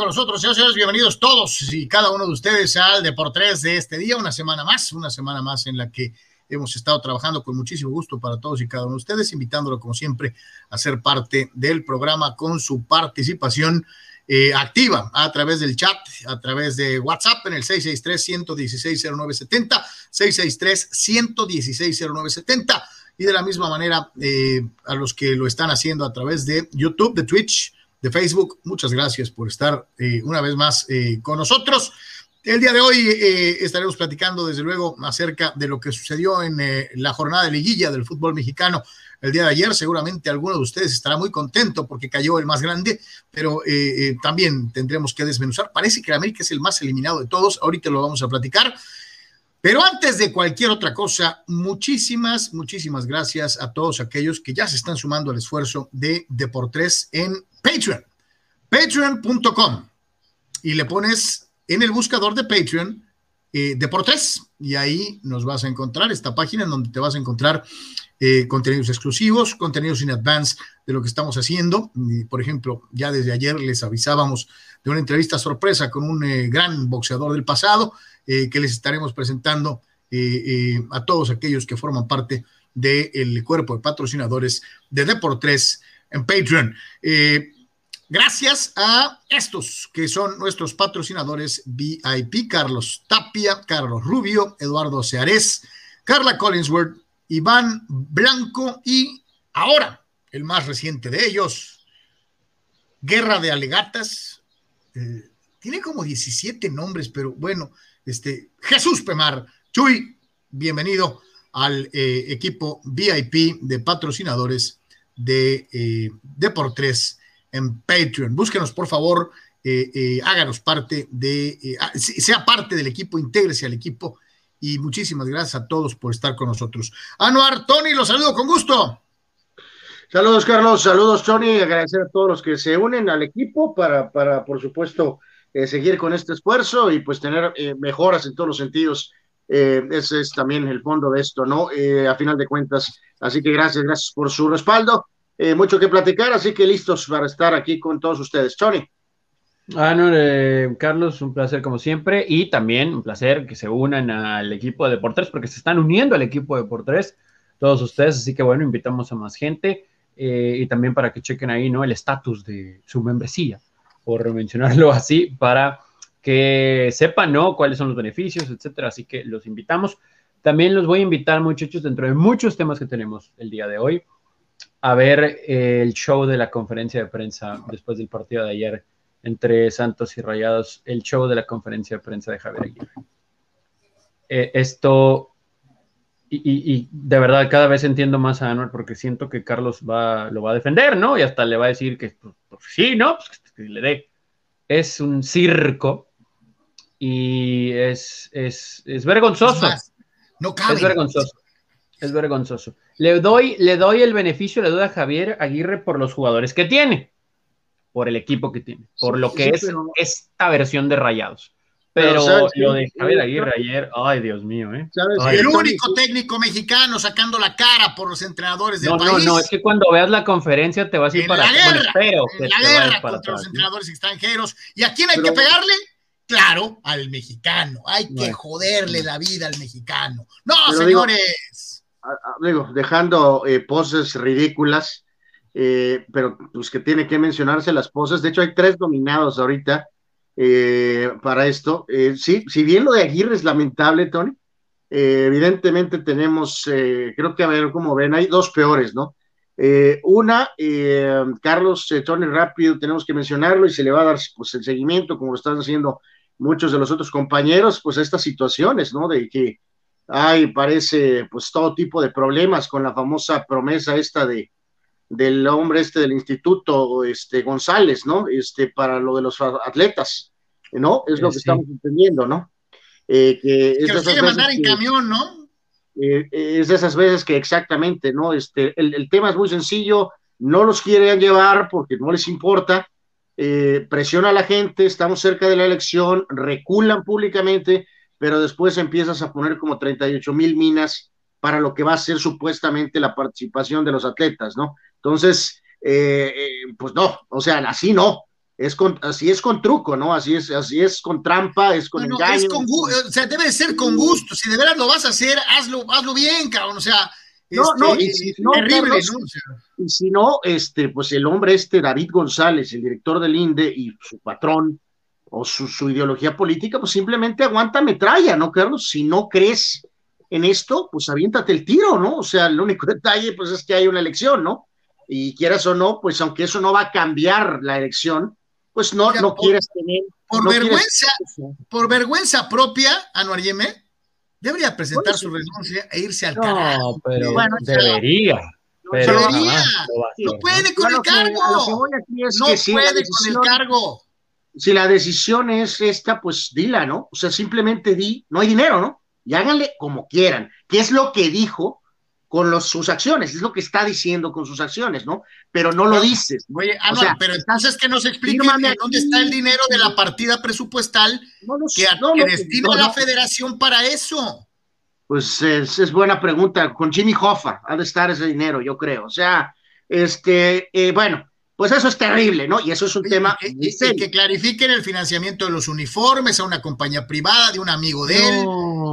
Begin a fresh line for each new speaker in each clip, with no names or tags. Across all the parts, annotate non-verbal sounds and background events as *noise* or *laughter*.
con nosotros. Señores, señores, bienvenidos todos y cada uno de ustedes al Deportes de este día, una semana más, una semana más en la que hemos estado trabajando con muchísimo gusto para todos y cada uno de ustedes, invitándolo como siempre a ser parte del programa con su participación eh, activa a través del chat, a través de WhatsApp en el 663-116-0970, 663-116-0970 y de la misma manera eh, a los que lo están haciendo a través de YouTube, de Twitch, de Facebook. Muchas gracias por estar eh, una vez más eh, con nosotros. El día de hoy eh, estaremos platicando, desde luego, acerca de lo que sucedió en la jornada de liguilla del fútbol mexicano el día de ayer. Seguramente alguno de ustedes estará muy contento porque cayó el más grande, pero también tendremos que desmenuzar. Parece que el América es el más eliminado de todos. Ahorita lo vamos a platicar. Pero antes de cualquier otra cosa, muchísimas, muchísimas gracias a todos aquellos que ya se están sumando al esfuerzo de Deportes en Patreon, patreon.com y le pones en el buscador de Patreon eh, Deportes y ahí nos vas a encontrar esta página en donde te vas a encontrar eh, contenidos exclusivos, contenidos in advance de lo que estamos haciendo. por ejemplo, ya desde ayer les avisábamos de una entrevista sorpresa con un eh, gran boxeador del pasado que les estaremos presentando a todos aquellos que forman parte del cuerpo de patrocinadores de Deportes en Patreon. Eh, gracias a estos que son nuestros patrocinadores VIP, Carlos Tapia, Carlos Rubio, Eduardo Seares, Carla Collinsworth, Iván Blanco y ahora el más reciente de ellos, Guerra de Alegatas. Eh, tiene como 17 nombres, pero bueno, este, Jesús Pemar. Chuy, bienvenido al eh, equipo VIP de patrocinadores de eh, Deportes en Patreon. Búsquenos, por favor, eh, eh, háganos parte de, ah, sea parte del equipo, intégrese al equipo y muchísimas gracias a todos por estar con nosotros. Anuar, Tony, los saludo con gusto.
Saludos, Carlos, saludos, Tony, agradecer a todos los que se unen al equipo para, para por supuesto, seguir con este esfuerzo y pues tener mejoras en todos los sentidos. ese es también el fondo de esto, ¿no? a final de cuentas, Así que gracias, gracias por su respaldo. Eh, mucho que platicar, así que listos para estar aquí con todos ustedes. Tony.
Ah, no, eh, Carlos, un placer como siempre y también un placer que se unan al equipo de Deportes porque se están uniendo al equipo de Deportes todos ustedes, así que bueno, invitamos a más gente eh, y también para que chequen ahí, ¿no? El estatus de su membresía, por mencionarlo *laughs* así, para que sepan, ¿no? Cuáles son los beneficios, etcétera, así que los invitamos. También los voy a invitar, muchachos, dentro de muchos temas que tenemos el día de hoy, a ver eh, el show de la conferencia de prensa después del partido de ayer entre Santos y Rayados, el show de la conferencia de prensa de Javier Aguirre. Eh, esto, y, de verdad cada vez entiendo más a Anuel porque siento que Carlos va, lo va a defender, ¿no? Y hasta le va a decir que pues, pues, sí, ¿no? Pues, que le dé. Es un circo y es, es, es vergonzoso.
No cabe.
Es vergonzoso. Es vergonzoso. Le doy, le doy el beneficio, le doy a Javier Aguirre por los jugadores que tiene, por el equipo que tiene, por lo que es esta versión de Rayados. Pero, lo de Javier Aguirre ayer, ay Dios mío, ¿eh?
el único técnico mexicano sacando la cara por los entrenadores del
no,
país.
No, no, es que cuando veas la conferencia te vas a ir para
la guerra, en la guerra contra los entrenadores extranjeros. ¿Y a quién hay que pegarle? Claro, al mexicano. Hay que joderle la vida al mexicano. No, señores.
Digo, dejando eh, poses ridículas, eh, pero pues que tiene que mencionarse las poses. De hecho, hay tres dominados ahorita eh, para esto. sí, si bien lo de Aguirre es lamentable, Tony, evidentemente tenemos, creo que a ver cómo ven, hay dos peores, ¿no? una, Carlos, Tony rápido, tenemos que mencionarlo y se le va a dar pues, el seguimiento, como lo están haciendo muchos de los otros compañeros, pues estas situaciones, ¿no? De que hay, parece, pues todo tipo de problemas con la famosa promesa esta de del hombre este del instituto, este González, ¿no? Este, para lo de los atletas, ¿no? Es lo que estamos entendiendo, ¿no?
Eh, que, que los quiere mandar en camión, ¿no?
Eh, es de esas veces que exactamente, ¿no? Este, el, el tema es muy sencillo, no los quieren llevar porque no les importa, eh, presiona a la gente, estamos cerca de la elección, reculan públicamente, pero después empiezas a poner como 38 mil minas para lo que va a ser supuestamente la participación de los atletas, ¿no? Entonces, pues no, o sea, así no. Es con, así es con truco, ¿no? Así es, así es con trampa, es con engaño.
o sea, debe ser con gusto. Si de veras lo vas a hacer, hazlo, hazlo bien, cabrón. O sea,
no, no, y si no, terrible, Y si no, este, pues el hombre este, David González, el director del INDE y su patrón o su, su ideología política, pues simplemente aguanta metralla, ¿no, Carlos? Si no crees en esto, pues aviéntate el tiro, ¿no? O sea, el único *laughs* detalle, pues es que hay una elección, ¿no? Y quieras o no, pues aunque eso no va a cambiar la elección, pues no, no quieres tener.
Por vergüenza, por vergüenza propia, Anuar Yeme, debería presentar su renuncia e irse al.
No, pero bueno, debería. Pero
debería. No puede con el cargo. no puede con el cargo.
Si la decisión es esta, pues dila, ¿no? O sea, simplemente di, no hay dinero, ¿no? Y háganle como quieran, ¿Qué es lo que dijo con los, sus acciones, es lo que está diciendo con sus acciones, ¿no? Pero no lo dices.
Oye, ah, no, pero entonces que nos explique dónde está el dinero de la partida presupuestal que, destina la federación para eso.
Pues es, buena pregunta. Con Jimmy Hoffa ha de estar ese dinero, yo creo. O sea, este, eh, bueno, pues eso es terrible, ¿no? Y eso es un tema.
Y, que clarifiquen el financiamiento de los uniformes a una compañía privada de un amigo de él,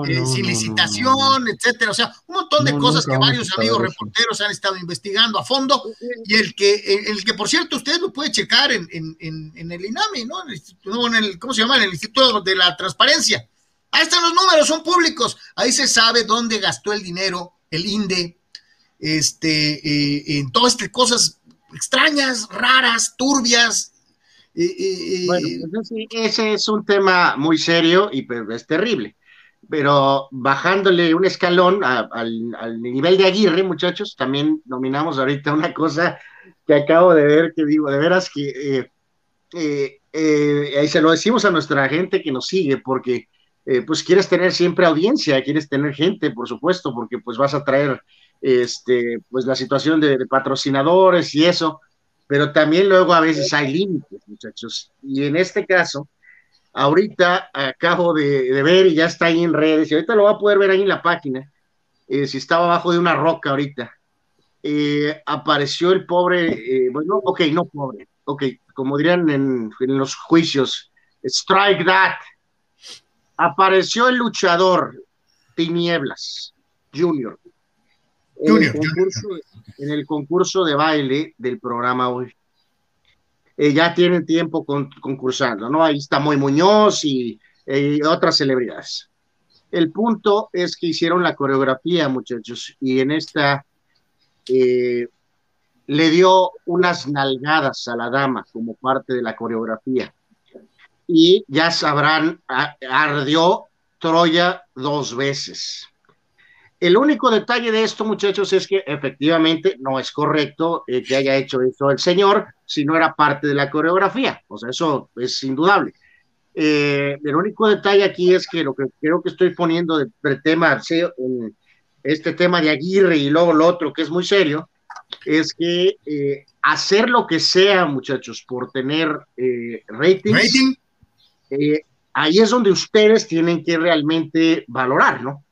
eh, sin licitación, etcétera. O sea, un montón de cosas que varios amigos reporteros han estado investigando a fondo. Y el que, el, que por cierto, usted lo puede checar en, el INAMI, ¿no? En el, ¿Cómo se llama? En el Instituto de la Transparencia. Ahí están los números, son públicos. Ahí se sabe dónde gastó el dinero, el INDE, este, eh, en todas estas cosas extrañas, raras, turbias.
bueno, pues ese, es un tema muy serio y pues, es terrible. Pero bajándole un escalón al, nivel de Aguirre, muchachos, también nominamos ahorita una cosa que acabo de ver, que digo, de veras que eh, eh, eh, ahí se lo decimos a nuestra gente que nos sigue, porque pues quieres tener siempre audiencia, quieres tener gente, por supuesto, porque pues vas a traer este, pues la situación de, patrocinadores y eso, pero también luego a veces hay límites, muchachos. Y en este caso, ahorita acabo de, ver y ya está ahí en redes, y ahorita lo va a poder ver ahí en la página, eh, si estaba abajo de una roca ahorita. Eh, apareció el pobre, eh, bueno, ok, no pobre, ok, como dirían en, en los juicios, strike that. Apareció el luchador Tinieblas Junior, en, el concurso, de baile del programa hoy. Eh, ya tienen tiempo concursando, ¿no? Ahí está Moy Muñoz y otras celebridades. El punto es que hicieron la coreografía, muchachos, y en esta eh, le dio unas nalgadas a la dama como parte de la coreografía. Y ya sabrán, ardió Troya dos veces. El único detalle de esto, muchachos, es que efectivamente no es correcto eh, que haya hecho eso el señor si no era parte de la coreografía. O sea, eso es indudable. Eh, el único detalle aquí es que lo que creo que estoy poniendo de, tema, este tema de Aguirre y luego lo otro que es muy serio, es que eh, hacer lo que sea, muchachos, por tener rating, ahí es donde ustedes tienen que realmente valorar, ¿no?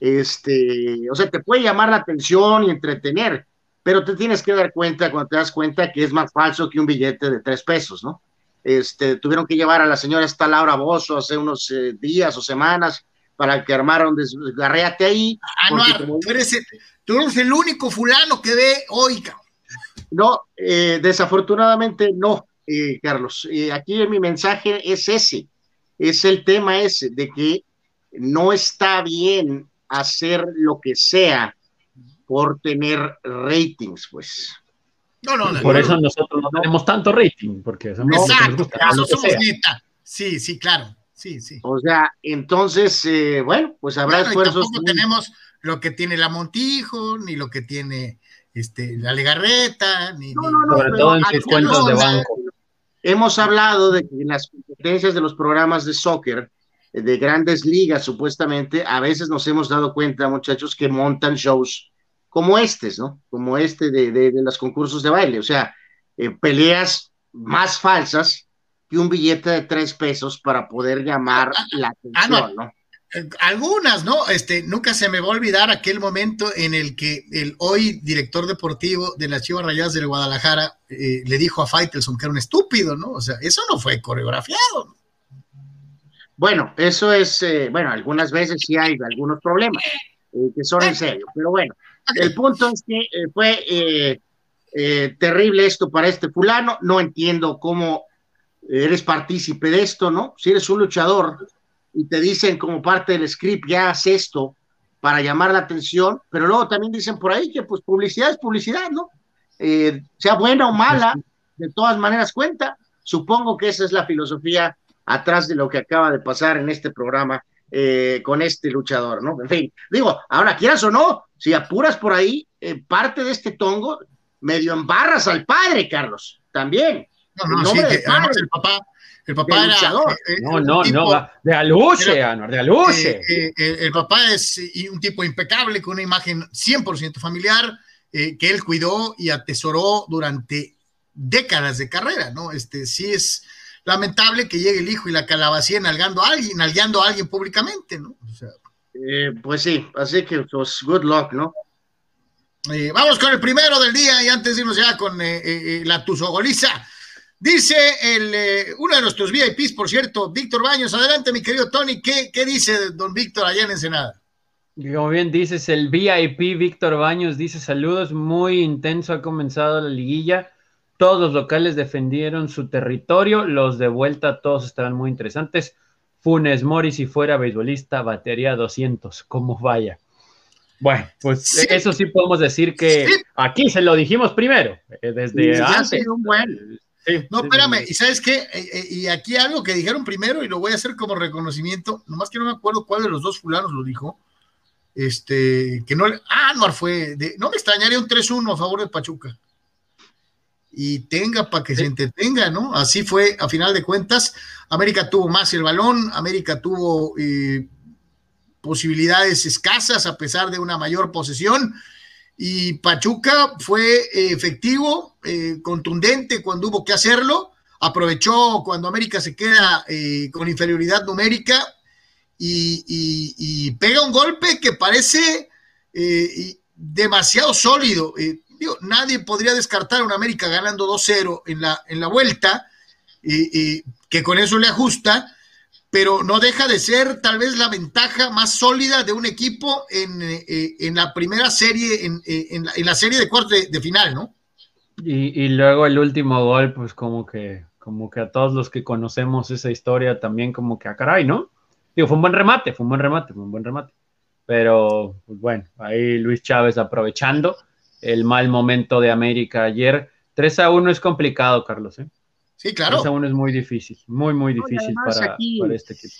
Este, o sea, te puede llamar la atención y entretener, pero te tienes que dar cuenta cuando te das cuenta que es más falso que un billete de tres pesos, ¿no? Este, tuvieron que llevar a la señora esta Laura Bozo hace unos eh, días o semanas para que armaron desgarreate ahí.
Ah, no, tú, eres el, único fulano que ve hoy,
No, eh, desafortunadamente no, eh, Carlos. aquí mi mensaje es ese, es el tema ese, de que no está bien hacer lo que sea por tener ratings, pues.
No, no, Por eso nosotros no tenemos tanto rating, porque
somos, Exacto, somos neta. Sí, sí, claro. Sí, sí.
O sea, entonces, eh, bueno, pues habrá esfuerzos.
tampoco tenemos lo que tiene la Montijo, ni lo que tiene este, la Legarreta, ni. No, no,
Sobre todo en sus cuentas de banco.
Hemos hablado de que en las competencias de los programas de soccer, de grandes ligas, supuestamente, a veces nos hemos dado cuenta, muchachos, que montan shows como estos, ¿no? Como este de, de, los concursos de baile, o sea, eh, peleas más falsas que un billete de tres pesos para poder llamar ah, ah, la ah, atención, ¿no?
algunas, ¿no? Este, nunca se me va a olvidar aquel momento en el que el hoy director deportivo de las Chivas Rayadas del Guadalajara eh, le dijo a Faitelson que era un estúpido, ¿no? O sea, eso no fue coreografiado.
Bueno, eso es, eh, bueno, algunas veces sí hay algunos problemas eh, que son en serio, pero bueno, el punto es que fue terrible esto para este fulano, no entiendo cómo eres partícipe de esto, ¿no? Si eres un luchador y te dicen como parte del script, ya haz esto para llamar la atención, pero luego también dicen por ahí que pues publicidad es publicidad, ¿no? Eh, sea buena o mala, de todas maneras cuenta. Supongo que esa es la filosofía atrás de lo que acaba de pasar en este programa eh, con este luchador, ¿no? En fin, digo, ahora quieras o no, si apuras por ahí, eh, parte de este tongo, medio embarras al padre, Carlos, también.
No, no, sí, que además el papá, el papá era.
Eh, no, no, no, de aluche, Anuar, de aluche.
Eh, eh, el papá es un tipo impecable, con una imagen 100% familiar, que él cuidó y atesoró durante décadas de carrera, ¿no? Este, sí es lamentable que llegue el hijo y la calabacía nalgando a alguien, nalgando a alguien públicamente, ¿no?
pues sí, así que, pues, good luck, ¿no?
vamos con el primero del día y antes de irnos ya con la Tuzogoliza. Dice el, eh, uno de nuestros VIPs, por cierto, Víctor Baños. Adelante, mi querido Tony. ¿Qué, qué dice don Víctor allá en Ensenada?
Como bien dices, el VIP Víctor Baños dice saludos, muy intenso ha comenzado la liguilla. Todos los locales defendieron su territorio, los de vuelta todos estarán muy interesantes. Funes Mori, si fuera beisbolista, batería 200, como vaya. Bueno, pues eso sí podemos decir que aquí se lo dijimos primero, eh, desde antes. Un buen
no, espérame, y sabes qué, eh, eh, y aquí algo que dijeron primero, y lo voy a hacer como reconocimiento, nomás que no me acuerdo cuál de los dos fulanos lo dijo, este, que no, ah, no fue, de, no me extrañaría un 3-1 a favor de Pachuca. Y tenga para que se entretenga, ¿no? Así fue, a final de cuentas, América tuvo más el balón, América tuvo eh, posibilidades escasas a pesar de una mayor posesión, y Pachuca fue eh, efectivo, eh, contundente cuando hubo que hacerlo, aprovechó cuando América se queda con inferioridad numérica y, pega un golpe que parece demasiado sólido. Nadie podría descartar a un América ganando 2-0 en la, en la vuelta, que con eso le ajusta pero no deja de ser tal vez la ventaja más sólida de un equipo en, eh, la primera serie, en, eh, la, serie de cuartos de, final, ¿no?
Y, luego el último gol, pues como que, como que a todos los que conocemos esa historia también como que a ah, caray, ¿no? Digo, fue un buen remate, fue un buen remate, fue un buen remate. Pero, pues bueno, ahí Luis Chávez aprovechando el mal momento de América ayer. 3 a 1 es complicado, Carlos, ¿eh?
Sí, claro.
aún es muy difícil, muy, muy difícil para, este equipo.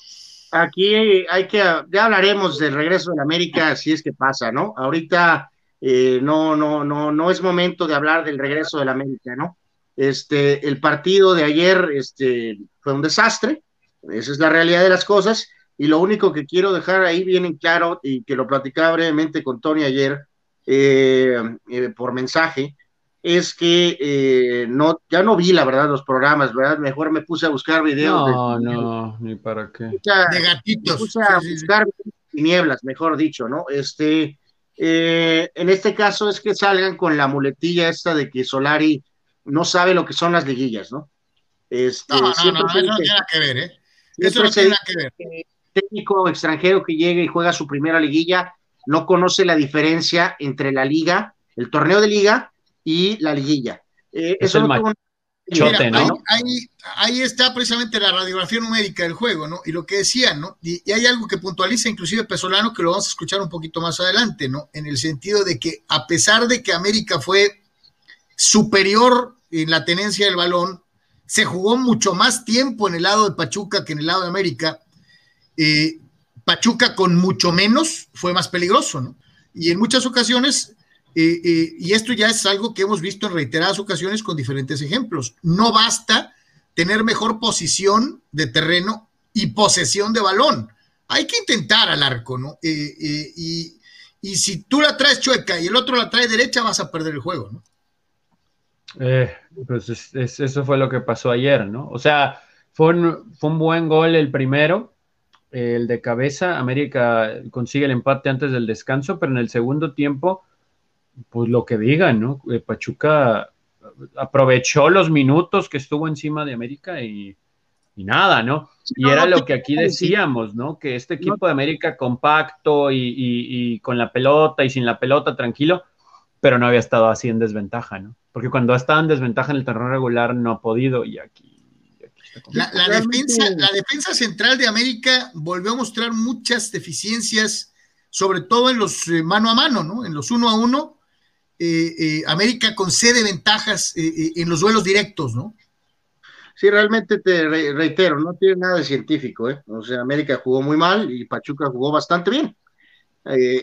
Aquí hay que, ya hablaremos del regreso de América, si es que pasa, ¿no? Ahorita eh, no, no, no, no es momento de hablar del regreso de la América, ¿no? Este, el partido de ayer este, fue un desastre, esa es la realidad de las cosas, y lo único que quiero dejar ahí bien en claro, y que lo platicaba brevemente con Tony ayer eh, eh, por mensaje, es que eh, no, ya no vi la verdad los programas, ¿verdad? Mejor me puse a buscar videos.
No, no, ni para qué.
de gatitos.
Me puse a buscar tinieblas, mejor dicho, ¿no? Este, eh, en este caso es que salgan con la muletilla esta de que Solari no sabe lo que son las liguillas, ¿no?
Este, no, no, no, eso no tiene nada que ver, ¿eh? Eso no tiene nada que ver.
Técnico extranjero que llega y juega su primera liguilla no conoce la diferencia entre la liga, el torneo de liga y la liguilla. Eh, eso
ahí, está precisamente la radiografía numérica del juego, ¿no? Y lo que decían, ¿no? Y, hay algo que puntualiza inclusive Pesolano que lo vamos a escuchar un poquito más adelante, ¿no? En el sentido de que a pesar de que América fue superior en la tenencia del balón, se jugó mucho más tiempo en el lado de Pachuca que en el lado de América. Eh, Pachuca con mucho menos fue más peligroso, ¿no? Y en muchas ocasiones eh, eh, y esto ya es algo que hemos visto en reiteradas ocasiones con diferentes ejemplos. No basta tener mejor posición de terreno y posesión de balón. Hay que intentar al arco, ¿no? Eh, y, si tú la traes chueca y el otro la trae derecha, vas a perder el juego, ¿no?
pues eso fue lo que pasó ayer, ¿no? O sea, fue fue un buen gol el primero, el de cabeza, América consigue el empate antes del descanso, pero en el segundo tiempo, pues lo que digan, ¿no? Eh, Pachuca aprovechó los minutos que estuvo encima de América y, nada, ¿no? y era lo que aquí decíamos, ¿no? Que este equipo de América compacto y, con la pelota y sin la pelota tranquilo, pero no había estado así en desventaja, ¿no? Porque cuando ha estado en desventaja en el terreno regular no ha podido y aquí
la, defensa, la defensa central de América volvió a mostrar muchas deficiencias, sobre todo en los eh, mano a mano, ¿no? En los uno a uno. Eh, eh, América concede ventajas en los duelos directos, ¿no?
Sí, realmente te reitero, no tiene nada de científico, ¿eh? O sea, América jugó muy mal y Pachuca jugó bastante bien.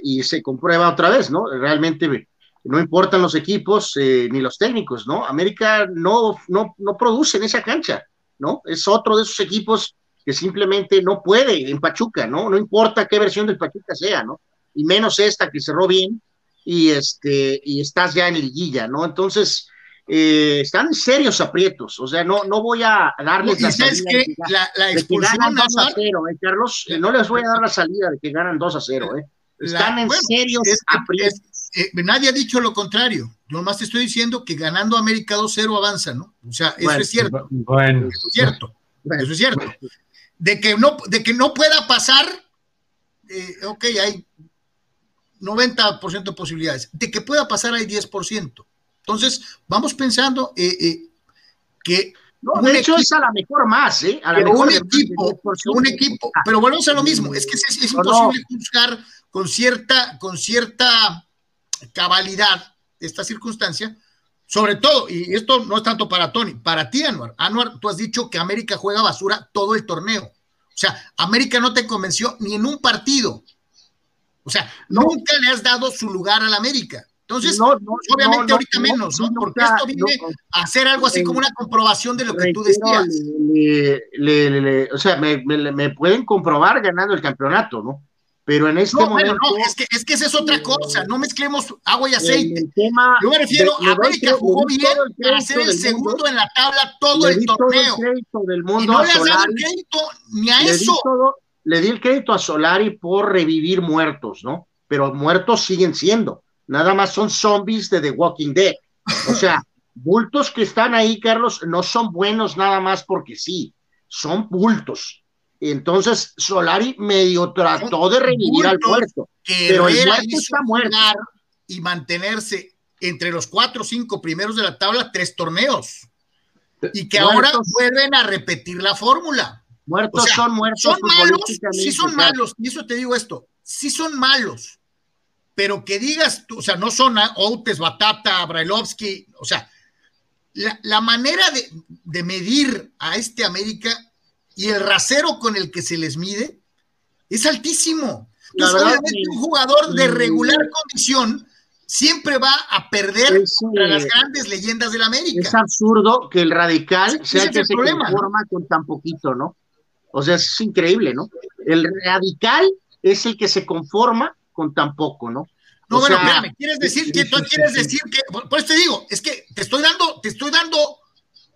y se comprueba otra vez, ¿no? Realmente no importan los equipos ni los técnicos, ¿no? América no, no, no produce en esa cancha. ¿No? Es otro de esos equipos que simplemente no puede en Pachuca, ¿no? No importa qué versión del Pachuca sea, ¿no? Y menos esta que cerró bien y este y estás ya en liguilla, ¿no? Entonces, eh, están en serios aprietos, o sea, no, no voy a darles la salida
que la, expulsión
ganan 2 a 0, ¿eh, Carlos? no les voy a dar la salida de que ganan 2 a 0, ¿eh? Están en serios aprietos.
Eh, nadie ha dicho lo contrario. Nomás te estoy diciendo que ganando América 2-0 avanza, ¿no? O sea, eso es cierto. Bueno. Eso es cierto. Eso es cierto. De que no, de que no pueda pasar, eh, ok, hay 90% de posibilidades. De que pueda pasar hay 10%. Entonces, vamos pensando eh, que
no, de hecho es a la mejor más, ¿eh? A la mejor
un equipo, un equipo, pero volvemos a lo mismo, es que es, es imposible juzgar con cierta, con cierta cabalidad esta circunstancia, sobre todo, y esto no es tanto para Tony, para ti, Anuar. Anuar, tú has dicho que América juega basura todo el torneo. O sea, América no te convenció ni en un partido. O sea, nunca le has dado su lugar al América. Entonces, obviamente ahorita menos, ¿no? Porque esto viene a hacer algo así como una comprobación de lo que tú decías.
o sea, me, pueden comprobar ganando el campeonato, ¿no? Pero en este momento.
no, es que, es que esa es otra cosa, no mezclemos agua y aceite. Yo me refiero, a América jugó bien para ser el segundo en la tabla todo el torneo.
del mundo y no le has dado crédito
ni a eso.
le di el crédito a Solari por revivir muertos, ¿no? Pero muertos siguen siendo. Nada más son zombies de The Walking Dead. O sea, *laughs* bultos que están ahí, Carlos, no son buenos nada más porque sí, son bultos entonces Solari medio trató de revivir al puerto, pero el puerto está muerto.
Y mantenerse entre los cuatro o cinco primeros de la tabla tres torneos. Y que ahora vuelven a repetir la fórmula.
Muertos son muertos.
Son malos, sí son malos, y eso te digo esto, sí son malos, pero que digas tú, o sea, no son Outes, Batata, Brailovsky, o sea, la, manera de, de medir a este América y el rasero con el que se les mide es altísimo. Entonces, obviamente, un jugador de regular condición siempre va a perder contra las grandes leyendas del América.
Es absurdo que el radical sea el que se conforma con tan poquito, ¿no? O sea, es increíble, ¿no? El radical es el que se conforma con tan poco, ¿no?
No, bueno, espérame, quieres decir que tú quieres decir que, por eso te digo, es que te estoy dando, te estoy dando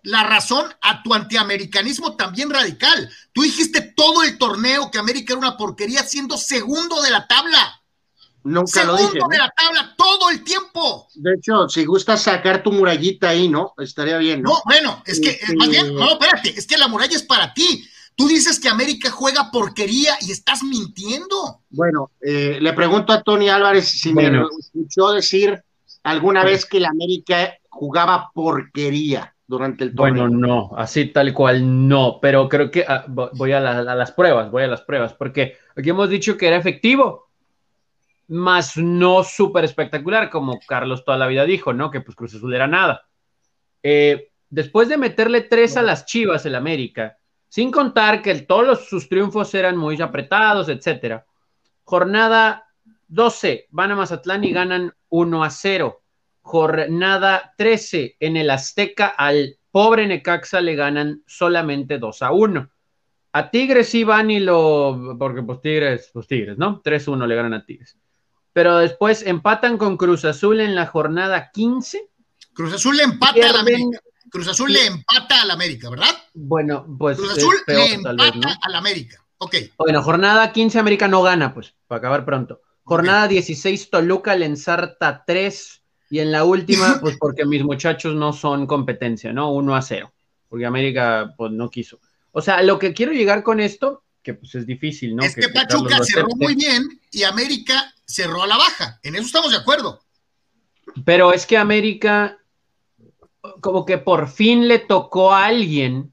la razón a tu antiamericanismo también radical. Tú dijiste todo el torneo que América era una porquería siendo segundo de la tabla.
Nunca segundo lo dije.
de la tabla todo el tiempo.
De hecho, si gusta sacar tu murallita ahí, ¿no? Estaría bien, ¿no?
No, bueno, es que, este, más bien, no, espérate, es que la muralla es para ti. Tú dices que América juega porquería y estás mintiendo.
Bueno, eh, le pregunto a Tony Álvarez si me escuchó decir alguna vez que la América jugaba porquería durante el torneo.
Bueno, no, así tal cual no, pero creo que ah, voy a, las pruebas, voy a las pruebas, porque aquí hemos dicho que era efectivo, más no súper espectacular, como Carlos toda la vida dijo, ¿no? Que pues Cruz Azul era nada. Eh, después de meterle tres a las Chivas el América, sin contar que todos sus triunfos eran muy apretados, etcétera. Jornada 12, van a Mazatlán y ganan 1 a 0 jornada 13 en el Azteca al pobre Necaxa le ganan solamente 2 a 1. A Tigres sí van y lo, porque pues Tigres, pues Tigres, ¿no? 3-1 le ganan a Tigres. Pero después empatan con Cruz Azul en la jornada 15.
Cruz Azul le empata a la América. Cruz Azul le empata al América, ¿verdad?
Bueno, pues.
Cruz Azul le empata al América. Ok.
Bueno, jornada 15 América no gana, pues, para acabar pronto. Jornada 16 Toluca le ensarta 3 y en la última, pues porque mis muchachos no son competencia, ¿no? 1 a 0, porque América pues no quiso. O sea, lo que quiero llegar con esto, que pues es difícil, ¿no?
Es que, Pachuca cerró muy bien y América cerró a la baja. En eso estamos de acuerdo.
Pero es que América, como que por fin le tocó a alguien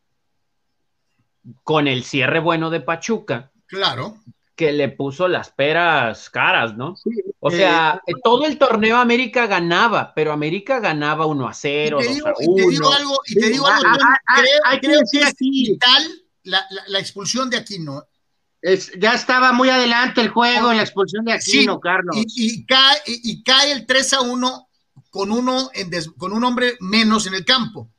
con el cierre bueno de Pachuca.
Claro.
Que le puso las peras caras, ¿no? o sea, eh, todo el torneo América ganaba, pero América ganaba 1 a 0.
Y te digo, Y te digo algo, y te digo algo, ah, ah, ah, creo, creo que es vital la, la, expulsión de Aquino.
Es, ya estaba muy adelante el juego en la expulsión de Aquino, Carlos.
Y, y, cae, y, cae el 3 a 1 con, uno en des, con un hombre menos en el campo.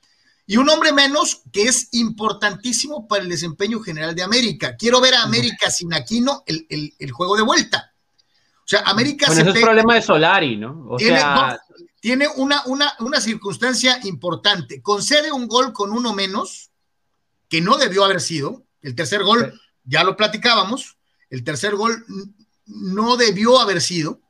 Y un hombre menos que es importantísimo para el desempeño general de América. Quiero ver a América sin Aquino el, el, el juego de vuelta. O sea, América
bueno, es problema de Solari, ¿no? O
tiene,
sea...
tiene una, una, una circunstancia importante. Concede un gol con uno menos, que no debió haber sido. El tercer gol, ya lo platicábamos, el tercer gol no debió haber sido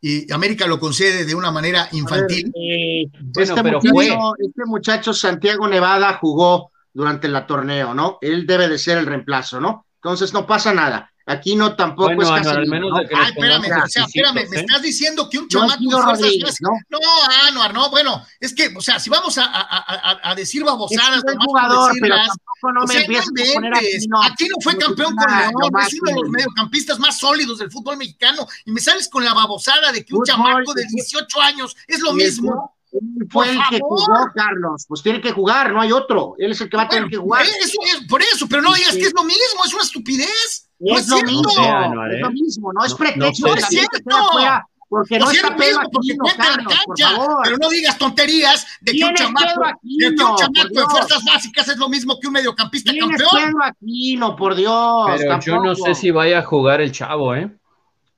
y América lo concede de una manera infantil.
Eh, este, muchacho, este, muchacho, Santiago Nevada jugó durante el torneo, ¿no? Él debe de ser el reemplazo, ¿no? Entonces no pasa nada. Aquí no tampoco
bueno, es casi. Al menos de que
Ay, espérame, o sea, espérame, me estás diciendo que un chamaco no, fuerzas ¿no? no, Anuar, no, bueno, es que, o sea, si vamos a, a, a, a decir babosadas,
es jugador, pero tampoco no
o sea, me no poner aquí, no, aquí no fue campeón con León, es uno de los mediocampistas más sólidos del fútbol mexicano, y me sales con la babosada de que un chamaco de 18 años es lo mismo.
Él fue el que jugó, Carlos. Pues tiene que jugar, no hay otro. Él es el que va a tener que jugar.
Eso es, por eso, pero no digas que es lo mismo, es una estupidez.
No es, lo mismo, es lo mismo, no es pretexto.
No, es cierto.
Porque no, está Pedro
Aquino, Carlos, por favor. Pero no digas tonterías de que un chamaco, de, que un chamaco de fuerzas básicas es lo mismo que un mediocampista campeón.
Pedro Aquino, por Dios.
Pero yo no sé si vaya a jugar el chavo, ¿eh?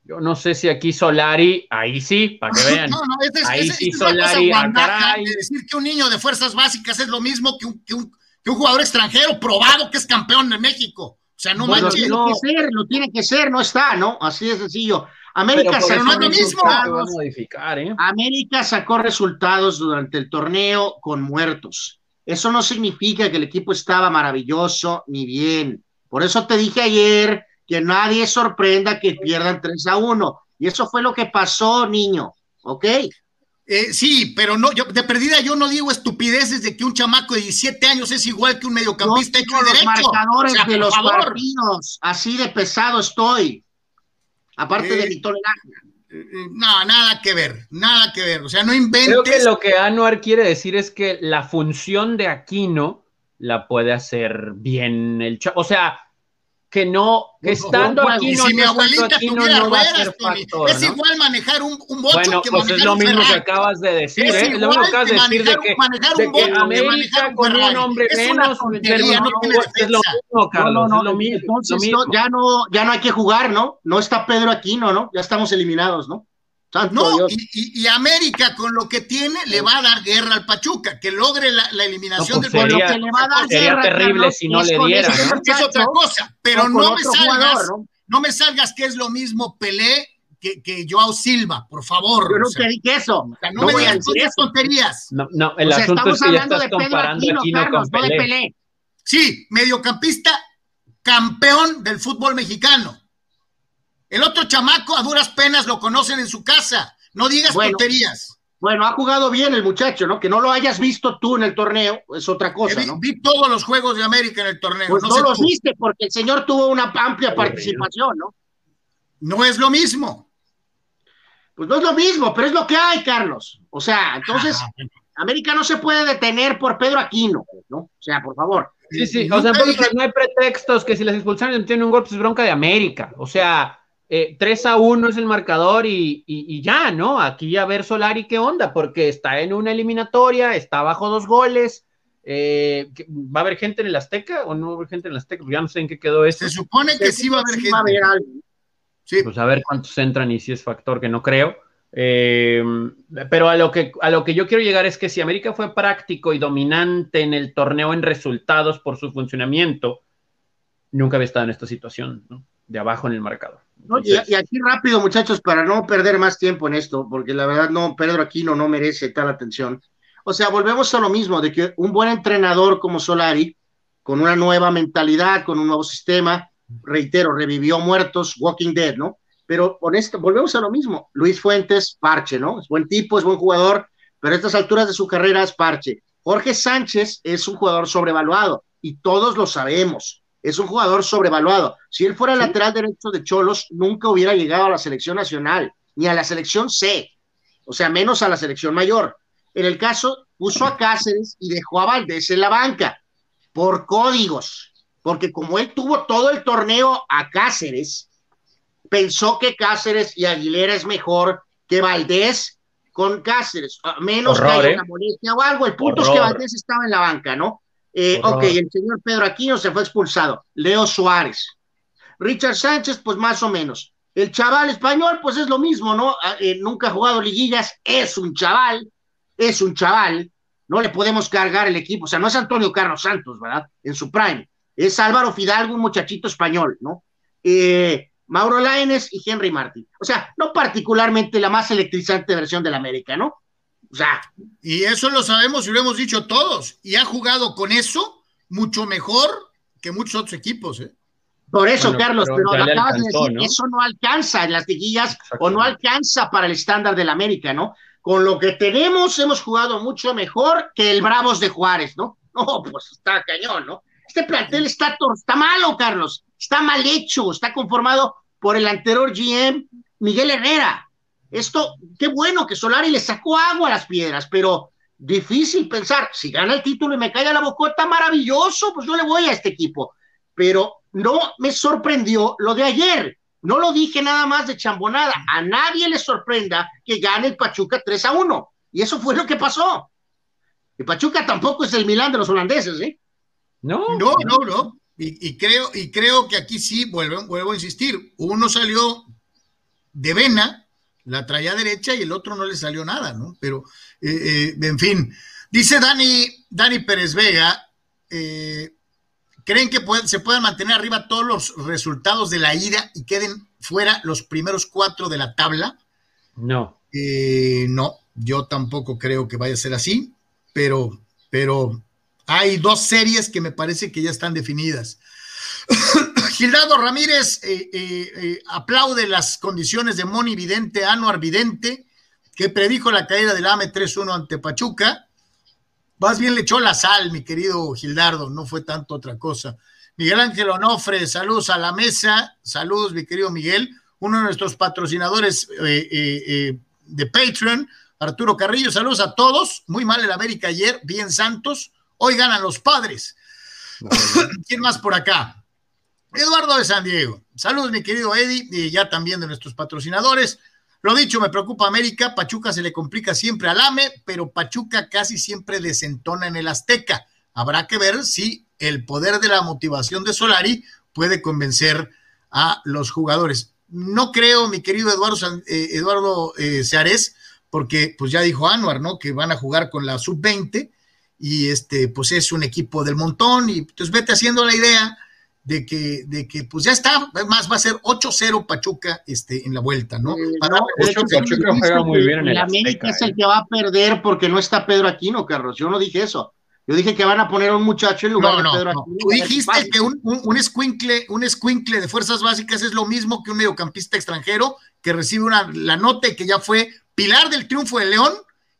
Yo no sé si aquí Solari, ahí sí, para que *laughs* vean. No, no, es, ahí sí Solari,
ah, de decir que un niño de fuerzas básicas es lo mismo que un, que un, que un jugador extranjero probado que es campeón de México. Sea, no
bueno, manches. Tiene que ser, lo tiene que ser, no está, ¿no? Así de sencillo. América
sacó
resultados. Modificar, ¿eh? América sacó resultados durante el torneo con muertos. Eso no significa que el equipo estaba maravilloso ni bien. Por eso te dije ayer que nadie sorprenda que pierdan 3 a 1. Y eso fue lo que pasó, niño. ¿Ok?
Eh, sí, pero no, yo de perdida yo no digo estupideces de que un chamaco de 17 años es igual que un mediocampista
no los derecho. marcadores de los partidos, así de pesado estoy. Aparte de mi tolerancia.
Eh, eh, no, nada que ver, nada que ver. O sea, no inventes.
Creo que lo que Anuar quiere decir es que la función de Aquino la puede hacer bien el chavo. O sea, que no, que estando aquí no,
si mi abuelita tuviera ruedas, es igual manejar un, un bocho
bueno,
que
pues
manejar
es lo mismo que acabas de decir,
es
¿eh? Es lo mismo que acabas de decir de que,
manejar
de
un
que América
un
con un hombre
es
menos,
tontería, no tiene
es lo mismo, Carlos,
no,
es lo mismo.
Entonces
lo mismo.
ya no, ya no hay que jugar, ¿no? No está Pedro Aquino, ¿no? Ya estamos eliminados, ¿no? Santo
no,
Dios.
y, y, y, América con lo que tiene le va a dar guerra al Pachuca, que logre la, la eliminación
no, pues
del
sería,
que le va a dar
sería
guerra,
terrible
Carlos,
si no
es
le diera.
ese
¿no?
es otra cosa, pero
con
no me salgas,
jugador, ¿no?
no me salgas que es lo mismo Pelé que, que Joao Silva, por favor.
Yo
o
nunca
sea,
dije eso.
o sea, no,
No
me digas esas tonterías.
No, no, el
O sea,
asunto es
estamos
que ya
hablando
estás
de Pedro
comparando
Aquino,
Aquino
Carlos,
con
no de
Pelé.
Pelé.
Sí, mediocampista campeón del fútbol mexicano. El otro chamaco a duras penas lo conocen en su casa. No digas
Bueno,
tonterías.
Bueno, ha jugado bien el muchacho, ¿no? Que no lo hayas visto tú en el torneo es otra cosa,
vi,
¿no?
vi todos los juegos de América en el torneo.
Pues
no
no,
sé
los
tú.
viste porque el señor tuvo una amplia participación, ¿no?
No es lo mismo.
Pues no es lo mismo, pero es lo que hay, Carlos. O sea, entonces,
Ah,
América no se puede detener por Pedro Aquino, ¿no? O sea, por favor.
Sí, sí, o sea,
dije-
no hay pretextos que si les expulsaron y tienen un gol, pues es bronca de América. O sea, eh, 3 a 1 es el marcador y, y- y ya, ¿no? Aquí a ver Solari qué onda, porque está en una eliminatoria, está bajo dos goles. eh, ¿qué- ¿Va a haber gente en el Azteca o no va a haber gente en el Azteca? Pues ya no sé en qué quedó esto.
Se supone que sí va a haber
Sí
gente.
va a haber algo.
Sí.
Pues a ver cuántos entran y si es factor, que no creo. Eh, pero a lo, que, a lo que yo quiero llegar es que si América fue práctico y dominante en el torneo en resultados por su funcionamiento, nunca había estado en esta situación, ¿no? De abajo en el marcador.
Y, aquí rápido, muchachos, para no perder más tiempo en esto, porque la verdad no, Pedro Aquino no merece tal atención. O sea, volvemos a lo mismo, de que un buen entrenador como Solari, con una nueva mentalidad, con un nuevo sistema, reitero, revivió muertos, Walking Dead, ¿no? Pero honesto, volvemos a lo mismo. Luis Fuentes, parche, ¿no? Es buen tipo, es buen jugador, pero a estas alturas de su carrera es parche. Jorge Sánchez es un jugador sobrevaluado y todos lo sabemos. Es un jugador sobrevaluado. Si él fuera lateral derecho de Cholos, nunca hubiera llegado a la selección nacional, ni a la selección C, o sea, menos a la selección mayor. En el caso, puso a Cáceres y dejó a Valdés en la banca por códigos, porque como él tuvo todo el torneo a Cáceres, pensó que Cáceres y Aguilera es mejor que Valdés con Cáceres, menos que haya ¿eh? una molestia o algo. El punto es que Valdés estaba en la banca, ¿no? Eh, ok, el señor Pedro Aquino se fue expulsado. Leo Suárez. Richard Sánchez, pues más o menos. El chaval español, pues es lo mismo, ¿no? Ah, eh, nunca ha jugado liguillas, es un chaval, es un chaval. No le podemos cargar el equipo. O sea, no es Antonio Carlos Santos, ¿verdad? En su prime. Es Álvaro Fidalgo, un muchachito español, ¿no? Eh, Mauro Laines y Henry Martin. O sea, no particularmente la más electrizante versión del América, ¿no? O sea.
Y eso lo sabemos y lo hemos dicho todos. Y ha jugado con eso mucho mejor que muchos otros equipos, ¿eh?
Por eso, Carlos, pero, acabas de decir, eso no alcanza en las liguillas o no alcanza para el estándar del América, ¿no? Con lo que tenemos, hemos jugado mucho mejor que el Bravos de Juárez, ¿no? *laughs* No, pues está cañón, ¿no? Este plantel está, está malo, Carlos, está mal hecho, está conformado por el anterior GM, Miguel Herrera. Esto, qué bueno que Solari le sacó agua a las piedras, pero difícil pensar, si gana el título y me cae a la bocota, maravilloso, pues yo le voy a este equipo. Pero no me sorprendió lo de ayer. No lo dije nada más de chambonada. A nadie le sorprenda que gane el Pachuca 3 a 1. Y eso fue lo que pasó. El Pachuca tampoco es el Milán de los holandeses, ¿eh?
No, no, no, no. Y, creo, y creo que aquí sí, vuelvo, vuelvo a insistir, uno salió de vena, la traía derecha y el otro no le salió nada, ¿no? Pero, eh, eh, en fin, dice Dani, Dani Pérez Vega, eh, ¿creen que se puedan mantener arriba todos los resultados de la ida y queden fuera los primeros cuatro de la tabla?
No.
no, yo tampoco creo que vaya a ser así, pero, pero hay dos series que me parece que ya están definidas. *coughs* Gildardo Ramírez eh, eh, eh, aplaude las condiciones de Moni Vidente, Anuar Vidente, que predijo la caída del AME 3-1 ante Pachuca. Más bien le echó la sal, mi querido Gildardo, no fue tanto otra cosa. Miguel Ángel Onofre, saludos a la mesa, saludos, mi querido Miguel, uno de nuestros patrocinadores de Patreon, Arturo Carrillo, saludos a todos. Muy mal el América ayer, bien Santos, Hoy ganan los padres. *laughs* ¿Quién más por acá? Eduardo de San Diego. Saludos, mi querido Eddie, y ya también de nuestros patrocinadores. Lo dicho, me preocupa América. Pachuca se le complica siempre al AME, pero Pachuca casi siempre desentona en el Azteca. Habrá que ver si el poder de la motivación de Solari puede convencer a los jugadores. No creo, mi querido Eduardo, eh, Eduardo eh, Seares, porque pues ya dijo Anuar, ¿no? Que van a jugar con la sub-20 y este, pues es un equipo del montón, y pues vete haciendo la idea de que, de que pues ya está, más va a ser 8-0 Pachuca este, en la vuelta, ¿no?
Pachuca juega muy bien en el América es el ¿eh? que va a perder porque no está Pedro Aquino, Carlos, yo no dije eso. Yo dije que van a poner a un muchacho en lugar de Pedro Aquino.
Tú dijiste que un, un, un, escuincle, un escuincle de fuerzas básicas es lo mismo que un mediocampista extranjero que recibe una, la nota y que ya fue pilar del triunfo de León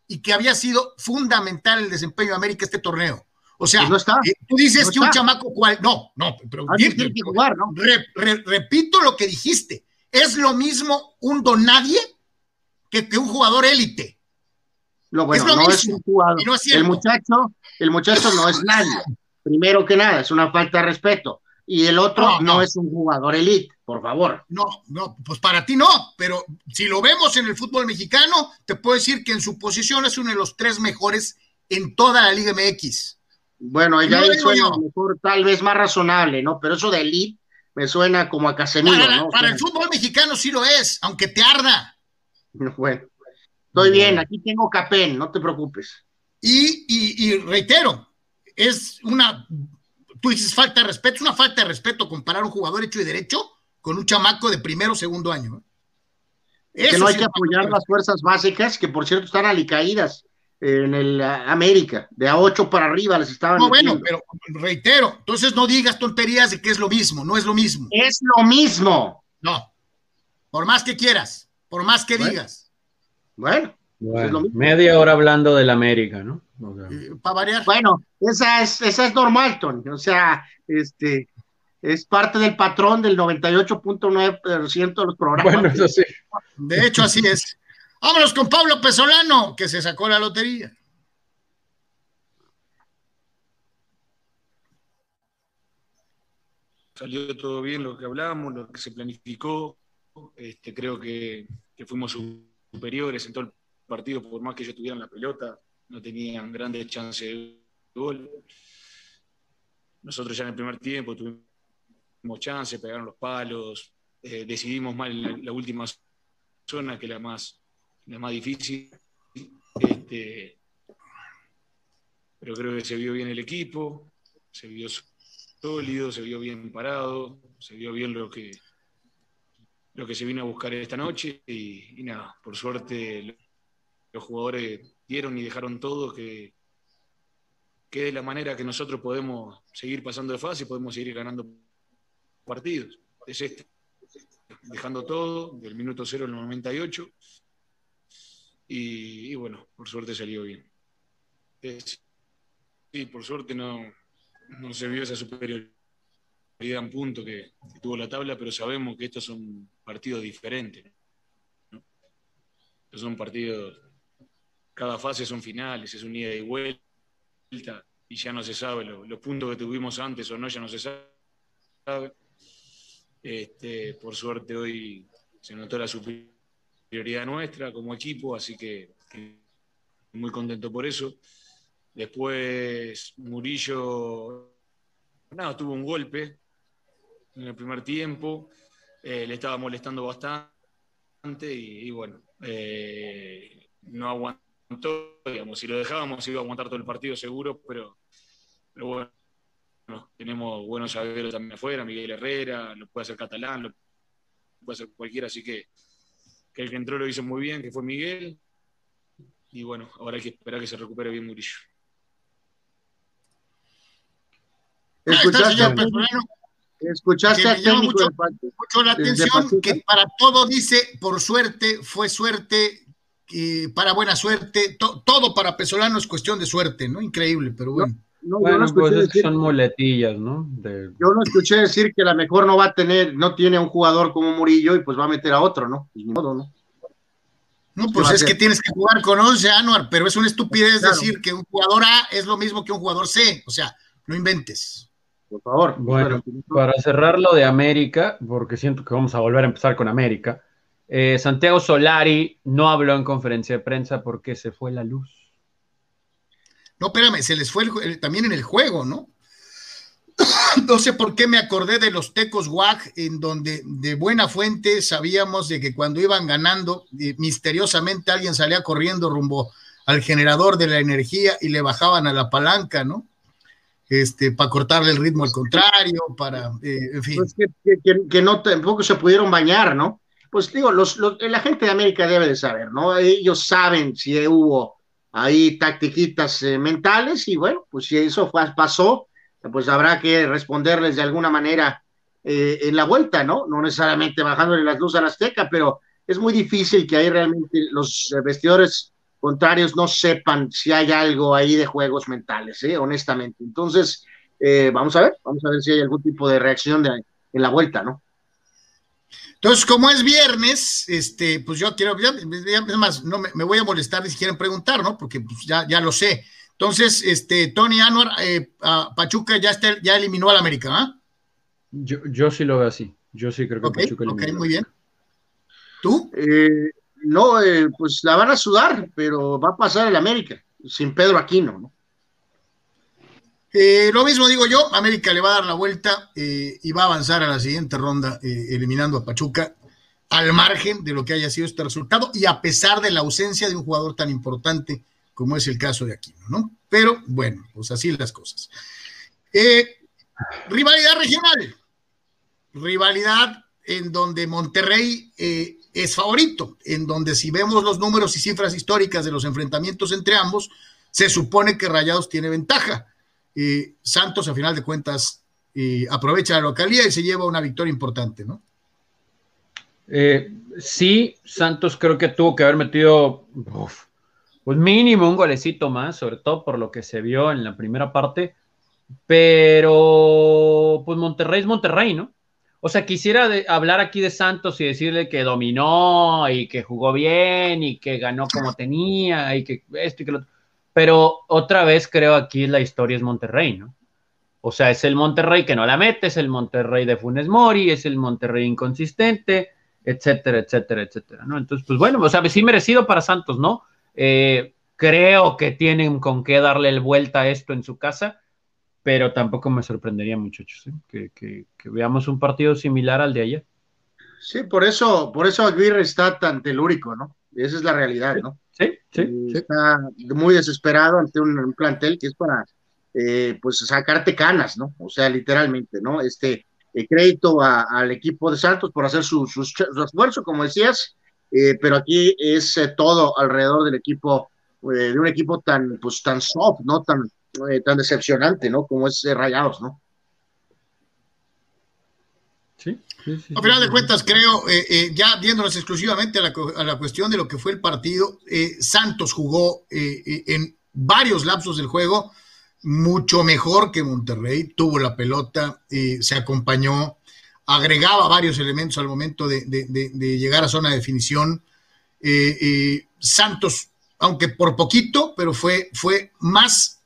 y que había sido fundamental el desempeño de América este torneo. O sea, pues eh, tú dices que un chamaco cual. No, no, pero repito lo que dijiste. Es lo mismo un donadie que, que un jugador élite.
Lo bueno, no es un jugador. el muchacho, el muchacho no es nadie. Primero que nada, es una falta de respeto y el otro no, es un jugador elite, por favor.
No, no, pues para ti no, pero si lo vemos en el fútbol mexicano, te puedo decir que en su posición es uno de los tres mejores en toda la Liga MX.
Bueno, ya no suena mejor, tal vez más razonable, ¿no? Pero eso de elite me suena como a Casemiro,
para,
¿no?
Para el fútbol mexicano sí lo es, aunque te arda. *laughs*
Bueno, estoy bien, aquí tengo Capén, no te preocupes.
y, y reitero, es una tú dices falta de respeto, es una falta de respeto comparar un jugador hecho y derecho con un chamaco de primero o segundo año.
¿eh? que no hay que apoyar las fuerzas básicas, que por cierto están alicaídas en el América, de a ocho para arriba les estaban.
No, bueno, pero reitero, entonces no digas tonterías de que es lo mismo, no es lo mismo.
Es lo mismo.
No, por más que quieras, por más que digas.
Bueno,
media hora hablando del América, ¿no?
Eh, para variar.
Bueno, esa es, esa es normal, Tony. O sea, este es parte del patrón del 98.9% de los programas. Bueno, eso sí.
De hecho, así es. Vámonos con Pablo Pesolano, que se sacó la lotería.
Salió todo bien lo que hablamos, lo que se planificó. Este, creo que, fuimos superiores en todo el partido, por más que ellos tuvieran la pelota, no tenían grandes chances de gol. Nosotros ya en el primer tiempo tuvimos chances, pegaron los palos, eh, decidimos mal la, última zona, que es la más la más difícil. Este, pero creo que se vio bien el equipo, se vio sólido, se vio bien parado, se vio bien lo que, lo que se vino a buscar esta noche y, nada, por suerte los jugadores dieron y dejaron todo que, que es la manera que nosotros podemos seguir pasando de fase y podemos seguir ganando partidos. Es este, dejando todo del minuto cero al 98 y, bueno, por suerte salió bien. sí, por suerte no, no se vio esa superioridad en punto que, tuvo la tabla, pero sabemos que estos son partidos diferentes. Estos son partidos, cada fase son finales, es un ida y vuelta, y ya no se sabe, los, puntos que tuvimos antes o no, ya no se sabe. Este, por suerte hoy se notó la superioridad nuestra como equipo, así que, muy contento por eso. Después Murillo, nada, tuvo un golpe en el primer tiempo, eh, le estaba molestando bastante y, bueno, eh, no aguantó, digamos, si lo dejábamos iba a aguantar todo el partido seguro, pero, pero bueno, tenemos buenos saberos también afuera, Miguel Herrera, lo puede hacer Catalán, lo puede hacer cualquiera, así que que el que entró lo hizo muy bien, que fue Miguel. Y bueno, ahora hay que esperar que se recupere bien Murillo.
¿Escuchaste, escuchaste al técnico mucho, la atención que para todo dice por suerte, fue suerte, para buena suerte, todo para Pesolano es cuestión de suerte, ¿no? Increíble, pero bueno.
No, bueno, pues es que son muletillas, ¿no?
Yo no escuché decir que la mejor no va a tener, no tiene a un jugador como Murillo y pues va a meter a otro, ¿no? Pues modo, ¿no?
No, pues es que tienes que jugar con 11, Anuar, pero es una estupidez decir que un jugador A es lo mismo que un jugador C, o sea, no inventes.
Por favor.
Bueno, para cerrar lo de América, porque siento que vamos a volver a empezar con América, eh, Santiago Solari no habló en conferencia de prensa porque se fue la luz.
No, espérame, se les fue también en el juego, ¿no? *coughs* no sé por qué me acordé de los Tecos WAG, en donde de buena fuente sabíamos de que cuando iban ganando, eh, misteriosamente alguien salía corriendo rumbo al generador de la energía y le bajaban a la palanca, ¿no? Este, para cortarle el ritmo al contrario, para, eh, en fin.
Pues que, no tampoco se pudieron bañar, ¿no? Pues digo, los, la gente de América debe de saber, ¿no? Ellos saben si hubo ahí tactiquitas eh, mentales y bueno, pues si eso pasó, pues habrá que responderles de alguna manera eh, en la vuelta, ¿no? No necesariamente bajándole las luces a la Azteca, pero es muy difícil que ahí realmente los vestidores contrarios no sepan si hay algo ahí de juegos mentales, ¿eh? honestamente. Entonces, eh, vamos a ver, vamos a ver si hay algún tipo de reacción en la vuelta, ¿no?
Entonces, como es viernes, este, pues yo quiero, es más, no me, voy a molestar si quieren preguntar, ¿no? Porque pues, ya, ya lo sé. Entonces, este, Tony Anuar, eh, Pachuca ya, está, ya eliminó al América, ¿ah?
Yo, yo sí lo veo así. Yo sí creo que Pachuca eliminó.
Ok, muy bien. ¿Tú?
Eh, no, eh, pues la van a sudar, pero va a pasar el América, sin Pedro Aquino, ¿no?
Eh, lo mismo digo yo, América le va a dar la vuelta eh, y va a avanzar a la siguiente ronda eh, eliminando a Pachuca al margen de lo que haya sido este resultado y a pesar de la ausencia de un jugador tan importante como es el caso de Aquino, ¿no? Pero bueno, pues así las cosas. rivalidad regional. Rivalidad en donde Monterrey eh, es favorito, en donde si vemos los números y cifras históricas de los enfrentamientos entre ambos, se supone que Rayados tiene ventaja. Eh, Santos, a final de cuentas, eh, aprovecha la localidad y se lleva una victoria importante, ¿no?
sí, Santos creo que tuvo que haber metido pues mínimo un golecito más, sobre todo por lo que se vio en la primera parte, pero pues Monterrey es Monterrey, ¿no? O sea, quisiera hablar aquí de Santos y decirle que dominó y que jugó bien y que ganó como tenía y que esto y que lo otro. Pero otra vez creo aquí la historia es Monterrey, ¿no? O sea, es el Monterrey que no la mete, es el Monterrey de Funes Mori, es el Monterrey inconsistente, etcétera, etcétera, etcétera, ¿no? Entonces, pues bueno, o sea, sí merecido para Santos, ¿no? Eh, creo que tienen con qué darle el vuelta a esto en su casa pero tampoco me sorprendería, muchachos, ¿eh? que, veamos un partido similar al de ayer.
Sí, por eso, por eso Aguirre está tan telúrico, ¿no? Esa es la realidad, ¿no?
Sí, sí.
Está muy desesperado ante un, plantel que es para, eh, pues, sacarte canas, ¿no? O sea, literalmente, ¿no? Este, eh, crédito al equipo de Santos por hacer su, esfuerzo, como decías, pero aquí es todo alrededor del equipo, de un equipo tan, pues, tan soft, ¿no? Tan, eh, tan decepcionante, ¿no? Como es eh, Rayados, ¿no?
Sí,
a final de cuentas, creo, eh, ya viéndonos exclusivamente a la, cuestión de lo que fue el partido, Santos jugó en varios lapsos del juego mucho mejor que Monterrey, tuvo la pelota, se acompañó, agregaba varios elementos al momento de, de llegar a zona de definición. Santos, aunque por poquito, pero fue, fue más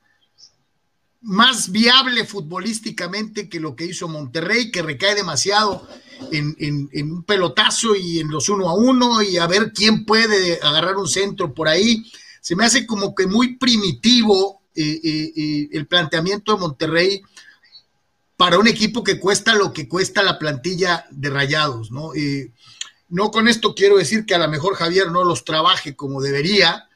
más viable futbolísticamente que lo que hizo Monterrey, que recae demasiado en, un pelotazo y en los uno a uno y a ver quién puede agarrar un centro por ahí. Se me hace como que muy primitivo eh, eh, eh, el planteamiento de Monterrey para un equipo que cuesta lo que cuesta la plantilla de Rayados, ¿no? no con esto quiero decir que a lo mejor Javier no los trabaje como debería,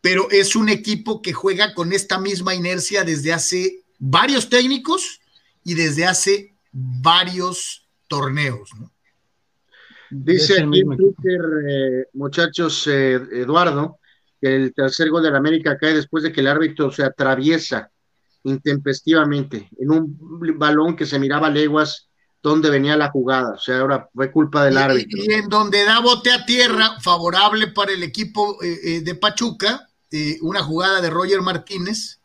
pero es un equipo que juega con esta misma inercia desde hace varios técnicos y desde hace varios torneos.
Dice aquí en Twitter, eh, muchachos, eh, Eduardo, que el tercer gol de la América cae después de que el árbitro se atraviesa intempestivamente en un balón que se miraba leguas donde venía la jugada. O sea, ahora fue culpa del árbitro.
Y en donde da bote a tierra, favorable para el equipo eh, de Pachuca, eh, una jugada de Roger Martínez.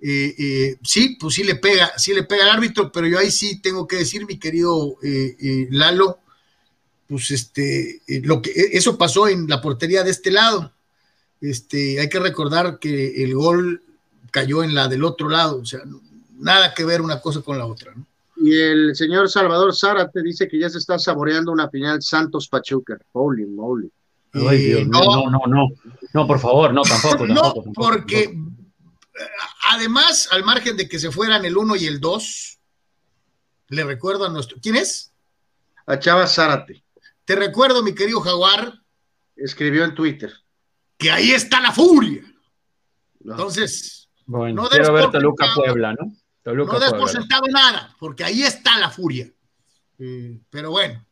Eh, eh, sí, pues sí le pega, sí le pega al árbitro, pero yo ahí sí tengo que decir, mi querido Lalo, pues este, lo que eso pasó en la portería de este lado. Este, hay que recordar que el gol cayó en la del otro lado, o sea, nada que ver una cosa con la otra,
Y el señor Salvador Zárate dice que ya se está saboreando una final Santos Pachuca. Holy moly.
Ay, no, no, no, no, por favor, no, tampoco.
no, porque además, al margen de que se fueran el 1 y el 2, le recuerdo a nuestro. ¿Quién es?
A Chava Zárate.
Te recuerdo, mi querido Jaguar.
Escribió en Twitter.
Que ahí está la furia. Entonces,
bueno, no quiero ver Toluca Puebla, ¿no?
no des por sentado nada, porque ahí está la furia. Eh, pero bueno,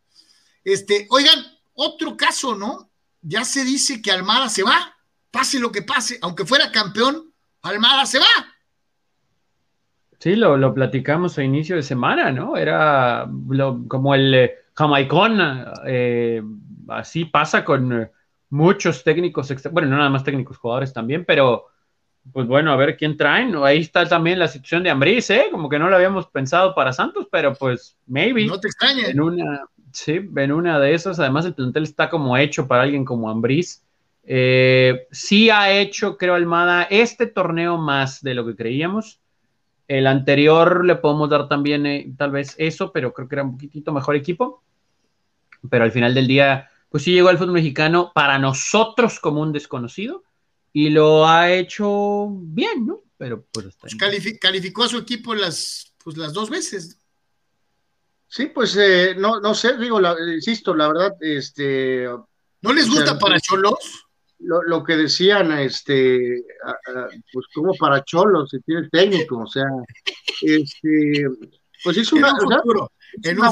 este, oigan, otro caso, ¿no? Ya se dice que Almada se va, pase lo que pase, aunque fuera campeón, Almada se va.
Sí, lo, platicamos a inicio de semana, ¿no? Era como el eh, jamaicón, eh, así pasa con eh, muchos técnicos, bueno, no nada más técnicos, jugadores también, pero pues bueno, a ver quién traen. Ahí está también la situación de Ambriz, ¿eh? Como que no lo habíamos pensado para Santos, pero pues maybe.
No te extrañes.
En una, Sí, en una de esas. Además, el plantel está como hecho para alguien como Ambriz. Eh, sí ha hecho, creo, Almada, este torneo más de lo que creíamos. El anterior le podemos dar también eh, tal vez eso, pero creo que era un poquitito mejor equipo. Pero al final del día, pues sí llegó al fútbol mexicano para nosotros como un desconocido y lo ha hecho bien, ¿no? Pero pues,
pues calificó a su equipo las, pues, las dos veces.
Sí, pues eh, no, no sé, digo, la, insisto, la verdad, este.
¿No les gusta para Cholos?
lo, que decían, este, pues como para Cholos, si tiene técnico, o sea, este, pues es una,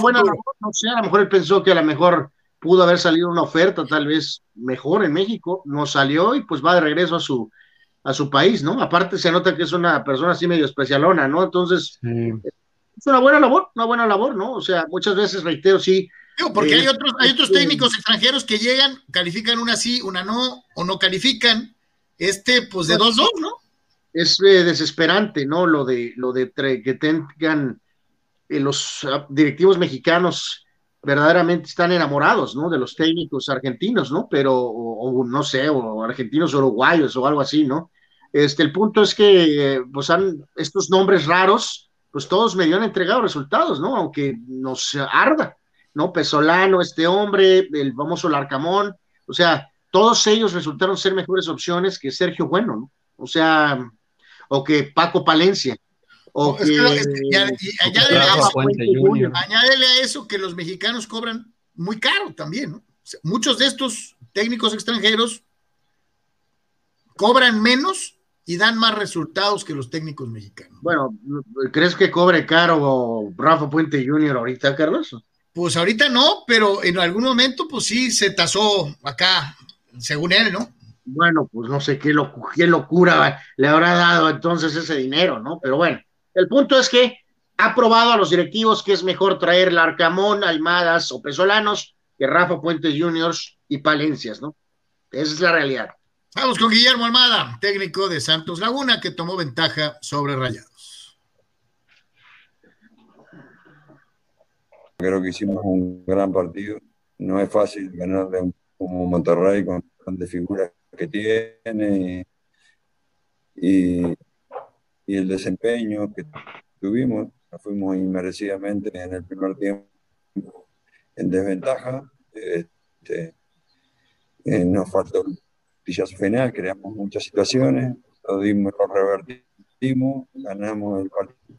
buena labor, no sé, a lo mejor él pensó que a lo mejor pudo haber salido una oferta tal vez mejor en México, no salió y pues va de regreso a su, a su país, ¿no? Aparte se nota que es una persona así medio especialona, ¿no? Entonces, es una buena labor, una buena labor, ¿no? O sea, muchas veces, reitero, sí,
porque hay otros, hay otros técnicos extranjeros que llegan, califican una sí, una no, o no califican. Este, pues de dos, dos, ¿no?
Es eh, desesperante, ¿no? Lo de, lo de que tengan eh, los ah, directivos mexicanos verdaderamente están enamorados, ¿no? De los técnicos argentinos, ¿no? Pero, o, no sé, o argentinos uruguayos o algo así, ¿no? Este, el punto es que, eh, pues, han, estos nombres raros, pues todos me han entregado resultados, ¿no? Aunque nos arda. ¿no? Pesolano, este hombre, el famoso Larcamón, o sea, todos ellos resultaron ser mejores opciones que Sergio Bueno, ¿no? O sea, o que Paco Palencia. O que,
añádele, a eso que los mexicanos cobran muy caro también, ¿no? muchos de estos técnicos extranjeros cobran menos y dan más resultados que los técnicos mexicanos.
Bueno, ¿crees que cobre caro Rafa Puente Jr. ahorita, Carlos?
Pues ahorita no, pero en algún momento, pues sí, se tasó acá, según él, ¿no?
Bueno, pues no sé qué, locura le habrá dado entonces ese dinero, ¿no? Pero bueno, el punto es que ha probado a los directivos que es mejor traer Larcamón, Almadas o Pesolanos que Rafa Puentes Juniors y Palencias, ¿no? Esa es la realidad.
Vamos con Guillermo Almada, técnico de Santos Laguna, que tomó ventaja sobre Rayado.
Creo que hicimos un gran partido. No es fácil ganarle un, Monterrey con grandes figuras que tiene y, y, el desempeño que tuvimos. fuimos inmerecidamente en el primer tiempo en desventaja. Este, eh, nos faltó final, creamos muchas situaciones, lo dimos, lo revertimos, ganamos el partido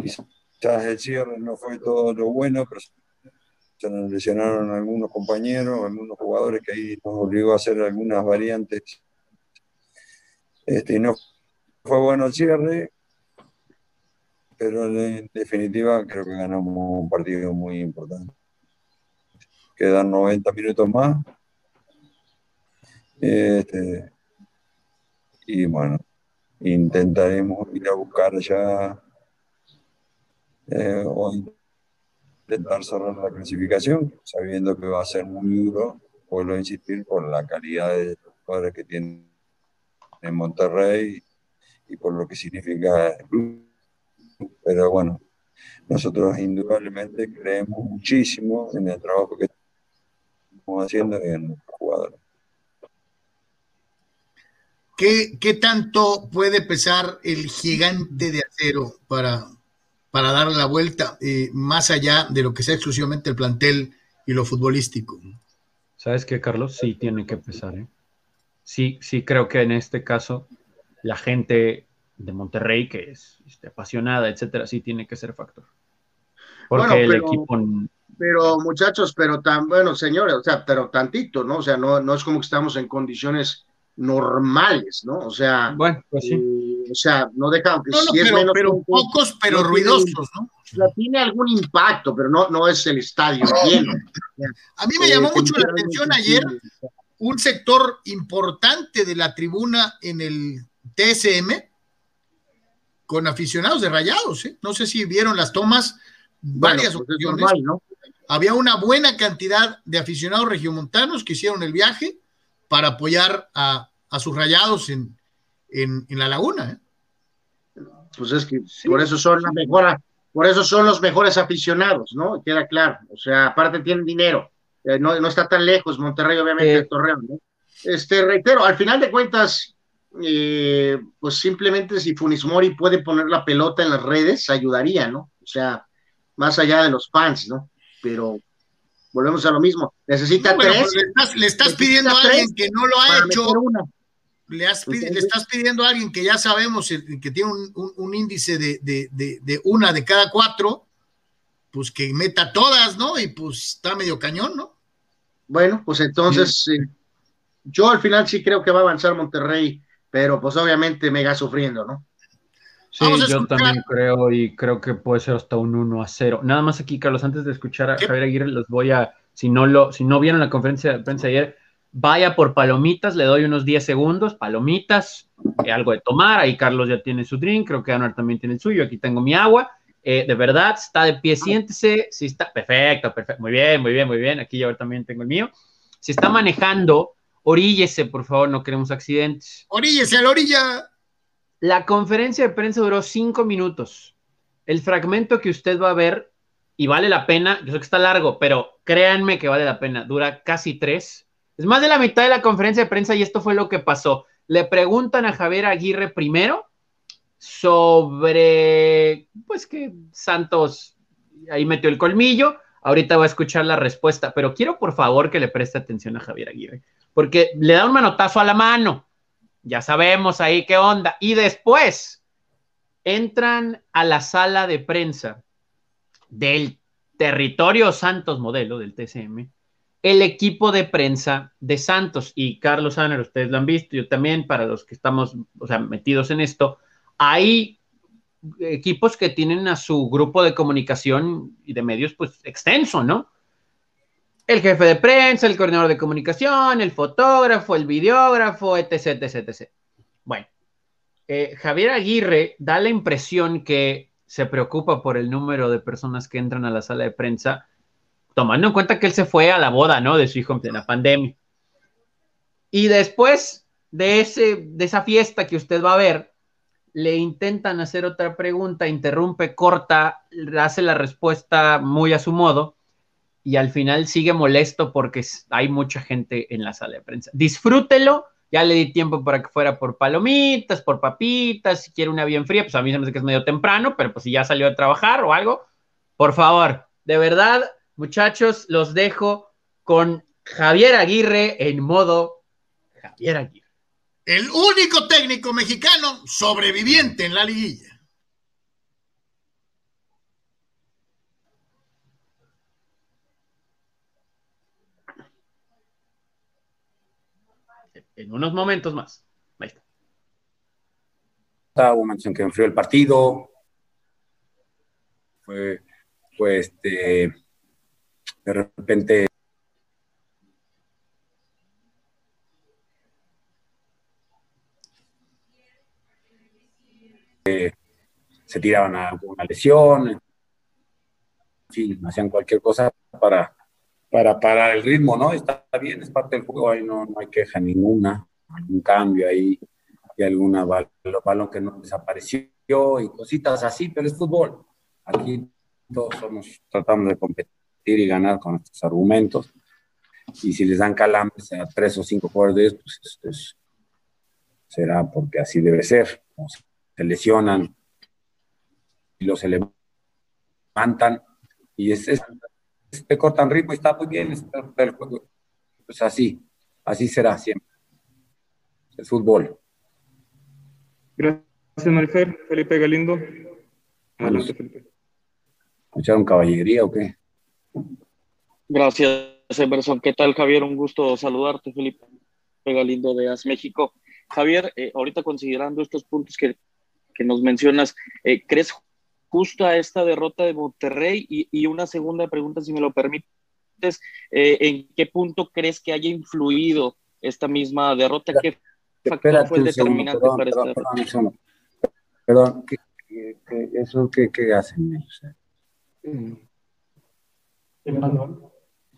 Quizás el cierre no fue todo lo bueno, pero se nos lesionaron algunos compañeros, algunos jugadores que ahí nos obligó a hacer algunas variantes. Este, no fue bueno el cierre, pero en definitiva creo que ganamos un partido muy importante. Quedan 90 minutos más. Este, y bueno, intentaremos ir a buscar ya eh, o intentar cerrar la clasificación, sabiendo que va a ser muy duro, vuelvo a insistir, por la calidad de los jugadores que tienen en Monterrey y por lo que significa el club. Pero bueno, nosotros indudablemente creemos muchísimo en el trabajo que estamos haciendo y en los jugadores.
¿Qué, ¿Qué tanto puede pesar el gigante de acero para, para darle la vuelta, eh, más allá de lo que sea exclusivamente el plantel y lo futbolístico.
¿Sabes qué, Carlos? Sí, tiene que pesar. ¿eh? Sí, sí, creo que en este caso la gente de Monterrey, que es este, apasionada, etcétera, sí tiene que ser factor. Porque el equipo.
Pero, muchachos, pero tan, bueno, señores, o sea, pero tantito, ¿no? O sea, no, no es como que estamos en condiciones normales, ¿no? O sea,
bueno, pues sí.
Eh, o sea, no deja,
no, si es menos pero pocos, pero ruidosos, ¿no?
tiene algún impacto, pero no, no es el estadio lleno. *laughs*
A mí me llamó mucho la atención ayer un sector importante de la tribuna en el TSM con aficionados de Rayados, ¿eh? No sé si vieron las tomas, varias pues ocasiones. ¿no? Había una buena cantidad de aficionados regiomontanos que hicieron el viaje para apoyar a, sus rayados en, la laguna. ¿eh?
Pues es que por eso son la mejor, por eso son los mejores aficionados, ¿no? Queda claro. O sea, aparte tienen dinero. Eh, no, está tan lejos, Monterrey, obviamente, el Torreón, ¿no? Este, reitero, al final de cuentas, eh, pues simplemente si Funismori puede poner la pelota en las redes, ayudaría, ¿no? O sea, más allá de los fans, ¿no? Pero volvemos a lo mismo. Necesita tres.
Le estás, pidiendo a alguien que no lo ha hecho. Le, estás pidiendo a alguien que ya sabemos que tiene un, índice de, una de cada cuatro, pues que meta todas, ¿no? Y pues está medio cañón, ¿no?
Bueno, pues entonces yo al final sí creo que va a avanzar Monterrey, pero pues obviamente mega sufriendo, ¿no?
Sí, yo también creo y creo que puede ser hasta un 1 a 0. Nada más aquí, Carlos, antes de escuchar a Javier Aguirre, los voy a, si no lo, si no vieron la conferencia de prensa ayer, vaya por palomitas, le doy unos 10 segundos, palomitas, eh, algo de tomar, ahí Carlos ya tiene su drink, creo que Anuar también tiene el suyo, aquí tengo mi agua, eh, de verdad, está de pie, siéntese, si está, perfecto, perfecto, muy bien, muy bien, muy bien, aquí yo también tengo el mío, si está manejando, oríllese, por favor, no queremos accidentes.
Oríllese a la orilla.
La conferencia de prensa duró cinco minutos. El fragmento que usted va a ver, y vale la pena, yo sé que está largo, pero créanme que vale la pena, dura casi tres. Es más de la mitad de la conferencia de prensa y esto fue lo que pasó. Le preguntan a Javier Aguirre primero sobre, pues que Santos ahí metió el colmillo. Ahorita va a escuchar la respuesta, pero quiero por favor que le preste atención a Javier Aguirre, porque le da un manotazo a la mano ya sabemos ahí qué onda. Y después entran a la sala de prensa del territorio Santos modelo del TCM, el equipo de prensa de Santos. Y Carlos Anner, ustedes lo han visto, yo también, para los que estamos o sea, metidos en esto, hay equipos que tienen a su grupo de comunicación y de medios pues extenso, ¿no? El jefe de prensa, el coordinador de comunicación, el fotógrafo, el videógrafo, etc, etc, etc. Bueno, eh, Javier Aguirre da la impresión que se preocupa por el número de personas que entran a la sala de prensa, tomando en cuenta que él se fue a la boda, ¿no? De su hijo en plena pandemia. Y después de, ese, de esa fiesta que usted va a ver, le intentan hacer otra pregunta, interrumpe, corta, hace la respuesta muy a su modo y al final sigue molesto porque hay mucha gente en la sala de prensa. Disfrútelo, ya le di tiempo para que fuera por palomitas, por papitas, si quiere una bien fría, pues a mí se me hace que es medio temprano, pero pues si ya salió a trabajar o algo, por favor, de verdad, muchachos, los dejo con Javier Aguirre en modo Javier Aguirre.
El único técnico mexicano sobreviviente en la liguilla.
En unos momentos más. Ahí está.
Hubo momentos en que enfrió el partido. Fue, fue este, de repente se tiraban a una lesión, en fin, hacían cualquier cosa para, para parar el ritmo, ¿no? Está bien, es parte del juego, ahí no, no hay queja ninguna, algún cambio ahí y alguna balón que no desapareció y cositas así, pero es fútbol. Aquí todos somos, tratamos de competir y ganar con nuestros argumentos. Y si les dan calambres a tres o cinco jugadores pues esto es, será porque así debe ser. se lesionan y los levantan y es, es te cortan ritmo y está muy bien, el juego. Pues así, así será siempre. El fútbol.
Gracias, Marifer. Felipe Galindo.
Adelante, Felipe. ¿Escucharon caballería o qué?
Gracias, Emerson. ¿Qué tal, Javier? Un gusto saludarte, Felipe Galindo de AS México. Javier, eh, ahorita considerando estos puntos que, que nos mencionas, eh, ¿crees justo a esta derrota de Monterrey? Y, una segunda pregunta, si me lo permites, eh, ¿en qué punto crees que haya influido esta misma derrota? ¿Qué factor fue el determinante para esta derrota?
Perdón, ¿qué, eso qué, qué hacen ellos?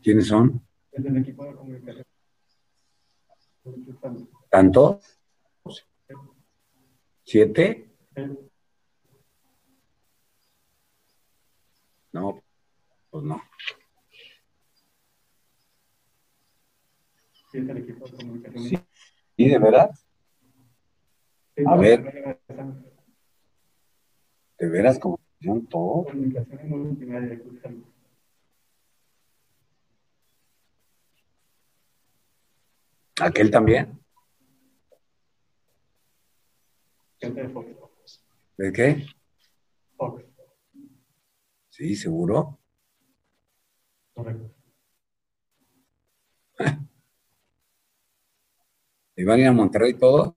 ¿Quiénes son? El equipo de comunicación. ¿Tanto? ¿Siete? No, pues no. Sí, el equipo de comunicación. Sí, ¿Y de verdad? A ver. ¿De veras comunicación todo? Comunicación multimedia. ¿Aquel también? ¿De qué? Fox. Sí, seguro. Correcto. *laughs* Y van a ir a Monterrey todos.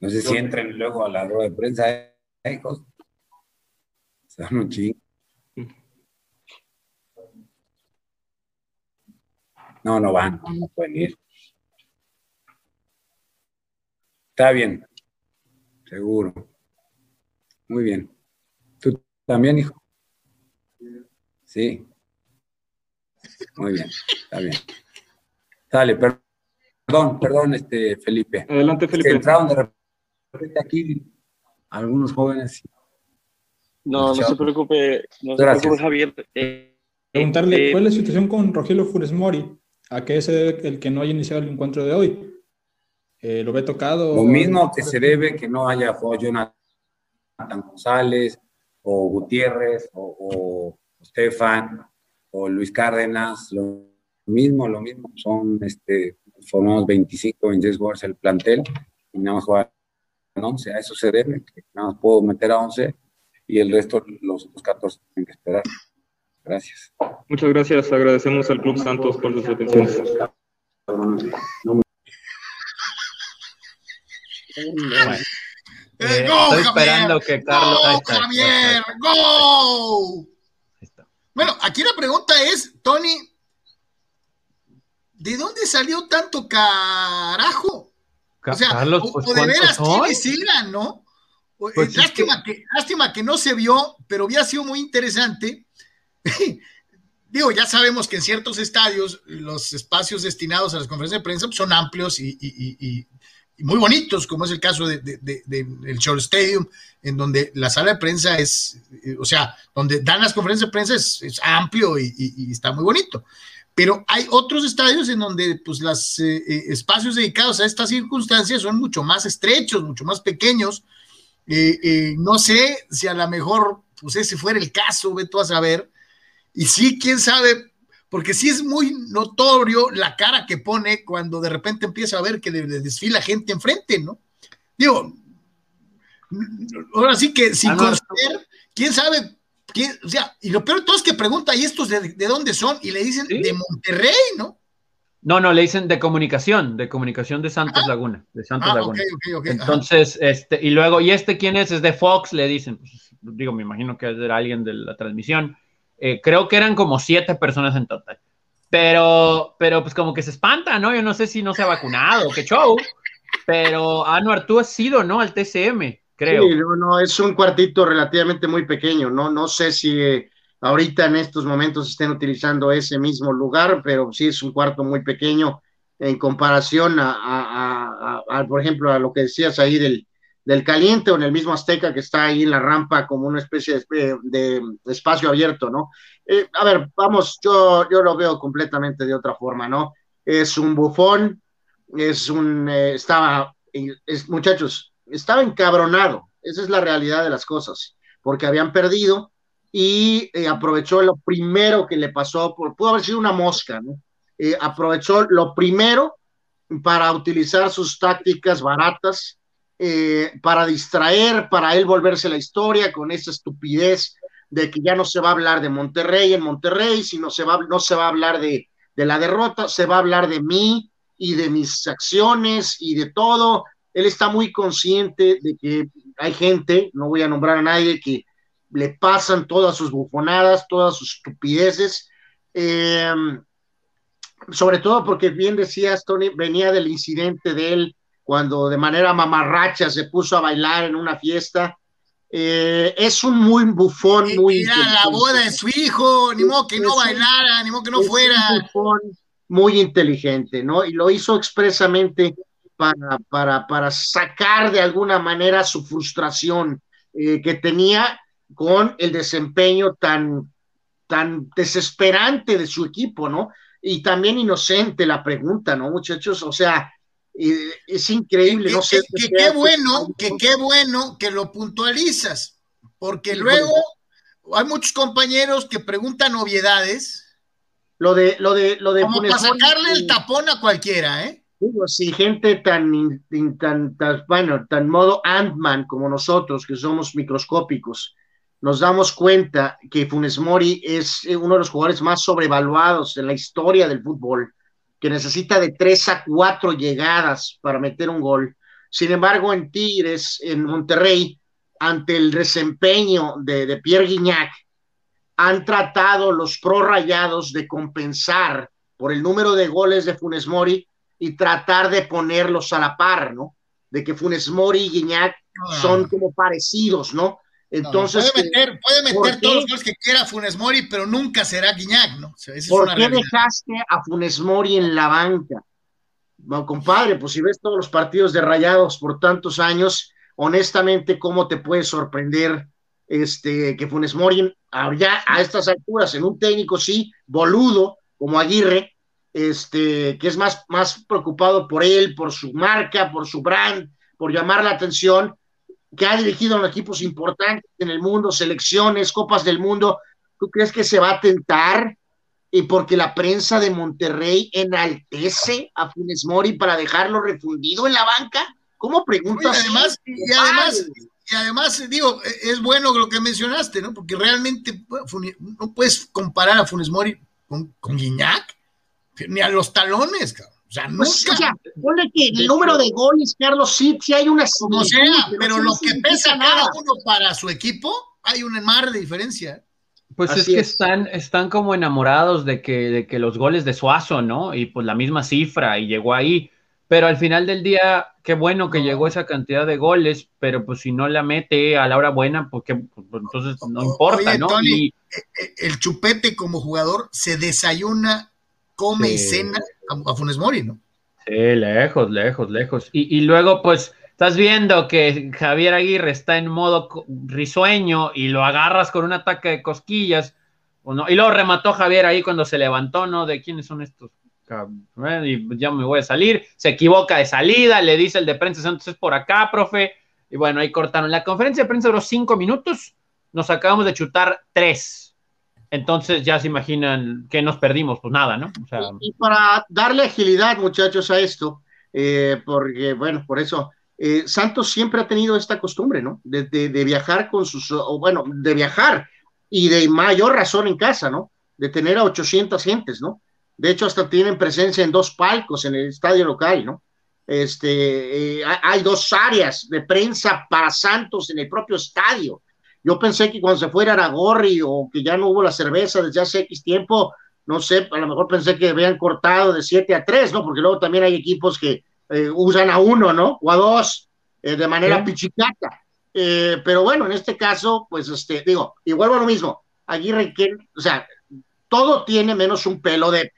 No sé si entren luego a la rueda de prensa. ¿eh, hijos? Se dan un ching. No, no van, no, no pueden ir. Está bien, seguro. Muy bien. ¿Tú también, hijo? Sí. Muy bien, está bien. Dale, perdón, perdón, este, Felipe.
Adelante,
Es que
Felipe.
entraron de repente aquí algunos jóvenes.
No, no se preocupe, no se
Gracias.
preocupe, Javier. Eh,
Preguntarle,
eh,
¿cuál es la situación con Rogelio Funes Mori? ¿A qué se debe el que no haya iniciado el encuentro de hoy? Eh, ¿Lo ve tocado?
Lo mismo que se debe que no haya jugado Jonathan González, o Gutiérrez, o, o Stefan, o Luis Cárdenas, lo mismo, lo mismo. Son, este, formamos 25, 26 jugadores el plantel y nada más juegan 11. A eso se debe, que nada más puedo meter a 11 y el resto, los, los 14 tienen que esperar. Gracias.
Muchas gracias. Agradecemos al Club Santos por sus atenciones.
Eh,
Eh,
go,
estoy
Javier.
esperando que Carlos.
¡Go,
está,
Javier! ¡Go!
está.
Bueno, aquí la pregunta es, Tony, ¿de dónde salió tanto carajo?
Ca-
O sea,
Carlos, pues,
o de
¿cuántos
veras eran, ¿no? Eh,
Pues es
lástima, que... lástima que no se vio, pero hubiera sido muy interesante. *laughs* Digo, ya sabemos que en ciertos estadios los espacios destinados a las conferencias de prensa pues, son amplios y, y- y- y- y muy bonitos, como es el caso de- de- del Shore Stadium, en donde la sala de prensa es, eh, o sea, donde dan las conferencias de prensa es, amplio y, está muy bonito. Pero hay otros estadios en donde pues los espacios dedicados a estas circunstancias son mucho más estrechos, mucho más pequeños. Eh, eh, no sé si a lo mejor, pues ese fuera el caso, ve tú a saber. Y sí, quién sabe, porque sí es muy notorio la cara que pone cuando de repente empieza a ver que le, le desfila gente enfrente, ¿no? Digo, ahora sí que sin
Ah, no,
conocer, quién sabe, quién- o sea, y lo peor de todo es que pregunta, ¿y estos de, de dónde son? Y le dicen,
¿Sí?
de Monterrey, ¿no?
No, no, le dicen de comunicación, de comunicación de Santos Laguna, de Santos
Ah,
Laguna.
ok, ok. ajá.
Entonces, este, y luego, ¿y este quién es? Es de Fox, le dicen. Pues, digo, me imagino que era alguien de la transmisión. Eh, creo que eran como siete personas en total. Pero, pero pues como que se espanta, ¿no? Yo no sé si no se ha vacunado, qué show. Pero, Anuar, tú has sido, ¿no? Al TCM, creo.
Sí, no, no, es un cuartito relativamente muy pequeño, no, no sé si eh, ahorita en estos momentos estén utilizando ese mismo lugar, pero sí es un cuarto muy pequeño en comparación a, a- a- a, por ejemplo, a lo que decías ahí del, del caliente o en el mismo Azteca que está ahí en la rampa como una especie de, espacio abierto, ¿no? Eh, a ver, vamos, yo, yo lo veo completamente de otra forma, ¿no? Es un bufón, es un, eh, estaba, es, muchachos, estaba encabronado, esa es la realidad de las cosas, porque habían perdido y eh, aprovechó lo primero que le pasó, por, pudo haber sido una mosca, ¿no? Aprovechó lo primero para utilizar sus tácticas baratas, eh, para distraer, para él volverse la historia con esa estupidez de que ya no se va a hablar de Monterrey en Monterrey, sino se va, no se va a hablar de, de la derrota, se va a hablar de mí y de mis acciones y de todo. Él está muy consciente de que hay gente, no voy a nombrar a nadie, que le pasan todas sus bufonadas, todas sus estupideces. Eh, sobre todo porque bien decías, Tony, venía del incidente de él cuando de manera mamarracha se puso a bailar en una fiesta. Eh, es un muy bufón,
Y-
muy...
era la boda de su hijo, ni modo que no bailara, ni modo que no fuera.
un bufón muy inteligente, ¿no? Y lo hizo expresamente para, para, para sacar de alguna manera su frustración eh, que tenía con el desempeño tan, tan desesperante de su equipo, ¿no? Y también inocente la pregunta, ¿no, muchachos? O sea, eh, es increíble,
Que-
no sé.
que- qué bueno, que qué bueno que lo puntualizas, porque luego hay muchos compañeros que preguntan obviedades,
Lo de, lo de, lo de
como
Funes
para sacarle el tapón a cualquiera, ¿eh?
Digo, si gente tan, tan, tan, bueno, tan modo Ant-Man como nosotros, que somos microscópicos, nos damos cuenta que Funes Mori es eh, uno de los jugadores más sobrevaluados en la historia del fútbol. Que necesita de tres a cuatro llegadas para meter un gol. Sin embargo, en Tigres, en Monterrey, ante el desempeño de, de Pierre Guignac, han tratado los prorrayados de compensar por el número de goles de Funes Mori y tratar de ponerlos a la par, ¿no? De que Funes Mori y Guiñac son como parecidos, ¿no? Entonces,
puede meter, puede meter todos los goles que quiera Funes Mori, pero nunca será Guiñac, ¿no? O sea, esa
¿Por
es una
qué
realidad.
dejaste a Funes Mori en la banca? No, compadre, pues si ves todos los partidos de Rayados por tantos años, honestamente, ¿cómo te puede sorprender este, que Funes Mori ya a estas alturas, en un técnico sí, boludo, como Aguirre, este, que es más, más preocupado por él, por su marca, por su brand, por llamar la atención, que ha dirigido a equipos importantes en el mundo, selecciones, copas del mundo, ¿tú crees que se va a tentar? Y porque la prensa de Monterrey enaltece a Funes Mori para dejarlo refundido en la banca. ¿Cómo preguntas?
además, y además, y además, digo, es bueno lo que mencionaste, ¿no? Porque realmente no puedes comparar a Funes Mori con, con Guiñac, ni a los talones, cabrón. O sea,
Pues,
nunca.
o sea, ponle que el número de goles, Carlos, sí, sí hay una
como sea, pero
eso
lo que pesa
nada.
cada uno para su equipo, hay un mar de diferencia.
Pues es que
es.
están, están como enamorados de que, de que los goles de Suazo, ¿no? Y pues la misma cifra, y llegó ahí. Pero al final del día, qué bueno que
No.
llegó esa cantidad de goles, pero pues si no la mete a la hora buena, pues, que, pues, entonces no
O-
importa,
oye,
¿no?
Tony,
Y,
Eh, El chupete como jugador se desayuna, come y cena a, Funes Mori, ¿no?
Sí, lejos, lejos, lejos. Y, y luego, pues, estás viendo que Javier Aguirre está en modo risueño y lo agarras con un ataque de cosquillas. ¿o no? Y luego remató Javier ahí cuando se levantó, ¿no? ¿De quiénes son estos? Y ya me voy a salir. Se equivoca de salida, le dice el de prensa Santos es por acá, profe. Y bueno, ahí cortaron. La conferencia de prensa duró cinco minutos. Nos acabamos de chutar tres. Entonces ya se imaginan que nos perdimos. Pues nada, ¿no?
Y para darle agilidad, muchachos, a esto, eh, porque, bueno, por eso, eh, Santos siempre ha tenido esta costumbre, ¿no? De, de- viajar con sus, bueno, de viajar y de mayor razón en casa, ¿no? De tener a 800 gentes, ¿no? De hecho, hasta tienen presencia en dos palcos en el estadio local, ¿no? Este, eh, hay dos áreas de prensa para Santos en el propio estadio. Yo pensé que cuando se fuera Aragorri o que ya no hubo la cerveza desde hace X tiempo, no sé, a lo mejor pensé que habían cortado de 7 a 3, ¿no? Porque luego también hay equipos que eh, usan a uno, ¿no? O a dos, eh, de manera
Sí.
pichicata. Eh, pero bueno, en este caso, pues, este, digo, y vuelvo a lo mismo, Aguirre, que, o sea, todo tiene menos un pelo de...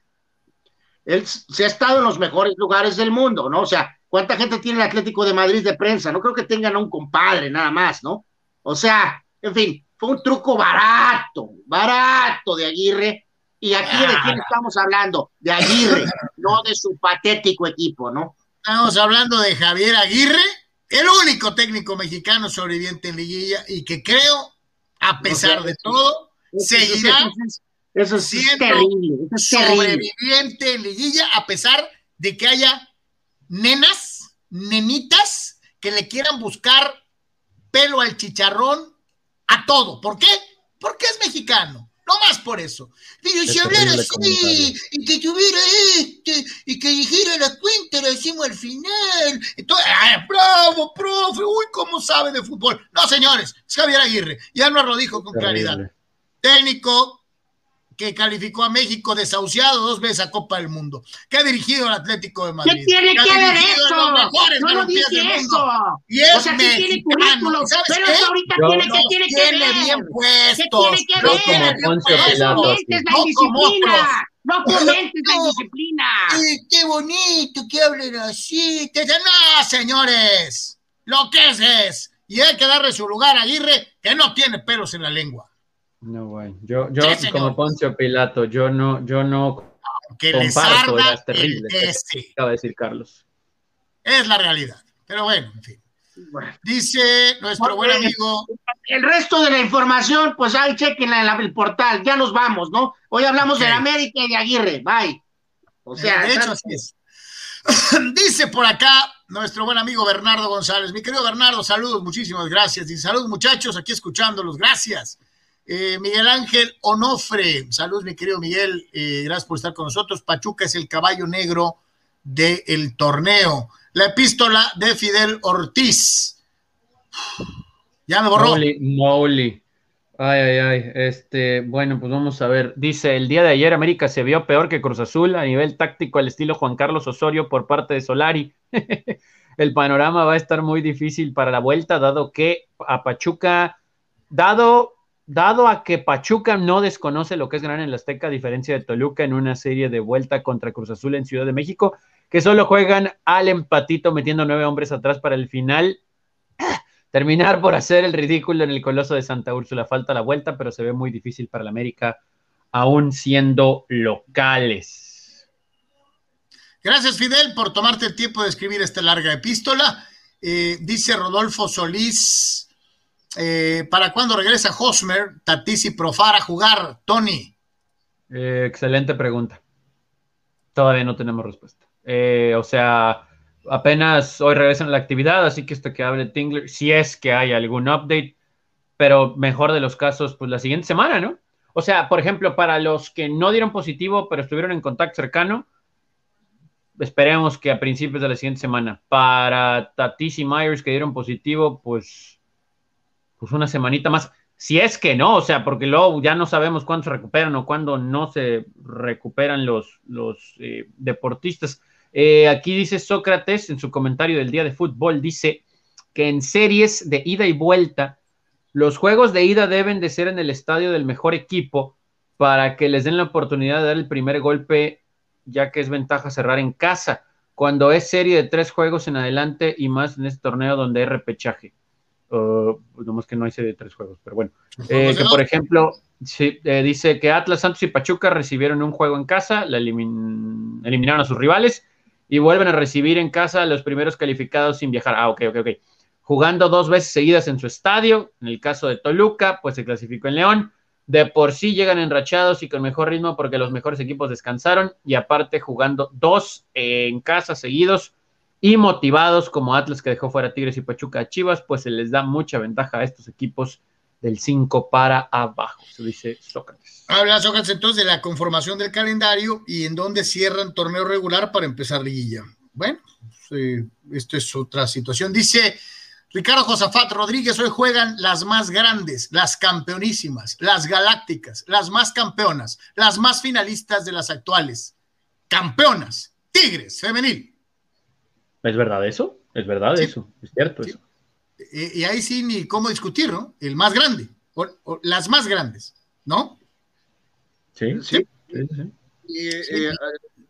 Él se ha estado en los mejores lugares del mundo, ¿no? O sea, ¿cuánta gente tiene el Atlético de Madrid de prensa? No creo que tengan a un compadre, nada más, ¿no? O sea, en fin, fue un truco barato, barato de Aguirre. Y aquí de quién estamos hablando? De Aguirre, no de su patético equipo, ¿no?
Estamos hablando de Javier Aguirre, el único técnico mexicano sobreviviente en liguilla y que creo, a pesar de todo, seguirá
Eso es, eso es
siendo
terrible, es
sobreviviente en liguilla, a pesar de que haya nenas, nenitas, que le quieran buscar pelo al chicharrón a todo. ¿Por qué? Porque es mexicano. No más por eso. Pero
Es
si hablara así
comentario.
y que tuviera este y que dijera la cuenta, la decimos al final. Entonces, ¡ay, bravo, profe! Uy, ¿cómo sabe de fútbol? No, señores, es Javier Aguirre. Ya nos lo dijo con claridad técnico que calificó a México desahuciado dos veces a Copa del Mundo, que ha dirigido al Atlético de Madrid.
¿Qué tiene
ha
que ver eso? no dije
mundo.
eso.
Y es
O sea, sí tiene currículum,
¿Y sabes
pero
qué?
eso ahorita
Yo-
tiene que
Los
tiene que
tiene
ver.
bien
¿Qué
puestos.
tiene que
los
ver?
tiene
como
bien
Poncio
puestos.
Pilato,
No fomentes la
No como otros.
indisciplina. No fomentes la
No.
indisciplina.
Qué bonito que hablen así. Que dicen, no, señores, lo que es es. Y hay que darle su lugar a Aguirre, que no tiene pelos en la lengua.
No, güey. Yo, yo
Sí,
como Poncio Pilato, yo no, yo no
Que les
comparto,
arda
es terrible.
el este.
acaba de decir Carlos.
Es la realidad. Pero bueno, en fin.
Bueno.
Dice nuestro buen amigo.
El resto de la información, pues ahí chequenla en la- el portal. Ya nos vamos, ¿no? Hoy hablamos de la América y de Aguirre. Bye. O sea,
de hecho, así es. *laughs* Dice por acá nuestro buen amigo Bernardo González. Mi querido Bernardo, saludos, muchísimas gracias. Y saludos, muchachos, aquí escuchándolos. Gracias. Eh, Miguel Ángel Onofre, saludos mi querido Miguel, eh, gracias por estar con nosotros. Pachuca es el caballo negro del torneo. La epístola de Fidel Ortiz. Ya me borró.
Molly, Ay, ay, ay. Este, bueno, pues vamos a ver. Dice, el día de ayer América se vio peor que Cruz Azul a nivel táctico al estilo Juan Carlos Osorio por parte de Solari. *laughs* el panorama va a estar muy difícil para la vuelta, dado que a Pachuca, dado dado a que Pachuca no desconoce lo que es ganar en la Azteca, a diferencia de Toluca en una serie de vuelta contra Cruz Azul en Ciudad de México, que solo juegan al empatito metiendo nueve hombres atrás para el final. *clears throat* Terminar por hacer el ridículo en el Coloso de Santa Úrsula. Falta la vuelta, pero se ve muy difícil para la América, aún siendo locales.
Gracias, Fidel, por tomarte el tiempo de escribir esta larga epístola. Eh, dice Rodolfo Solís, eh, ¿Para cuándo regresa Hosmer, Tatis y Profar a jugar, Tony?
Eh, excelente pregunta. Todavía no tenemos respuesta. Eh, o sea, apenas hoy regresan a la actividad, así que esto que hable Tingler, si es que hay algún update, pero mejor de los casos, pues la siguiente semana, ¿no? O sea, por ejemplo, para los que no dieron positivo, pero estuvieron en contacto cercano, esperemos que a principios de la siguiente semana. Para Tatis y Myers que dieron positivo, pues pues una semanita más. Si es que no, o sea, porque luego ya no sabemos cuándo se recuperan o cuándo no se recuperan los, los eh, deportistas. Eh, aquí dice Sócrates en su comentario del día de fútbol, dice que en series de ida y vuelta, los juegos de ida deben de ser en el estadio del mejor equipo para que les den la oportunidad de dar el primer golpe, ya que es ventaja cerrar en casa, cuando es serie de tres juegos en adelante y más en este torneo donde hay repechaje. Uh, más que no de tres juegos, pero bueno. Eh, que por ejemplo, eh, dice que Atlas, Santos y Pachuca recibieron un juego en casa, la eliminaron a sus rivales y vuelven a recibir en casa los primeros calificados sin viajar. Ah, ok, ok, ok. Jugando dos veces seguidas en su estadio, en el caso de Toluca, pues se clasificó en León. De por sí llegan enrachados y con mejor ritmo porque los mejores equipos descansaron y aparte jugando dos en casa seguidos y motivados como Atlas que dejó fuera Tigres y Pachuca Chivas, pues se les da mucha ventaja a estos equipos del 5 para abajo, se dice Sócrates.
Habla Sócrates entonces de la conformación del calendario y en dónde cierran torneo regular para empezar liguilla. Bueno, eh, esto es otra situación. Dice Ricardo Josafat Rodríguez, hoy juegan las más grandes, las campeonísimas, las galácticas, las más campeonas, las más finalistas de las actuales. Campeonas, Tigres, femenil,
¿Es verdad eso? ¿Es verdad eso? ¿Es cierto eso?
Y, ahí sí ni cómo discutir, ¿no? El más grande, o, las más grandes, ¿no?
Sí, sí.
Y, eh,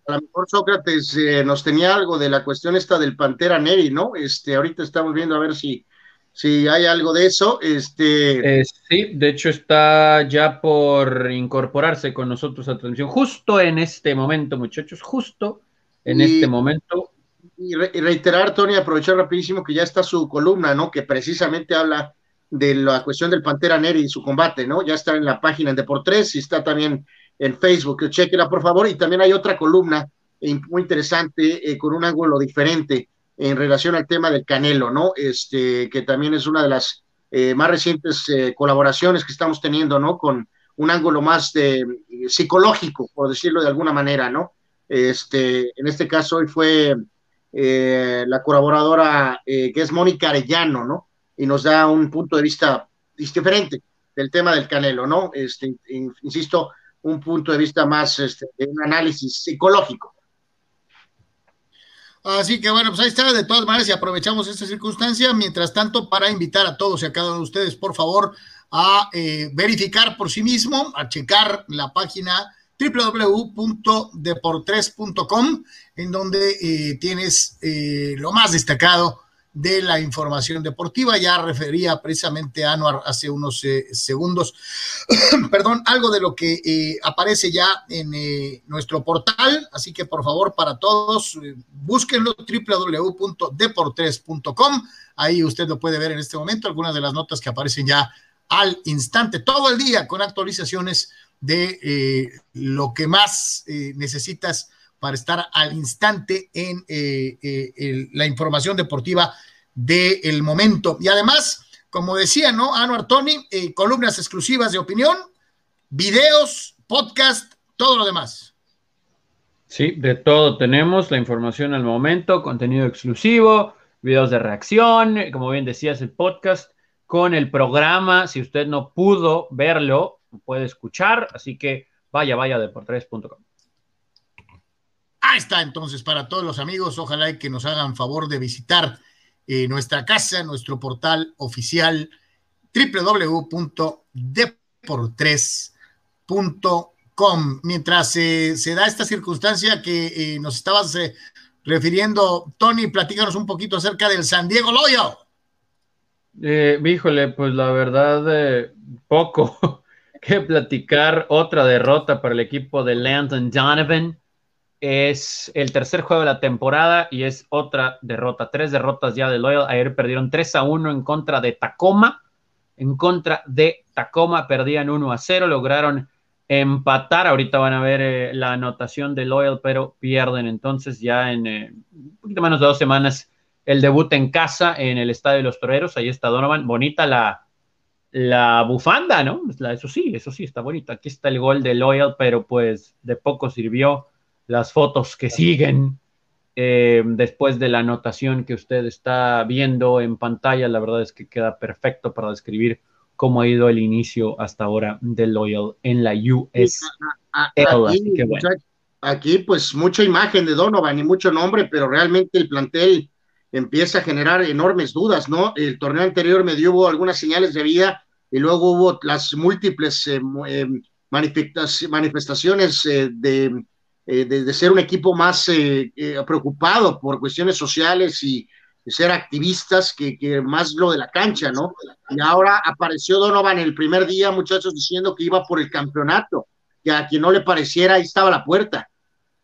a lo mejor Sócrates eh, nos tenía algo de la cuestión esta del Pantera Neri, ¿no? Este, ahorita estamos viendo a ver si, si hay algo de eso. Este...
Eh, sí, de hecho está ya por incorporarse con nosotros a transmisión, justo en este momento, muchachos, justo en este momento
y, reiterar, Tony, aprovechar rapidísimo que ya está su columna, ¿no? Que precisamente habla de la cuestión del Pantera Neri y su combate, ¿no? Ya está en la página de Deportes y está también en Facebook, chequela por favor. Y también hay otra columna muy interesante eh, con un ángulo diferente en relación al tema del Canelo, ¿no? Este, que también es una de las eh, más recientes eh, colaboraciones que estamos teniendo, ¿no? Con un ángulo más de, psicológico, por decirlo de alguna manera, ¿no? Este, en este caso hoy fue eh, la colaboradora eh, que es Mónica Arellano, ¿no? Y nos da un punto de vista diferente del tema del Canelo, ¿no? Este, insisto, un punto de vista más, este, un análisis psicológico.
Así que bueno, pues ahí está, de todas maneras, y aprovechamos esta circunstancia, mientras tanto, para invitar a todos y a cada uno de ustedes, por favor, a eh, verificar por sí mismo, a checar la página www.deportres.com, en donde eh, tienes eh, lo más destacado de la información deportiva. Ya refería precisamente a Anuar hace unos eh, segundos, *coughs* perdón, algo de lo que aparece ya en nuestro portal. Así que por favor, para todos, búsquenlo www.deportres.com. Ahí usted lo puede ver en este momento, algunas de las notas que aparecen ya al instante, todo el día con actualizaciones de eh, lo que más eh, necesitas para estar al instante en eh, la información deportiva del momento. Y además, como decía, ¿no? Anuar Tony, columnas exclusivas de opinión, videos, podcast, todo lo demás.
Sí, de todo tenemos, la información al momento, contenido exclusivo, videos de reacción, como bien decías, el podcast con el programa. Si usted no pudo verlo, puede escuchar, así que vaya, vaya de por
Ahí está entonces para todos los amigos, ojalá que nos hagan favor de visitar eh, nuestra casa, nuestro portal oficial www.deportres.com. Mientras eh, se da esta circunstancia que eh, nos estabas refiriendo, Tony, platícanos un poquito acerca del San Diego Loyal.
híjole, pues la verdad, poco *laughs* que platicar. Otra derrota para el equipo de Landon Donovan es el tercer juego de la temporada y es otra derrota. Tres derrotas ya de Loyal. Ayer perdieron 3 a 1 en contra de Tacoma. En contra de Tacoma perdían 1 a 0. Lograron empatar. Ahorita van a ver eh, la anotación de Loyal, pero pierden. Entonces, ya en eh, un poquito menos de dos semanas, el debut en casa en el Estadio de los Toreros. Ahí está Donovan. Bonita la, la bufanda, ¿no? Eso sí, eso sí, está bonito. Aquí está el gol de Loyal, pero pues de poco sirvió las fotos que siguen eh, después de la anotación que usted está viendo en pantalla. La verdad es que queda perfecto para describir cómo ha ido el inicio hasta ahora de Loyal en la US.
Aquí, pues mucha imagen de Donovan y mucho nombre, pero realmente el plantel empieza a generar enormes dudas, ¿no? El torneo anterior me dio algunas señales de vida y luego hubo las múltiples eh, eh, manifestaciones de eh, de, ser un equipo más eh, eh, preocupado por cuestiones sociales y ser activistas que, más lo de la cancha, ¿no? Y ahora apareció Donovan el primer día, muchachos, diciendo que iba por el campeonato, que a quien no le pareciera, ahí estaba la puerta.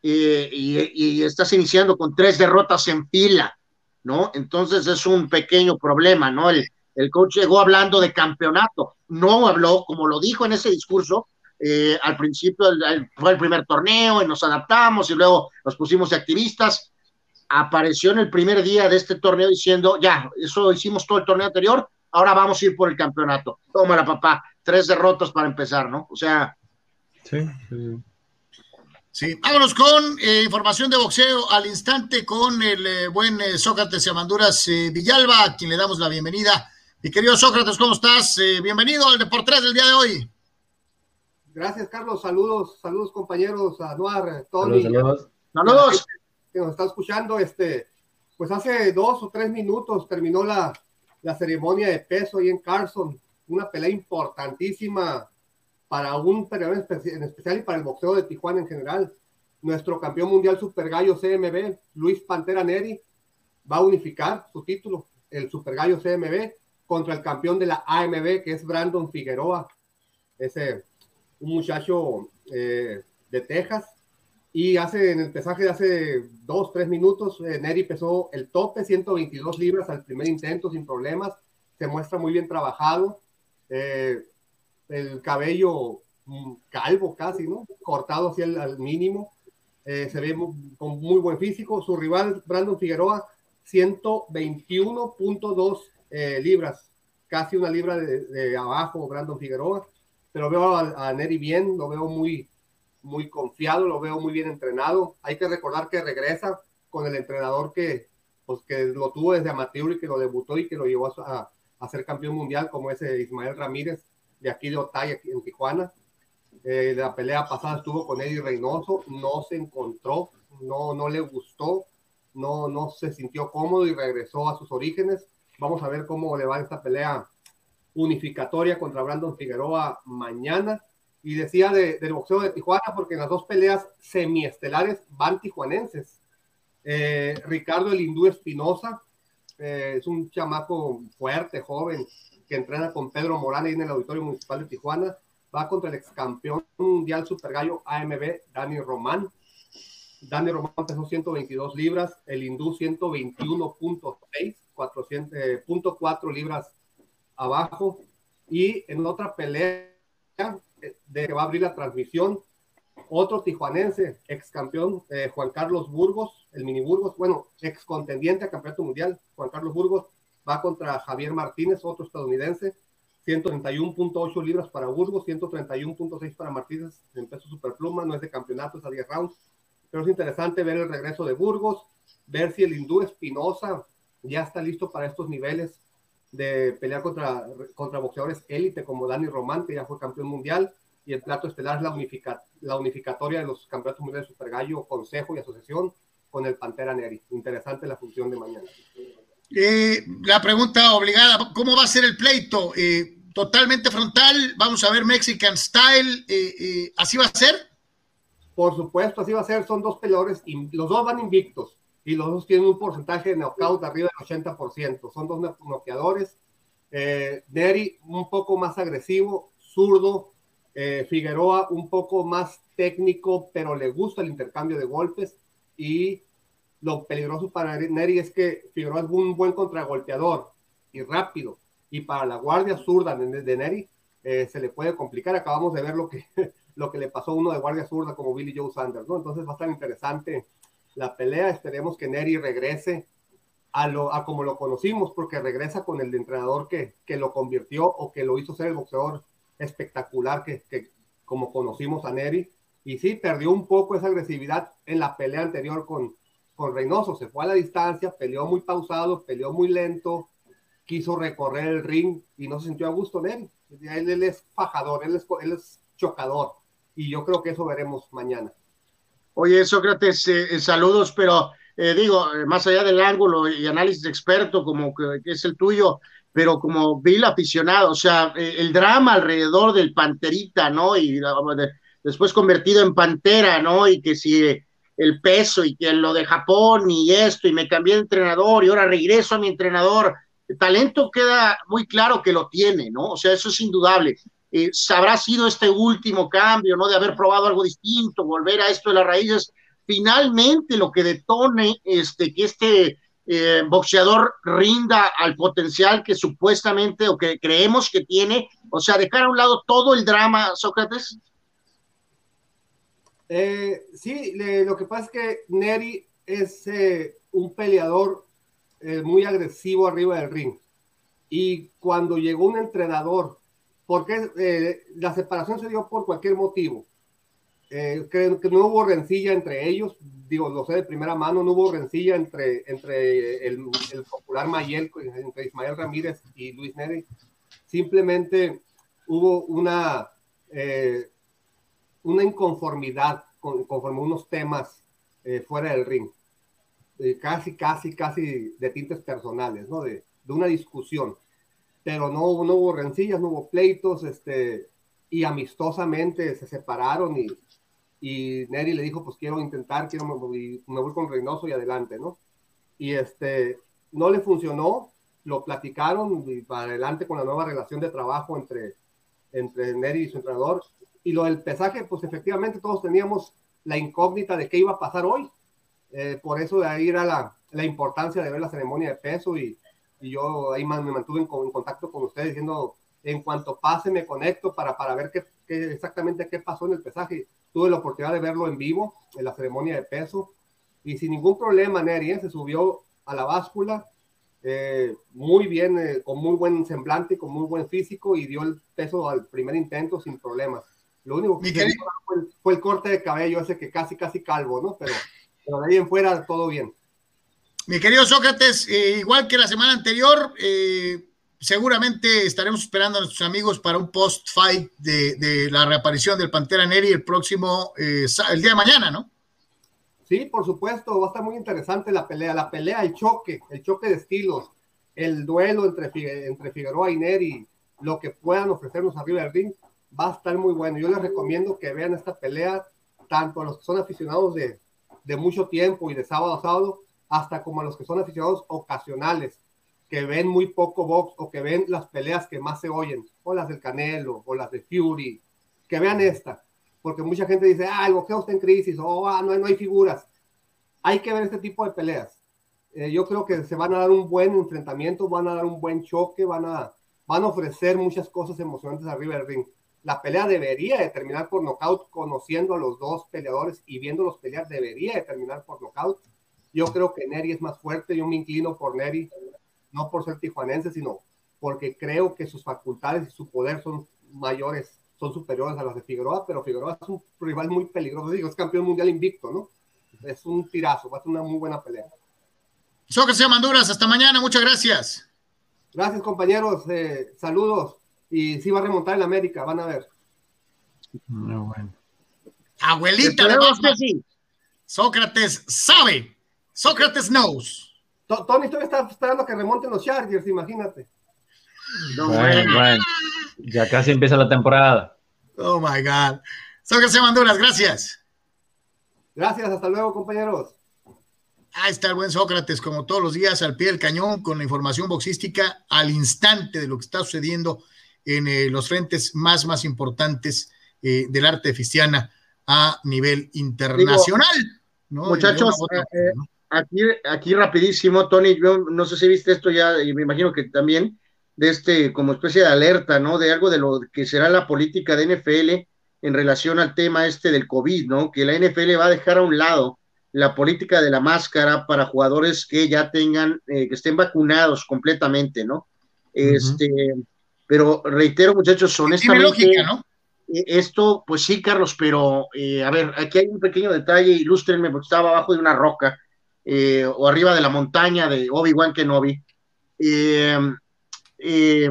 y, estás iniciando con tres derrotas en fila, ¿no? Entonces es un pequeño problema, ¿no? El, el coach llegó hablando de campeonato, no habló, como lo dijo en ese discurso, eh, al principio fue el primer torneo y nos adaptamos y luego nos pusimos de activistas. Apareció en el primer día de este torneo diciendo, ya, eso hicimos todo el torneo anterior, ahora vamos a ir por el campeonato. Tómala, papá, tres derrotas para empezar, ¿no? O sea.
Sí, sí.
Sí, vámonos con eh, información de boxeo al instante con el eh, buen Sócrates Amanduras Villalba, a quien le damos la bienvenida. Mi querido Sócrates, ¿cómo estás? bienvenido al Deportes del día de hoy.
Gracias, Carlos. Saludos, saludos, compañeros, Anuar, Tony.
Saludos.
saludos.
Que nos está escuchando, este, pues hace dos o tres minutos terminó la, la ceremonia de peso ahí en Carson, una pelea importantísima para un periodo en especial y para el boxeo de Tijuana en general. Nuestro campeón mundial Super Gallo CMB, Luis Pantera Neri, va a unificar su título, el Super Gallo CMB, contra el campeón de la AMB, que es Brandon Figueroa. Ese un muchacho eh, de Texas. Y hace en el pesaje de hace dos, tres minutos, eh, Neri pesó el tope, 122 libras al primer intento sin problemas. Se muestra muy bien trabajado. Eh, el cabello mm, calvo casi, ¿no? Cortado hacia el al mínimo. se ve con muy buen físico. Su rival, Brandon Figueroa, 121.2 libras, casi una libra de, abajo, Brandon Figueroa pero veo a, Neri bien, lo veo muy, muy confiado, lo veo muy bien entrenado. Hay que recordar que regresa con el entrenador que, pues, que lo tuvo desde amateur y que lo debutó y que lo llevó a, a, ser campeón mundial, como ese Ismael Ramírez de aquí de Otay, en Tijuana. Eh, la pelea pasada estuvo con Eddie Reynoso, no se encontró, no, no le gustó, no, no se sintió cómodo y regresó a sus orígenes. Vamos a ver cómo le va esta pelea unificatoria contra Brandon Figueroa mañana. Y decía de, del boxeo de Tijuana, porque en las dos peleas semiestelares van tijuanenses. Eh, Ricardo el Hindú Espinosa eh, es un chamaco fuerte, joven, que entrena con Pedro Morán en el Auditorio Municipal de Tijuana. Va contra el ex campeón mundial super gallo AMB, Dani Román. Dani Román pesó 122 libras, el hindú 121.6, 400.4 libras abajo. Y en otra pelea eh, de que va a abrir la transmisión, otro tijuanense, ex campeón, eh, Juan Carlos Burgos, el mini Burgos, bueno, ex contendiente a campeonato mundial, Juan Carlos Burgos, va contra Javier Martínez, otro estadounidense, 131.8 libras para Burgos, 131.6 para Martínez en peso superpluma, no es de campeonato, es a 10 rounds, pero es interesante ver el regreso de Burgos, ver si el hindú Espinosa ya está listo para estos niveles de pelear contra, contra boxeadores élite como Dani Román, que ya fue campeón mundial, y el plato estelar es la, unifica, la unificatoria de los campeonatos mundiales de Super Gallo, Consejo y Asociación con el Pantera Neri. Interesante la función de mañana.
Eh, la pregunta obligada, ¿cómo va a ser el pleito? Eh, ¿Totalmente frontal? ¿Vamos a ver Mexican Style? Eh, ¿Así va a ser?
Por supuesto, así va a ser. Son dos peleadores, y los dos van invictos y los dos tienen un porcentaje de knockout arriba del 80%. Son dos noqueadores. Neri un poco más agresivo, zurdo. Figueroa un poco más técnico, pero le gusta el intercambio de golpes y lo peligroso para Neri es que Figueroa es un buen contragolpeador y rápido. Y para la guardia zurda de, Neri eh, se le puede complicar. Acabamos de ver lo que, *laughs* lo que le pasó a uno de guardia zurda como Billy Joe Sanders, ¿no? Entonces va a estar interesante la pelea. Esperemos que Neri regrese a, lo, a como lo conocimos, porque regresa con el entrenador que, que lo convirtió o que lo hizo ser el boxeador espectacular que, que como conocimos a Neri y sí, perdió un poco esa agresividad en la pelea anterior con, con Reynoso. Se fue a la distancia, peleó muy pausado, peleó muy lento, quiso recorrer el ring y no se sintió a gusto de él. Él, es fajador, él es, él es chocador. Y yo creo que eso veremos mañana.
Oye, Sócrates, eh, eh, saludos, pero eh, digo, más allá del ángulo y análisis experto como que, es el tuyo, pero como vil aficionado, o sea, el drama alrededor del Panterita, ¿no? Y después convertido en pantera, ¿no? Y que si el peso y que lo de Japón y esto, y me cambié de entrenador y ahora regreso a mi entrenador. El talento queda muy claro que lo tiene, ¿no? O sea, eso es indudable. Eh, habrá sido este último cambio, ¿no? De haber probado algo distinto, volver a esto de las raíces. Finalmente, lo que detone este, que este eh, boxeador rinda al potencial que supuestamente o que creemos que tiene, o sea, dejar a un lado todo el drama, Sócrates.
Eh, sí, lo que pasa es que Neri es eh, un peleador muy agresivo arriba del ring. Y cuando llegó un entrenador, porque la separación se dio por cualquier motivo, creo que no hubo rencilla entre ellos, digo, lo sé de primera mano, no hubo rencilla entre, entre el, el popular Mayel, entre Ismael Ramírez y Luis Neri. Simplemente hubo una una inconformidad con, conforme unos temas eh, fuera del ring, eh, casi, casi, casi de tintes personales, ¿no? De, de, una discusión, pero no, no hubo rencillas, no hubo pleitos, este, y amistosamente se separaron y, y Neri le dijo, pues quiero intentar, quiero, me, me voy con Reynoso y adelante, ¿no? Y este, no le funcionó, lo platicaron y para adelante con la nueva relación de trabajo entre, entre Neri y su entrenador, y lo del pesaje, pues efectivamente todos teníamos la incógnita de qué iba a pasar hoy. Eh, por eso de ahí era la, la, importancia de ver la ceremonia de peso y, y yo ahí me mantuve en, en, contacto con ustedes diciendo, en cuanto pase me conecto para, para ver qué, qué, exactamente qué pasó en el pesaje. Tuve la oportunidad de verlo en vivo, en la ceremonia de peso, y sin ningún problema Neri ¿eh? se subió a la báscula, eh, muy bien, eh, con muy buen semblante, con muy buen físico y dio el peso al primer intento sin problemas. Lo único que fue el, corte de cabello ese que casi, casi calvo, ¿no? Pero, pero de ahí en fuera todo bien.
Mi querido Sócrates, eh, igual que la semana anterior, eh, seguramente estaremos esperando a nuestros amigos para un post-fight de, de, la reaparición del Pantera Neri el próximo, eh, el día de mañana, ¿no?
Sí, por supuesto, va a estar muy interesante la pelea, la pelea, el choque, el choque de estilos, el duelo entre, entre Figueroa y Neri, lo que puedan ofrecernos arriba del va a estar muy bueno. Yo les recomiendo que vean esta pelea, tanto a los que son aficionados de, de mucho tiempo y de sábado a sábado, hasta como a los que son aficionados ocasionales, que ven muy poco box o que ven las peleas que más se oyen, o las del Canelo, o las de Fury, que vean esta, porque mucha gente dice, ah, el boxeo está en crisis, o ah, no, hay, no hay figuras. Hay que ver este tipo de peleas. Eh, yo creo que se van a dar un buen enfrentamiento, van a dar un buen choque, van a, van a ofrecer muchas cosas emocionantes arriba del ring la pelea debería de terminar por nocaut, conociendo a los dos peleadores y viéndolos pelear, debería de terminar por nocaut. Yo creo que Neri es más fuerte, yo me inclino por Neri. no por ser tijuanense, sino porque creo que sus facultades y su poder son mayores, son superiores a las de Figueroa, pero Figueroa es un rival muy peligroso, digo, es campeón mundial invicto, ¿no? Es un tirazo, va a ser una muy buena pelea.
Sócrates Manduras, hasta mañana, muchas gracias.
Gracias, compañeros, eh, saludos, y sí va a remontar en América, van a ver.
No, bueno.
Abuelita de. Sócrates sabe. Sócrates knows.
To- Tony todavía está esperando que remonten los Chargers, imagínate.
No,
Bueno,
bueno.
Ya casi empieza la temporada.
Oh my God. Sócrates Manduras, gracias.
Gracias, hasta luego, compañeros.
Ahí está el buen Sócrates, como todos los días, al pie del cañón, con la información boxística al instante de lo que está sucediendo en eh, los frentes más, más importantes eh, del arte fistiana a nivel internacional. ¿no?
Muchachos,
otra
eh,
forma, ¿no?
Aquí, aquí rapidísimo, Tony, yo no sé si viste esto ya, y me imagino que también, de este, como especie de alerta, ¿no? De algo de lo que será la política de NFL en relación al tema este del COVID, ¿no? Que la NFL va a dejar a un lado la política de la máscara para jugadores que ya tengan, eh, que estén vacunados completamente, ¿no? Este, pero reitero, muchachos,
Tiene
honestamente,
lógica, ¿no?
eh, esto, pues sí, Carlos, pero eh, a ver, aquí hay un pequeño detalle, ilústrenme, porque estaba abajo de una roca eh, o arriba de la montaña de Obi-Wan Kenobi. Eh, eh,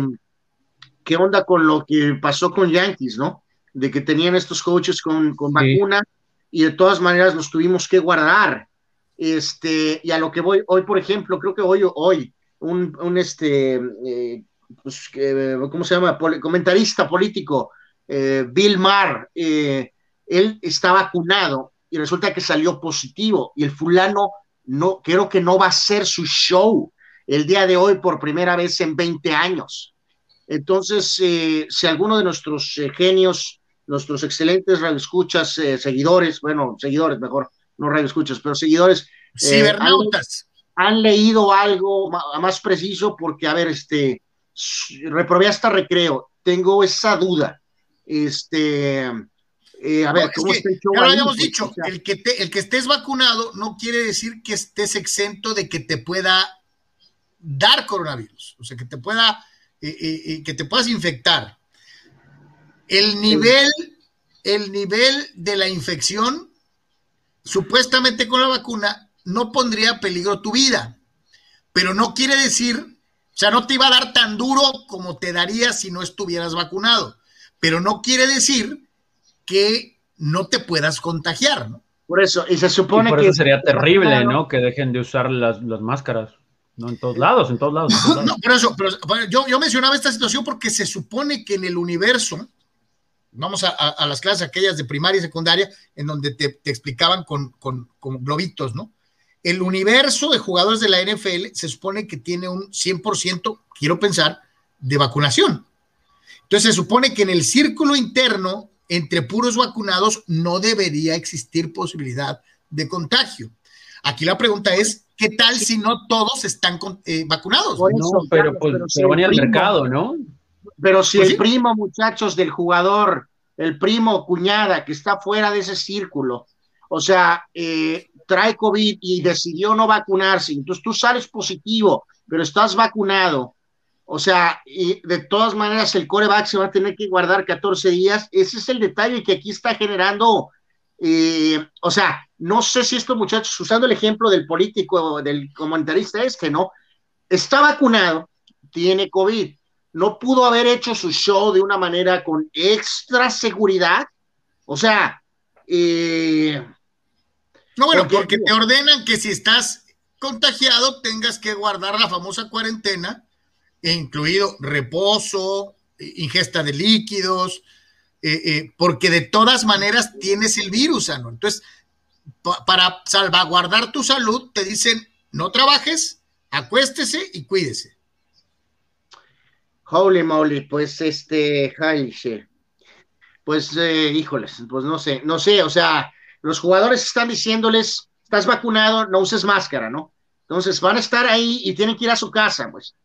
¿Qué onda con lo que pasó con Yankees, no? De que tenían estos coaches con, con
Sí.
vacuna y de todas maneras los tuvimos que guardar. Este, y a lo que voy, hoy, por ejemplo, creo que hoy, hoy, un, un este, pues, ¿cómo se llama? Comentarista político, Bill Maher, él está vacunado y resulta que salió positivo y el fulano no, creo que no va a hacer su show el día de hoy por primera vez en 20 años. Entonces, eh, si alguno de nuestros eh, genios, nuestros excelentes radioescuchas, eh, seguidores, bueno, seguidores mejor, no radioescuchas, pero seguidores,
Cibernautas.
han leído algo ma- más preciso porque, a ver, este, reprobé hasta recreo, tengo esa duda. Este, eh, a ver,
No, es
¿cómo
que ya lo
ahí?
habíamos dicho,
o sea,
el, que te- el que estés vacunado no quiere decir que estés exento de que te pueda dar coronavirus, o sea, que te pueda, eh, eh, que te puedas infectar. El nivel, el nivel de la infección, supuestamente con la vacuna, no pondría peligro tu vida, pero no quiere decir, o sea, no te iba a dar tan duro como te daría si no estuvieras vacunado, pero no quiere decir que no te puedas contagiar, ¿no?
por eso, y se
Y
supone
por
que
eso sería terrible. ¿no? Que dejen de usar las, las máscaras. No en todos lados, en todos lados. en todos lados.
No, por eso, pero, bueno, yo, yo mencionaba esta situación porque se supone que en el universo, vamos a, a- a las clases aquellas de primaria y secundaria, en donde te, te explicaban con, con- con globitos, ¿no? El universo de jugadores de la NFL se supone que tiene un 100%, quiero pensar, de vacunación. Entonces se supone que en el círculo interno, entre puros vacunados, no debería existir posibilidad de contagio. Aquí la pregunta es, ¿qué tal si no todos están con- eh, vacunados?
Por
No, pero, pues,
pero si
pero van al
primo-
mercado, ¿no?
Pero si
Pues
el
sí.
primo, muchachos, del jugador, el primo o cuñada que está fuera de ese círculo, o sea, eh, trae COVID y decidió no vacunarse, entonces tú sales positivo, pero estás vacunado, o sea, y de todas maneras el coreback se va a tener que guardar 14 días, ese es el detalle que aquí está generando, eh, o sea, no sé si estos muchachos, usando el ejemplo del político, del comentarista este, ¿no? Está vacunado, tiene COVID, no pudo haber hecho su show de una manera con extra seguridad. O sea, eh,
No, bueno,
Porque-
porque te ordenan que si estás contagiado tengas que guardar la famosa cuarentena, incluido reposo, ingesta de líquidos, eh, eh, porque de todas maneras tienes el virus, ¿no? Entonces, pa- para salvaguardar tu salud, te dicen, no trabajes, acuéstese y cuídese.
holy moly, pues este. Pues, eh, híjoles, pues no sé, no sé, o sea, los jugadores están diciéndoles, estás vacunado, no uses máscara, ¿no? Entonces van a estar ahí y tienen que ir a su casa, pues.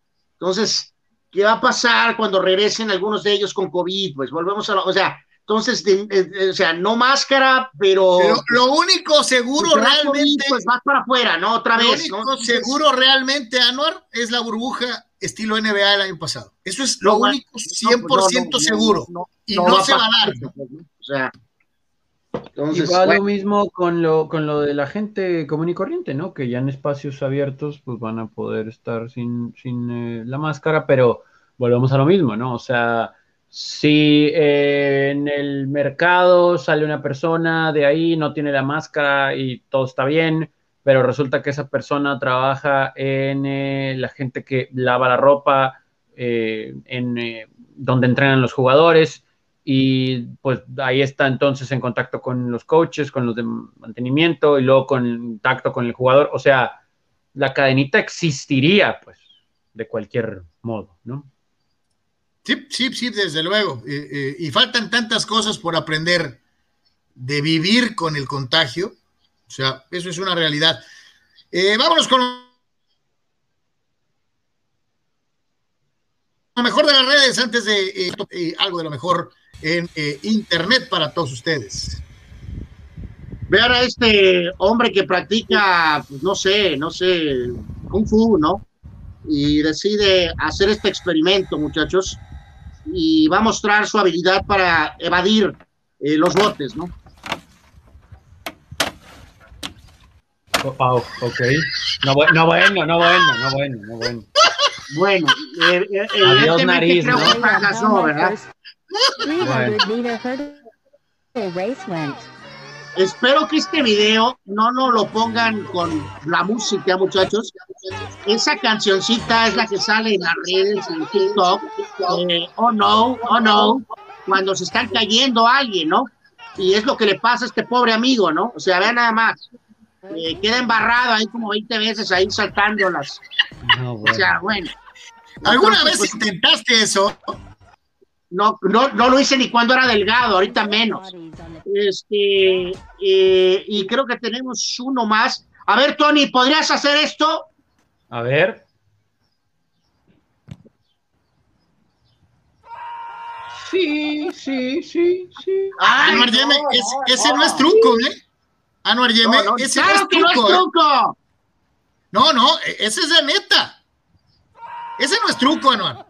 Entonces, ¿qué va a pasar cuando regresen algunos de ellos con COVID? Pues volvemos a, la- o sea, Entonces, de- eh, eh, o sea, no máscara, pero.
Pero lo único seguro
si te da COVID,
realmente,
Pues vas para afuera, ¿no? Otra
lo
vez, ¿no?
único
Entonces,
seguro realmente, Anuar, es la burbuja estilo NBA el año pasado. Eso es
No,
lo
bueno,
único
no,
100%
pues no, no, no,
seguro.
no,
y
no
no,
va
se va a dar.
pues, ¿no? O sea.
Y va
bueno,
lo mismo con lo, con lo de la gente común y corriente, ¿no? Que ya en espacios abiertos pues van a poder estar sin, sin eh, la máscara, pero volvemos a lo mismo, ¿no? O sea, si eh, en el mercado sale una persona de ahí, no tiene la máscara y todo está bien, pero resulta que esa persona trabaja en eh, la gente que lava la ropa, en donde entrenan los jugadores, y pues ahí está entonces en contacto con los coaches, con los de mantenimiento y luego contacto con el jugador. O sea, la cadenita existiría, pues, de cualquier modo, ¿no?
Sí, sí, sí, desde luego. Eh, eh, y faltan tantas cosas por aprender de vivir con el contagio. O sea, eso es una realidad. Eh, vámonos con lo mejor de las redes antes de algo de lo mejor en eh, Internet para todos ustedes.
vean a este hombre que practica, pues, no sé, no sé, Kung Fu, ¿no? Y decide hacer este experimento, muchachos, y va a mostrar su habilidad para evadir eh, los botes, ¿no?
Wow, ok. No, no bueno, no bueno, no bueno, no bueno.
Bueno, eh, eh,
Adiós, nariz,
creo
¿no?
que fracasó, ¿verdad?
300 meter hurdle race went.
Espero que este video no nos lo pongan con la música, muchachos. Esa cancioncita es la que sale en las redes, en TikTok. eh, oh no, oh no, cuando se están cayendo a alguien, ¿no? Y es lo que le pasa a este pobre amigo, ¿no? O sea, vean nada más. eh, queda embarrado ahí como 20 veces ahí saltando las.
No,
O sea, bueno.
¿Alguna
Entonces,
vez
pues,
intentaste eso?
No, no, no lo hice ni cuando era delgado, ahorita menos. Este, eh, y creo que tenemos uno más. A ver, Tony, ¿podrías hacer esto?
A ver. Sí, sí, sí, sí.
Ay,
Anuar Yeme,
no,
ese,
no,
ese no,
no.
es truco, ¿eh? Anuar Yeme,
No, no,
ese
claro
no es
que no es
truco. ¿eh?
truco.
No, no, e- ese es de neta. Ese no es truco, Anuar.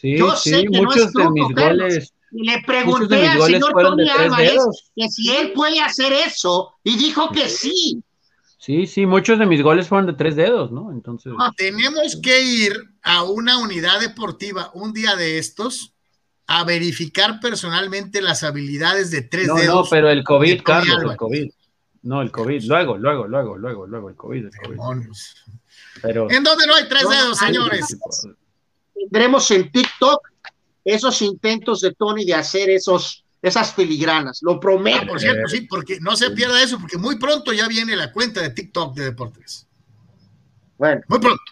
Sí,
Yo
sí,
sé que no es
de mis
Carlos.
goles.
Y le pregunté al señor Tony Álvarez
dedos.
que si él puede hacer eso y dijo que sí.
Sí, sí, muchos de mis goles fueron de tres dedos, ¿no? Entonces,
Ah,
Tenemos que ir a una unidad deportiva un día de estos a verificar personalmente las habilidades de tres
no, no,
dedos.
pero el COVID, Carlos, el. COVID. No, el COVID, luego, luego, luego, luego, luego, el COVID, el COVID. Pero,
¿En dónde no hay tres
No,
dedos,
hay-
señores?
Tendremos en TikTok esos intentos de Tony de hacer esos, esas filigranas. Lo
Ah,
prometo.
por cierto, sí, porque no se pierda eso, porque muy pronto ya viene la cuenta de TikTok de Deportes.
Bueno,
Muy pronto.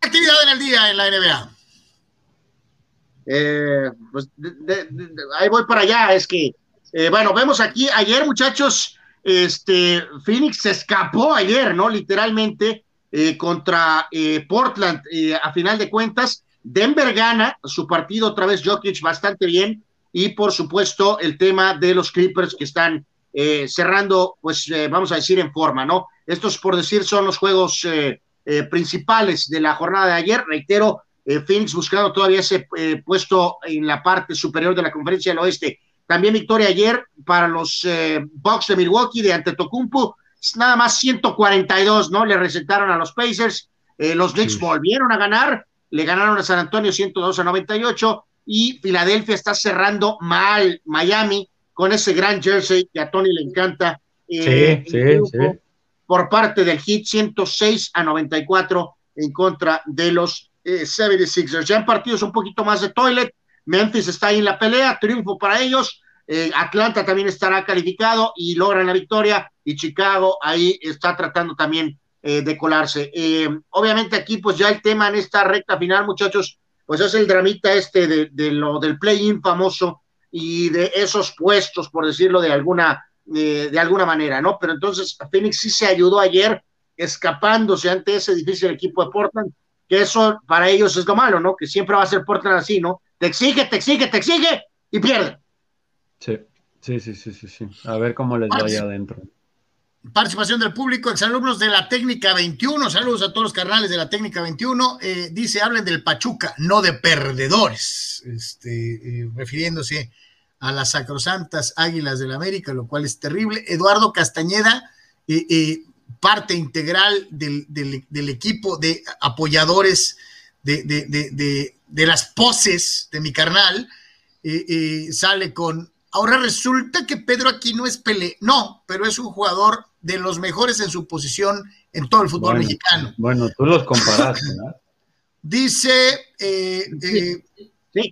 Actividad en el día en la NBA.
Eh, pues de- de- de- de- ahí voy para allá. Es que, eh, bueno, vemos aquí ayer, muchachos, este Phoenix se escapó ayer, ¿no? Literalmente eh, contra eh, Portland. eh, a final de cuentas, Denver gana su partido otra vez, Jokic bastante bien. Y por supuesto, el tema de los Clippers que están cerrando, pues vamos a decir en forma, ¿no? Estos, por decir, son los juegos principales de la jornada de ayer. Reitero, Phoenix buscando todavía ese puesto en la parte superior de la conferencia del oeste. También victoria ayer para los Bucks de Milwaukee de Antetokounmpo, nada más 142, ¿no? Le recetaron a los Pacers. Eh, los Knicks
Sí.
volvieron a ganar, le ganaron a San Antonio 102 a 98 y Filadelfia está cerrando mal Miami con ese gran jersey que a Tony le encanta. Eh,
Sí, sí.
Por parte del Heat 106 a 94 en contra de los eh, 76ers. Ya en partidos un poquito más de toilet, Memphis está ahí en la pelea, triunfo para ellos. Eh, Atlanta también estará calificado y logran la victoria. Y Chicago ahí está tratando también eh, de colarse. Eh, obviamente aquí, pues ya el tema en esta recta final, muchachos, pues es el dramita este de, lo del play-in famoso y de esos puestos, por decirlo de alguna, de alguna manera, ¿no? Pero entonces Phoenix sí se ayudó ayer escapándose ante ese difícil equipo de Portland, que eso para ellos es lo malo, ¿no? Que siempre va a ser Portland así, ¿no? te exige, te exige, te exige y pierde.
Sí, sí, sí, sí, sí. A ver cómo les vaya adentro.
Participación del público, exalumnos de la técnica 21. Saludos a todos los carnales de la técnica 21. Eh, dice, hablen del Pachuca, no de perdedores. Este, eh, refiriéndose a las sacrosantas águilas del América, lo cual es terrible. Eduardo Castañeda, eh, eh, parte integral del, del- del equipo de apoyadores de, de- de- de- las poses de mi carnal, sale con. Ahora resulta que Pedro aquí no es Pelé. No, pero es un jugador de los mejores en su posición en todo el fútbol
Bueno,
mexicano.
Bueno, tú los comparaste, ¿verdad?
Dice, eh, eh,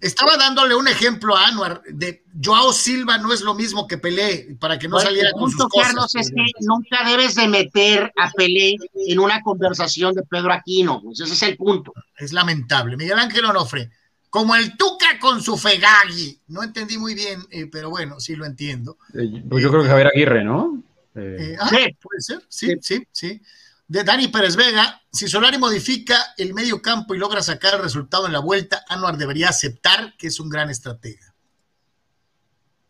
estaba dándole un ejemplo a Anuar de Joao Silva no es lo mismo que Pelé, para que no
Bueno,
saliera
el
con sus cosas.
Carlos, es que nunca debes de meter a Pelé en una conversación de Pedro Aquino, pues ese es el punto.
Es lamentable. Miguel Ángel Onofre, como el Tuca con su Fegagui. No entendí muy bien, eh, pero bueno, sí lo entiendo.
Eh, Pues yo creo que Javier Aguirre, ¿no? Eh,
ah, puede ser, sí, sí, sí. De Dani Pérez Vega, si Solari modifica el medio campo y logra sacar el resultado en la vuelta, Anuar debería aceptar que es un gran estratega.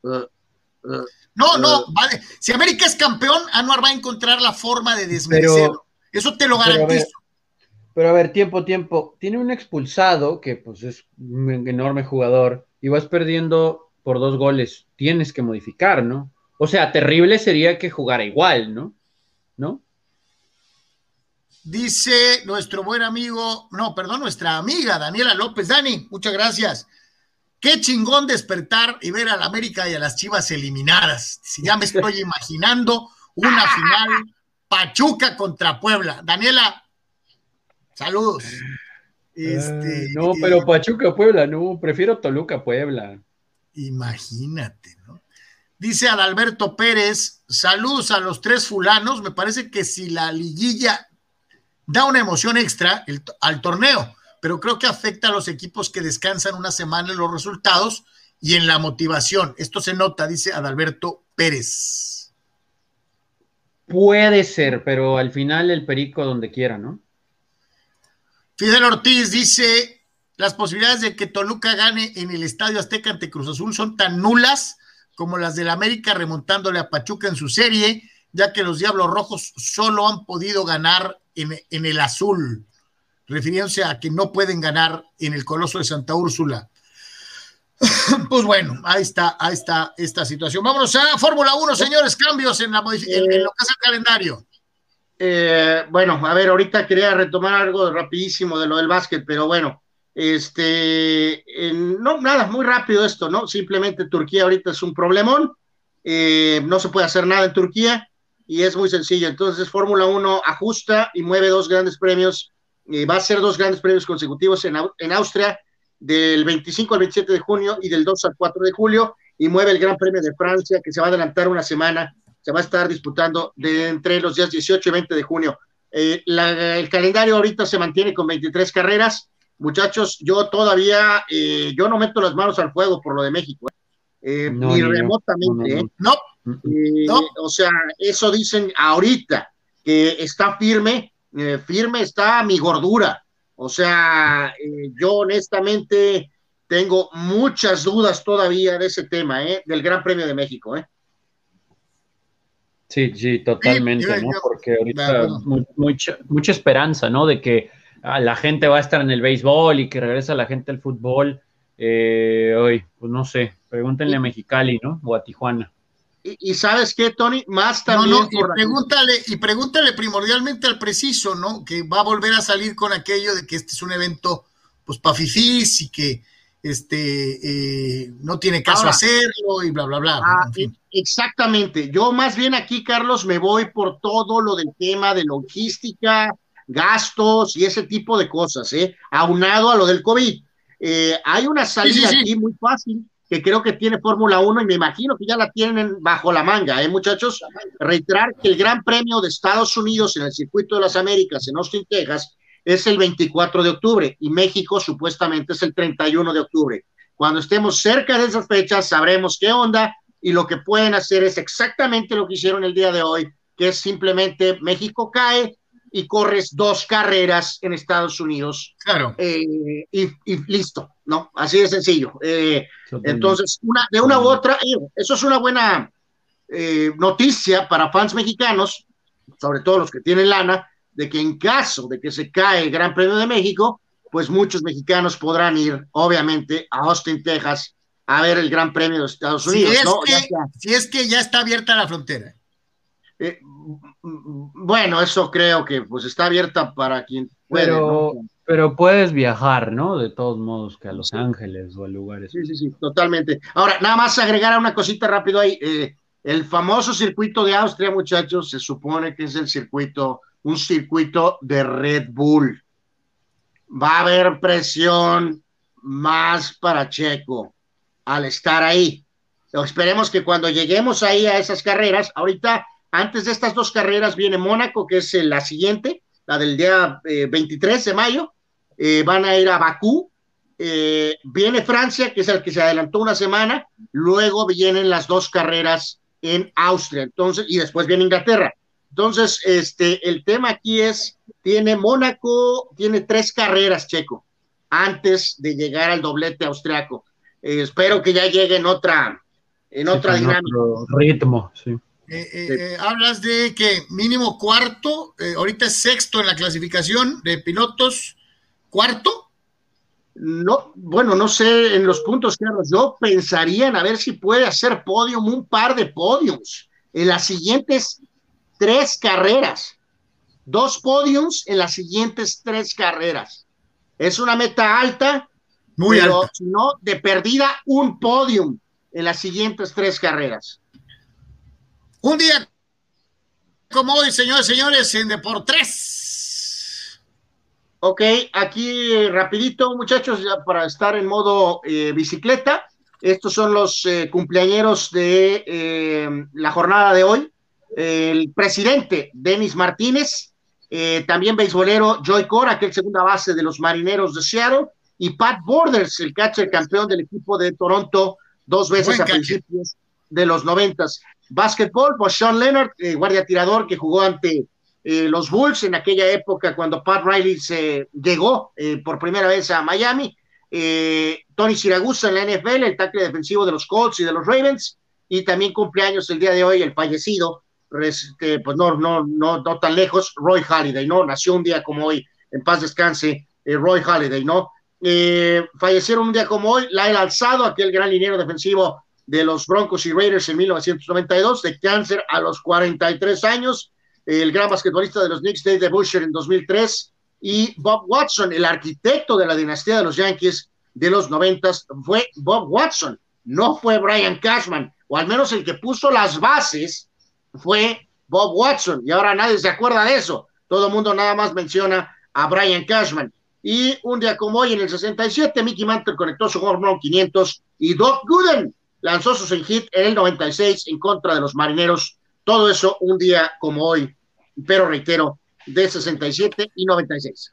No, no, vale. Si América es campeón, Anuar va a encontrar la forma de desmerecerlo. Eso te lo garantizo.
Pero a ver, tiempo, tiempo. Tiene un expulsado que pues es un enorme jugador y vas perdiendo por dos goles. Tienes que modificar, ¿no? O sea, terrible sería que jugara igual, ¿no? ¿No?
Dice nuestro buen amigo, no, perdón, nuestra amiga Daniela López. Dani, muchas gracias. Qué chingón despertar y ver a la América y a las Chivas eliminadas. Si ya me estoy *laughs* imaginando una final Pachuca contra Puebla. Daniela, saludos. Este,
Ay, no, pero Pachuca, Puebla, no. Prefiero Toluca, Puebla.
Imagínate, ¿no? Dice Adalberto Pérez, saludos a los tres fulanos. Me parece que si la liguilla da una emoción extra el- al torneo, pero creo que afecta a los equipos que descansan una semana en los resultados y en la motivación. Esto se nota, dice Adalberto Pérez.
Puede ser, pero al final el perico donde quiera, ¿no?
Fidel Ortiz dice, las posibilidades de que Toluca gane en el Estadio Azteca ante Cruz Azul son tan nulas como las del América remontándole a Pachuca en su serie, ya que los Diablos Rojos solo han podido ganar en, en el azul, refiriéndose a que no pueden ganar en el Coloso de Santa Úrsula. *laughs* Pues bueno, ahí está, ahí está esta situación. Vámonos a Fórmula 1, señores, cambios en, la en- en lo que es el calendario.
Eh, bueno, a ver, ahorita quería retomar algo rapidísimo de lo del básquet, pero bueno, este, no, nada, muy rápido esto, ¿no? Simplemente Turquía ahorita es un problemón, eh, no se puede hacer nada en Turquía y es muy sencillo. Entonces, Fórmula 1 ajusta y mueve dos grandes premios, eh, va a ser dos grandes premios consecutivos en, en Austria del 25 al 27 de junio y del 2 al 4 de julio y mueve el Gran Premio de Francia que se va a adelantar una semana se va a estar disputando de entre los días 18 y 20 de junio. Eh, la- el calendario ahorita se mantiene con 23 carreras. Muchachos, yo todavía, eh, yo no meto las manos al fuego por lo de México, eh, Eh,
No,
ni
yo.
remotamente.
No, no,
O sea, eso dicen ahorita, que está firme, firme está mi gordura. O sea, yo honestamente tengo muchas dudas todavía de ese tema, ¿eh? del Gran Premio de México. ¿eh?
Sí, sí, totalmente, ¿no?
yo-
Porque
de
ahorita mucha, mucha esperanza, ¿no? De que ah, la gente va a estar en el béisbol y que regresa la gente al fútbol. Eh, hoy, pues no sé, pregúntenle a Mexicali, ¿no? O a Tijuana.
Y, y sabes qué, Tony, más
No,
también.
no, y pregúntale, y pregúntale primordialmente al preciso, ¿no? Que va a volver a salir con aquello de que este es un evento, pues, pa' fifís y que este eh, no tiene caso
Ahora-
hacerlo y bla, bla, bla.
Ah,
En fin.
Exactamente. Yo más bien aquí, Carlos, me voy por todo lo del tema de logística, gastos y ese tipo de cosas, ¿eh? Aunado a lo del COVID. Eh, hay una salida
sí, sí.
aquí muy fácil que creo que tiene Fórmula 1 y me imagino que ya la tienen bajo la manga, ¿eh, muchachos? Reiterar que el Gran Premio de Estados Unidos en el Circuito de las Américas en Austin, Texas, es el 24 de octubre y México supuestamente es el 31 de octubre. Cuando estemos cerca de esas fechas, sabremos qué onda y lo que pueden hacer es exactamente lo que hicieron el día de hoy, que es simplemente México cae, y corres dos carreras en Estados Unidos.
Claro.
Eh, y, y listo, ¿no? Así de sencillo. Eh, entonces, una, de una u otra, eh, eso es una buena eh, noticia para fans mexicanos, sobre todo los que tienen lana, de que en caso de que se cae el Gran Premio de México, pues muchos mexicanos podrán ir, obviamente, a Austin, Texas, a ver el Gran Premio de Estados
Si
Unidos,
es,
¿no?
que,
Ya sea-
si es que ya está abierta la frontera.
eh, bueno, eso creo que pues está abierta para quien puede,
Pero,
¿no?
pero puedes viajar, ¿no? De todos modos que a Los Ángeles o a lugares.
Sí, sí, sí, totalmente. Ahora, nada más agregar una cosita rápido ahí. eh, el famoso circuito de Austria, muchachos, se supone que es el circuito, un circuito de Red Bull. Va a haber presión más para Checo al estar ahí. Esperemos que cuando lleguemos ahí a esas carreras, ahorita, antes de estas dos carreras, viene Mónaco, que es eh, la siguiente, la del día eh, 23 de mayo. Eh, van a ir a Bakú, eh, viene Francia, que es el que se adelantó una semana, luego vienen las dos carreras en Austria, entonces, y después viene Inglaterra. Entonces, este, el tema aquí es, tiene Mónaco, tiene tres carreras, Checo, antes de llegar al doblete austriaco. Eh, espero que ya llegue en otra, en
Sí,
otra dinámica.
otro ritmo, sí.
Eh, eh, eh, hablas de que mínimo cuarto, eh, ahorita es sexto en la clasificación de pilotos, cuarto.
No, bueno, no sé en los puntos que yo pensaría en a ver si puede hacer podium, un par de podiums en las siguientes tres carreras. Dos podiums en las siguientes tres carreras. Es una meta alta,
Muy
pero
alta.
si no, de perdida un podium en las siguientes tres carreras.
Un día como hoy, señores, señores, en Deportes.
Ok, aquí rapidito, muchachos, ya para estar en modo eh, bicicleta. Estos son los eh, cumpleañeros de eh, la jornada de hoy. El presidente, Denis Martínez, eh, también beisbolero Joy Cora, que es segunda base de los marineros de Seattle, y Pat Borders, el catcher campeón del equipo de Toronto, dos veces
Buen
a
catcher.
principios de los noventas. Básquetbol, pues Sean Leonard, eh, guardia tirador que jugó ante eh, los Bulls en aquella época cuando Pat Riley se llegó eh, por primera vez a Miami. Tony Siragusa en la NFL, el tackle defensivo de los Colts y de los Ravens, y también cumpleaños el día de hoy el fallecido, que, pues no, no, no, no tan lejos, Roy Halladay, ¿no? Nació un día como hoy, en paz descanse, eh, Roy Halladay, ¿no? Eh, fallecieron un día como hoy, Lyle Alzado, aquel gran liniero defensivo de los Broncos y Raiders en 1992, de cáncer a los 43 años, el gran basquetbolista de los Knicks, Dave Busher, en 2003, y Bob Watson, el arquitecto de la dinastía de los Yankees de los 90, fue Bob Watson, no fue Brian Cashman, o al menos el que puso las bases fue Bob Watson, y ahora nadie se acuerda de eso, todo el mundo nada más menciona a Brian Cashman. Y un día como hoy, en el 67, Mickey Mantle conectó su home run 500 y Doc Gooden lanzó su sin hit en el 96 en contra de los marineros. Todo eso un día como hoy, pero reitero, de 67 y 96.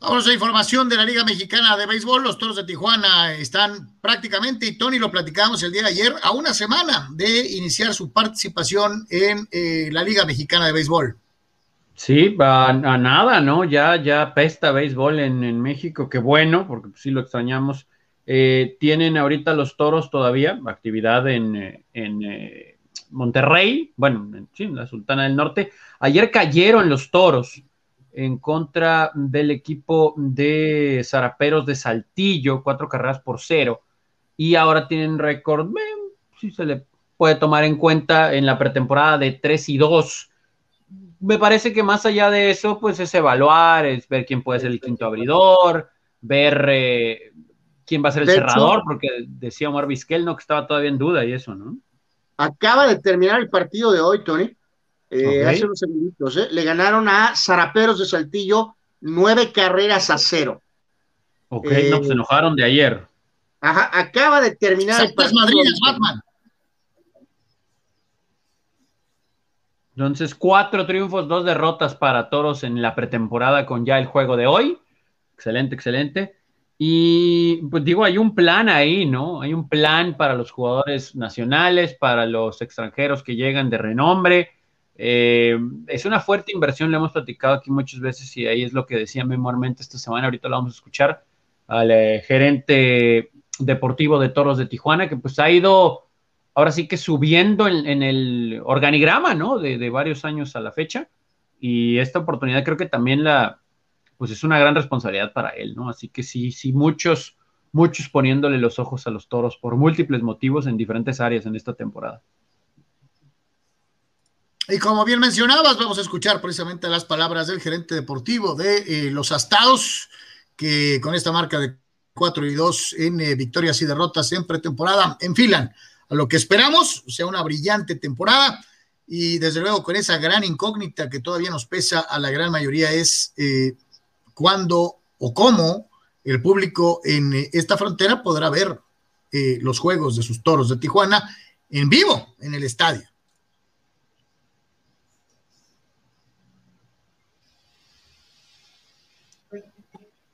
Vamos a información de la Liga Mexicana de Béisbol. Los Toros de Tijuana están prácticamente, y Tony lo platicamos el día de ayer, a una semana de iniciar su participación en eh, la Liga Mexicana de Béisbol.
Sí, a, a nada, ¿no? Ya, ya pesta béisbol en, en México, qué bueno, porque sí lo extrañamos. Eh, tienen ahorita los toros todavía actividad en, eh, en eh, Monterrey, bueno, en, sí, en la Sultana del Norte. Ayer cayeron los toros en contra del equipo de Zaraperos de Saltillo, cuatro carreras por cero, y ahora tienen récord, eh, si se le puede tomar en cuenta en la pretemporada de 3 y 2 me parece que más allá de eso, pues es evaluar, es ver quién puede ser el quinto abridor, ver eh, quién va a ser el
De
cerrador,
hecho-
porque decía Omar Vizquel, ¿no? Que estaba todavía en duda y eso, ¿no?
Acaba de terminar el partido de hoy, Tony. Eh. Hace unos segunditos, ¿eh? Le ganaron a Zaraperos de Saltillo nueve carreras a cero.
Ok,
Eh,
no, pues se enojaron de ayer.
Ajá, acaba de terminar el.
Madrinas, Batman.
Entonces, cuatro triunfos, dos derrotas para Toros en la pretemporada con ya el juego de hoy. Excelente, excelente. Y pues digo, hay un plan ahí, ¿no? Hay un plan para los jugadores nacionales, para los extranjeros que llegan de renombre. Eh, es una fuerte inversión, lo hemos platicado aquí muchas veces y ahí es lo que decía memormente esta semana, ahorita lo vamos a escuchar al eh, gerente deportivo de Toros de Tijuana, que pues ha ido ahora sí que subiendo en, el organigrama, ¿no? De, de, varios años a la fecha. Y esta oportunidad creo que también la, pues es una gran responsabilidad para él, ¿no? Así que sí, sí, muchos, muchos poniéndole los ojos a los toros por múltiples motivos en diferentes áreas en esta temporada.
Y como bien mencionabas, vamos a escuchar precisamente las palabras del gerente deportivo de eh, los Astados, que con esta marca de 4 y 2 en eh, victorias y derrotas en pretemporada enfilan a lo que esperamos, sea una brillante temporada. Y desde luego con esa gran incógnita que todavía nos pesa a la gran mayoría es eh, cuándo o cómo el público en eh, esta frontera podrá ver los juegos de sus toros de Tijuana en vivo en el estadio.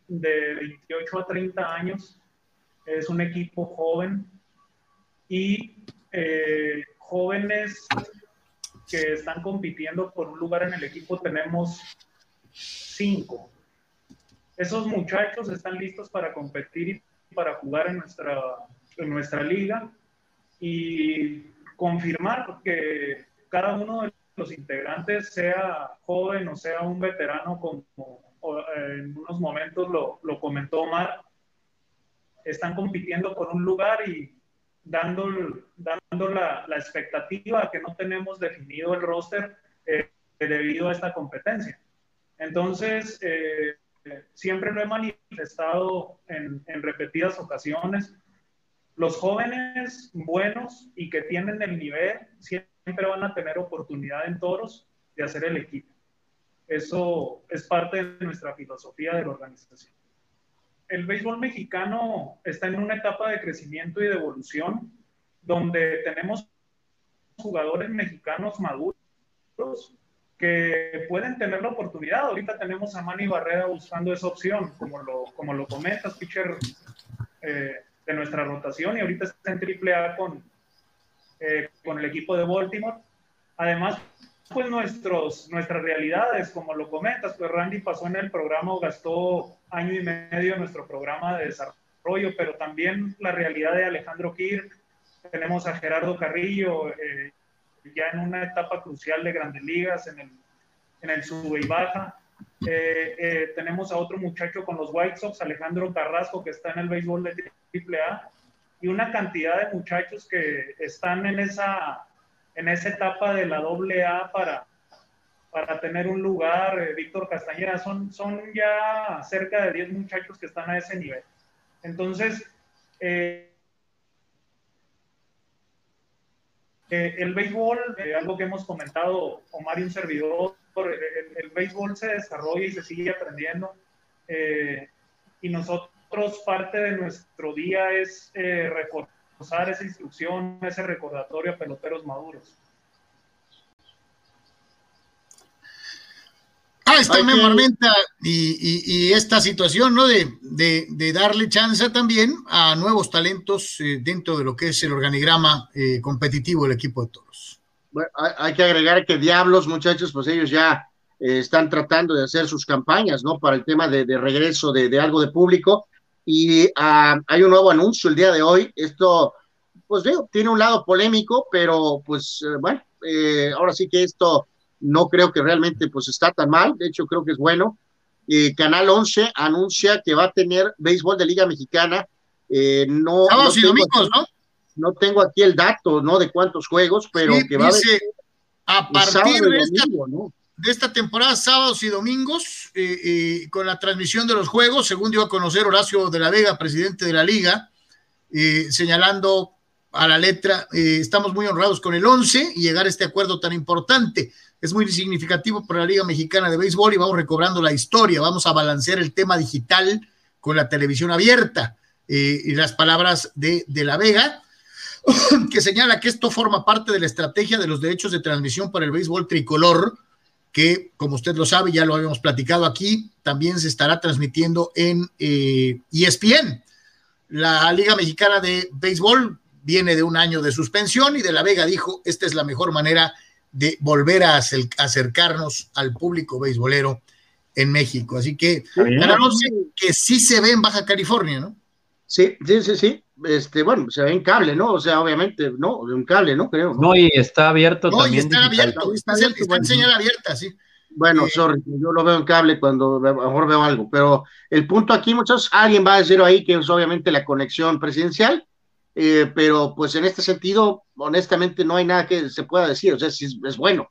De 28 a 30 años. Es un equipo joven y eh, jóvenes que están compitiendo por un lugar en el equipo tenemos cinco. Esos muchachos están listos para competir y para jugar en nuestra, en nuestra liga y confirmar que cada uno de los integrantes, sea joven o sea un veterano como en unos momentos lo, comentó Omar, están compitiendo por un lugar y dando, la expectativa que no tenemos definido el roster eh, debido a esta competencia. Entonces, eh, siempre lo he manifestado en, en, repetidas ocasiones. Los jóvenes buenos y que tienen el nivel siempre van a tener oportunidad en toros de hacer el equipo. Eso es parte de nuestra filosofía de la organización. El béisbol mexicano está en una etapa de crecimiento y de evolución donde tenemos jugadores mexicanos maduros que pueden tener la oportunidad. Ahorita tenemos a Manny Barrera buscando esa opción, como lo, como lo comentas, pitcher eh, de nuestra rotación, y ahorita está en AAA con, eh, con el equipo de Baltimore. Además, pues nuestros, nuestras realidades, como lo comentas, pues Randy pasó en el programa gastó año y medio en nuestro programa de desarrollo, pero también la realidad de Alejandro Kirk, tenemos a Gerardo Carrillo, eh, ya en una etapa crucial de grandes ligas, en el, en el sube y baja. Eh, eh, tenemos a otro muchacho con los White Sox, Alejandro Carrasco, que está en el béisbol de AAA, y una cantidad de muchachos que están en esa en esa etapa de la doble A para, para tener un lugar, eh, Víctor Castañeda, son, son ya cerca de 10 muchachos que están a ese nivel. Entonces, eh, eh, el béisbol, algo que hemos comentado Omar y un servidor, el, el, béisbol se desarrolla y se sigue aprendiendo. y nosotros, parte de nuestro día es reforzar usar esa instrucción, ese recordatorio a peloteros maduros.
Ah, está Memormenta y, y, esta situación, ¿no? De, de, darle chance también a nuevos talentos eh, dentro de lo que es el organigrama eh, competitivo del equipo de toros.
Bueno, hay, que agregar que Diablos, muchachos, pues ellos ya eh, están tratando de hacer sus campañas, ¿no? Para el tema de, de regreso de, de, algo de público. Y uh, hay un nuevo anuncio el día de hoy. Esto, pues digo, tiene un lado polémico, pero pues eh, bueno, eh, ahora sí que esto no creo que realmente pues está tan mal. De hecho, creo que es bueno. Eh, Canal 11 anuncia que va a tener béisbol de Liga Mexicana. no,
Sábados no y domingos, ¿no?
No tengo aquí el dato, ¿no? De cuántos juegos, pero
sí,
que va
dice,
a
haber. A partir de esta, domingo, ¿no? De esta temporada, sábados y domingos, eh, eh, con la transmisión de los juegos, según dio a conocer Horacio de la Vega, presidente de la liga, eh, señalando a la letra, estamos muy honrados con el 11 y llegar a este acuerdo tan importante. Es muy significativo para la Liga Mexicana de Béisbol y vamos recobrando la historia, vamos a balancear el tema digital con la televisión abierta. y las palabras de, de la Vega, *coughs* que señala que esto forma parte de la estrategia de los derechos de transmisión para el béisbol tricolor, que, como usted lo sabe, ya lo habíamos platicado aquí, también se estará transmitiendo en eh, ESPN. La Liga Mexicana de Béisbol viene de un año de suspensión y de la Vega dijo, esta es la mejor manera de volver a acer- acercarnos al público beisbolero en México. Así que,
bien.
Canal 11, que sí se ve en Baja California, ¿no?
Sí, sí, sí, sí. Este, bueno, se ve en cable, ¿no? O sea, obviamente, no, en cable, ¿no? Creo.
No, y está abierto
No, y está
digital.
abierto, está, está en
bueno.
señal abierta, sí.
Bueno,
Eh,
sorry, yo lo veo en cable cuando a lo mejor veo algo, pero el punto aquí, muchachos, alguien va a decir ahí que es obviamente la conexión presidencial, eh, pero pues en este sentido, honestamente, no hay nada que se pueda decir, o sea, sí es, es bueno,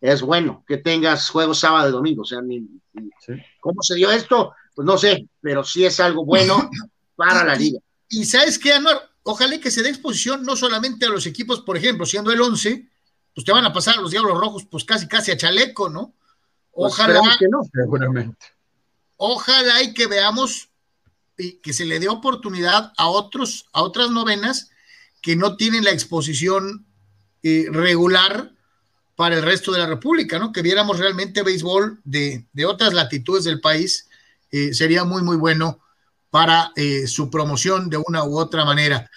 es bueno que tengas juegos sábado y domingo, o sea, ni- ni-
Sí.
¿cómo se dio esto? Pues no sé, pero sí es algo bueno *coughs* para la liga.
Y sabes qué, Anuar, ojalá que se dé exposición no solamente a los equipos, por ejemplo, siendo el 11, pues te van a pasar a los Diablos Rojos, pues casi casi a chaleco, ¿no?
Pues
Ojalá,
que no.
Seguramente.
ojalá y que veamos y que se le dé oportunidad a otros, a otras novenas que no tienen la exposición eh, regular para el resto de la República, ¿no? Que viéramos realmente béisbol de, de otras latitudes del país, eh, sería muy, muy bueno para eh, su promoción de una u otra manera.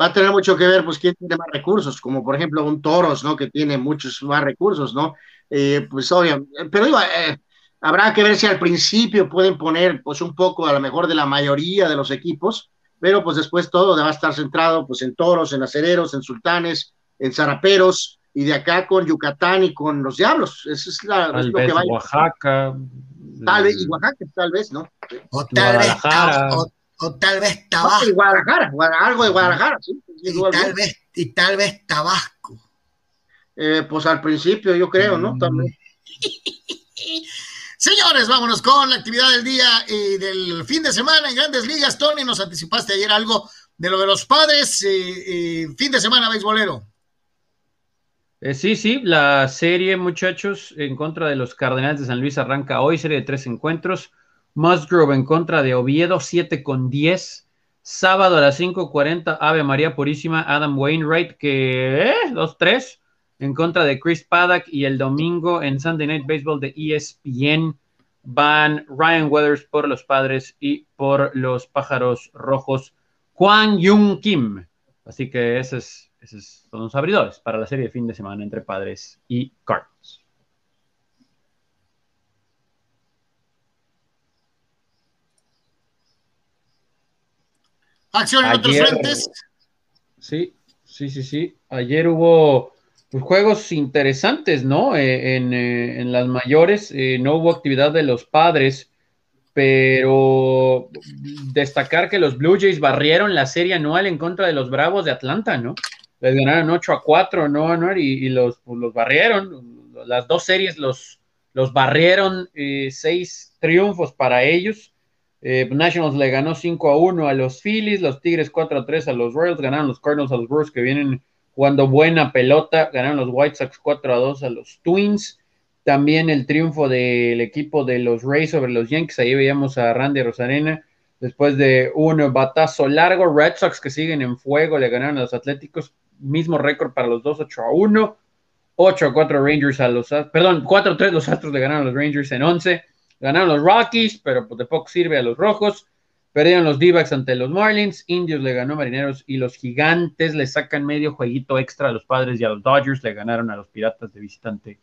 va a tener mucho que ver, pues, quién tiene más recursos, como por ejemplo un Toros, ¿no? Que tiene muchos más recursos, ¿no? Eh, pues obvio, pero digo, eh, habrá que ver si al principio pueden poner, pues, un poco a lo mejor de la mayoría de los equipos, pero pues después todo va a estar centrado, pues, en Toros, en Acereros, en Sultanes, en Zaraperos, y de acá con Yucatán y con los Diablos. Eso es, la, es lo que va a
Oaxaca.
Tal vez, y Oaxaca, tal vez, ¿no?
O tal vez,
Guadalajara.
O, o tal vez
No,
Tabasco.
y Guadalajara, Guada- algo de Guadalajara, sí. sin
Y tal vez, y tal vez Tabasco.
Eh, pues al principio, yo creo, ¿no? También. *laughs*
Señores, vámonos con la actividad del día y del fin de semana en Grandes Ligas. Tony, nos anticipaste ayer algo de lo de los padres. eh, eh, fin de semana, beisbolero.
Eh, sí, sí, la serie, muchachos, en contra de los Cardenales de San Luis arranca hoy, serie de tres encuentros. Musgrove en contra de Oviedo, 7 con 10. Sábado a las 5:40, Ave María Purísima, Adam Wainwright, que eh, 2-3 en contra de Chris Paddock. Y el domingo en Sunday Night Baseball de ESPN van Ryan Weathers por los padres y por los pájaros rojos, Kwang Yung Kim. Así que ese es esos son los abridores para la serie de fin de semana entre padres y Cardinals.
Acción en otros frentes.
Sí, sí, sí, sí. Ayer hubo pues, juegos interesantes, ¿no? Eh, en, eh, en las mayores eh, no hubo actividad de los padres, pero destacar que los Blue Jays barrieron la serie anual en contra de los Bravos de Atlanta, ¿no? Les ganaron 8 a 4, ¿no? Y, y los, pues, los barrieron. Las dos series los, los barrieron, eh, seis triunfos para ellos. Eh, Nationals le ganó 5 a 1 a los Phillies, los Tigres 4 a 3 a los Royals, ganaron los Cardinals a los Brewers que vienen jugando buena pelota, ganaron los White Sox 4 a 2 a los Twins. También el triunfo del equipo de los Rays sobre los Yankees, ahí veíamos a Randy Rosarena después de un batazo largo. Red Sox que siguen en fuego, le ganaron a los Atléticos, mismo récord para los dos, 8 a 1. 8 a 4 Rangers a los, perdón, 4 a 3 los Astros le ganaron a los Rangers en 11. Ganaron los Rockies, pero pues de poco sirve a los Rojos. Perdieron los d ante los Marlins. Indios le ganó a Marineros y los Gigantes le sacan medio jueguito extra a los Padres y a los Dodgers le ganaron a los Piratas de visitante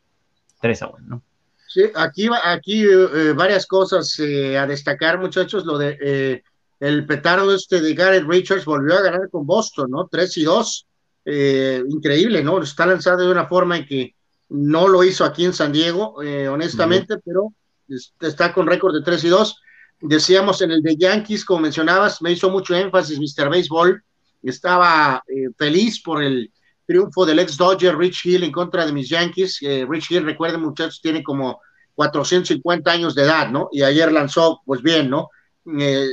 3 a 1, ¿no?
Sí, aquí, aquí eh, varias cosas eh, a destacar, muchachos. Lo de eh, el petardo este de Garrett Richards volvió a ganar con Boston, ¿no? 3 y 2. Eh, increíble, ¿no? Está lanzado de una forma en que no lo hizo aquí en San Diego, eh, honestamente, pero es- está con récord de 3 y 2. Decíamos en el de Yankees, como mencionabas, me hizo mucho énfasis Mr. Baseball. Estaba eh, feliz por el triunfo del ex Dodger Rich Hill en contra de mis Yankees. Eh, Rich Hill, recuerden muchachos, tiene como 450 años de edad, ¿no? Y ayer lanzó, pues bien, ¿no?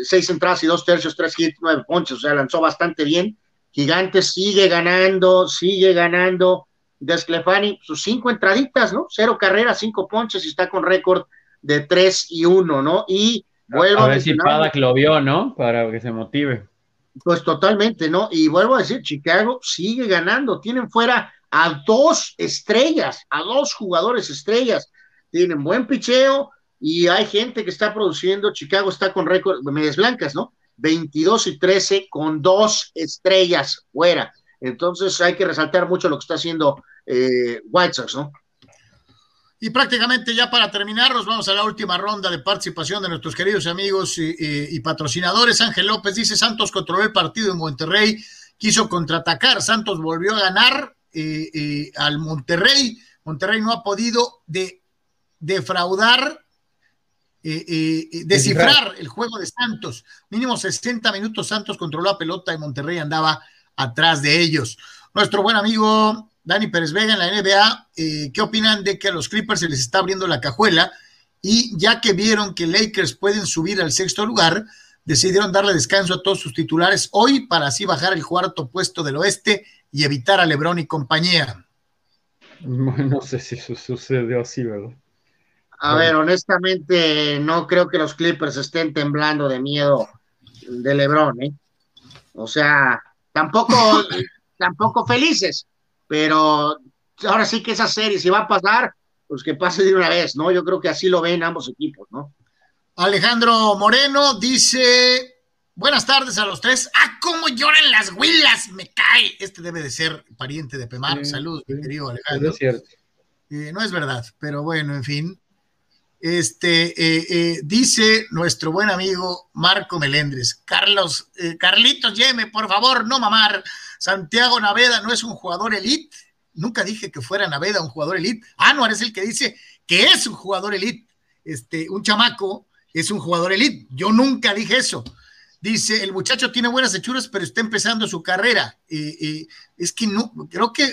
Seis entradas y dos tercios, tres hits, nueve ponches, o sea, lanzó bastante bien. Gigantes sigue ganando, sigue ganando. Desclefani, sus cinco entraditas, ¿no? Cero carreras, cinco ponches y está con récord de tres y uno, ¿no? Y vuelvo
a
a
ver si Paddock lo vio, ¿no? Para que se motive.
pues totalmente, ¿no? Y vuelvo a decir, Chicago sigue ganando, tienen fuera a dos estrellas, a dos jugadores estrellas, tienen buen picheo y hay gente que está produciendo, Chicago está con récord, medias blancas, ¿no? 22 y 13 con dos estrellas fuera. Entonces hay que resaltar mucho lo que está haciendo eh, ¿no?
Y prácticamente ya para terminar, nos vamos a la última ronda de participación de nuestros queridos amigos y, patrocinadores. Ángel López dice, Santos controló el partido en Monterrey, quiso contraatacar, Santos volvió a ganar eh, eh, al Monterrey. Monterrey no ha podido de, defraudar, eh, eh, descifrar el juego de Santos. Mínimo 60 minutos Santos controló la pelota y Monterrey andaba atrás de ellos. Nuestro buen amigo Dani Pérez Vega en la NBA, eh, ¿qué opinan de que a los Clippers se les está abriendo la cajuela? Y ya que vieron que Lakers pueden subir al sexto lugar, decidieron darle descanso a todos sus titulares hoy para así bajar el cuarto puesto del oeste y evitar a Lebron y compañía.
No sé si eso sucedió así, ¿verdad?
A ver, honestamente, no creo que los Clippers estén temblando de miedo de LeBron, ¿eh? O sea, tampoco, *laughs* tampoco felices, pero ahora sí que esa serie, si va a pasar, pues que pase de una vez, ¿no? Yo creo que así lo ven ambos equipos, ¿no?
Alejandro Moreno dice: Buenas tardes a los tres. ¡Ah, cómo lloran las huilas! Me cae. Este debe de ser pariente de Pemar.
Sí,
mi
sí,
querido Alejandro.
es cierto.
Eh, no es verdad, pero bueno, en fin. Este eh, eh, dice nuestro buen amigo Marco Melendres, Carlos, eh, Carlitos Yeme, por favor, no mamar. Santiago Naveda no es un jugador elite. Nunca dije que fuera Naveda un jugador elite. Anuar es el que dice que es un jugador elite. Este, un chamaco es un jugador elite. Yo nunca dije eso. Dice, el muchacho tiene buenas hechuras, pero está empezando su carrera. Es que no, creo que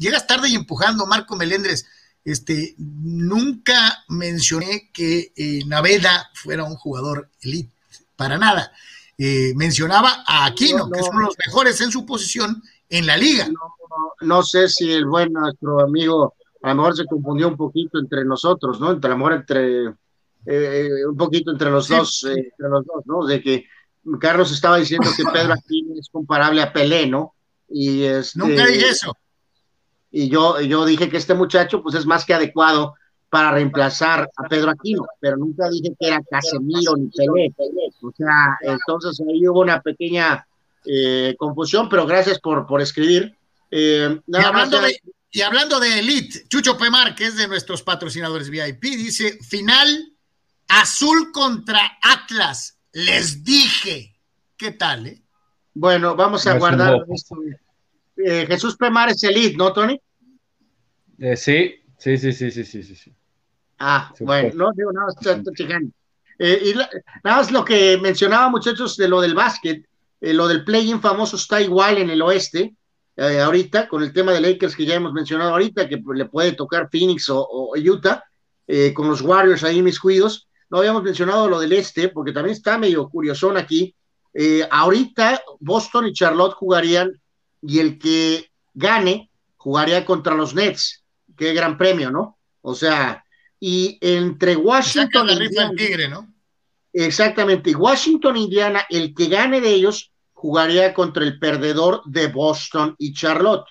llegas tarde y empujando, Marco Melendres. Este, nunca mencioné que eh, Naveda fuera un jugador elite, para nada. Eh, mencionaba a Aquino,
No,
que es
no.
uno de los mejores en su posición en la liga.
No sé si el buen nuestro amigo a lo mejor se confundió un poquito entre nosotros, ¿no? Entre a lo mejor entre eh, un poquito entre los
Sí.
dos, eh, entre los dos, ¿no? De que Carlos estaba diciendo que Pedro *laughs* Aquino es comparable a Pelé, ¿no? Y este,
Nunca dije eso.
Y yo, yo dije que este muchacho pues es más que adecuado para reemplazar a Pedro Aquino, pero nunca dije que era Casemiro ni Pelé. O sea, entonces ahí hubo una pequeña eh, confusión, pero gracias por, por escribir. Eh,
Y
nada más
hablando, de, y hablando de Elite, Chucho Pemar, que es de nuestros patrocinadores VIP, dice: final azul contra Atlas. Les dije. ¿Qué tal, eh?
Bueno, vamos a
No
guardar esto. Eh, Jesús Premar es el lead, ¿no, Tony?
Eh, sí, sí, sí, sí, sí, sí, sí.
Ah, bueno, no digo nada, no, estoy, eh, y nada más lo que mencionaba, muchachos, de lo del básquet, lo del play-in famoso está igual en el oeste, ahorita, con el tema de Lakers que ya hemos mencionado ahorita, que le puede tocar Phoenix o, o Utah, con los Warriors ahí miscuidos. No habíamos mencionado lo del este, porque también está medio curiosón aquí. Ahorita Boston y Charlotte jugarían y el que gane jugaría contra los Nets. Qué gran premio, ¿no? O sea, y entre Washington y
Tigre, ¿no?
exactamente, y Washington, Indiana, el que gane de ellos jugaría contra el perdedor de Boston y Charlotte.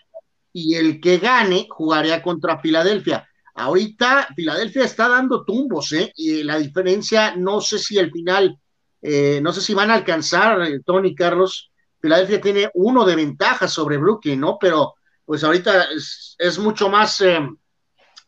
Y el que gane jugaría contra Filadelfia. Ahorita Filadelfia está dando tumbos, ¿eh? Y la diferencia, no sé si al final, eh, no sé si van a alcanzar, eh, Tony Carlos. Filadelfia tiene uno de ventaja sobre Brooklyn, ¿no? Pero pues ahorita es, mucho más eh,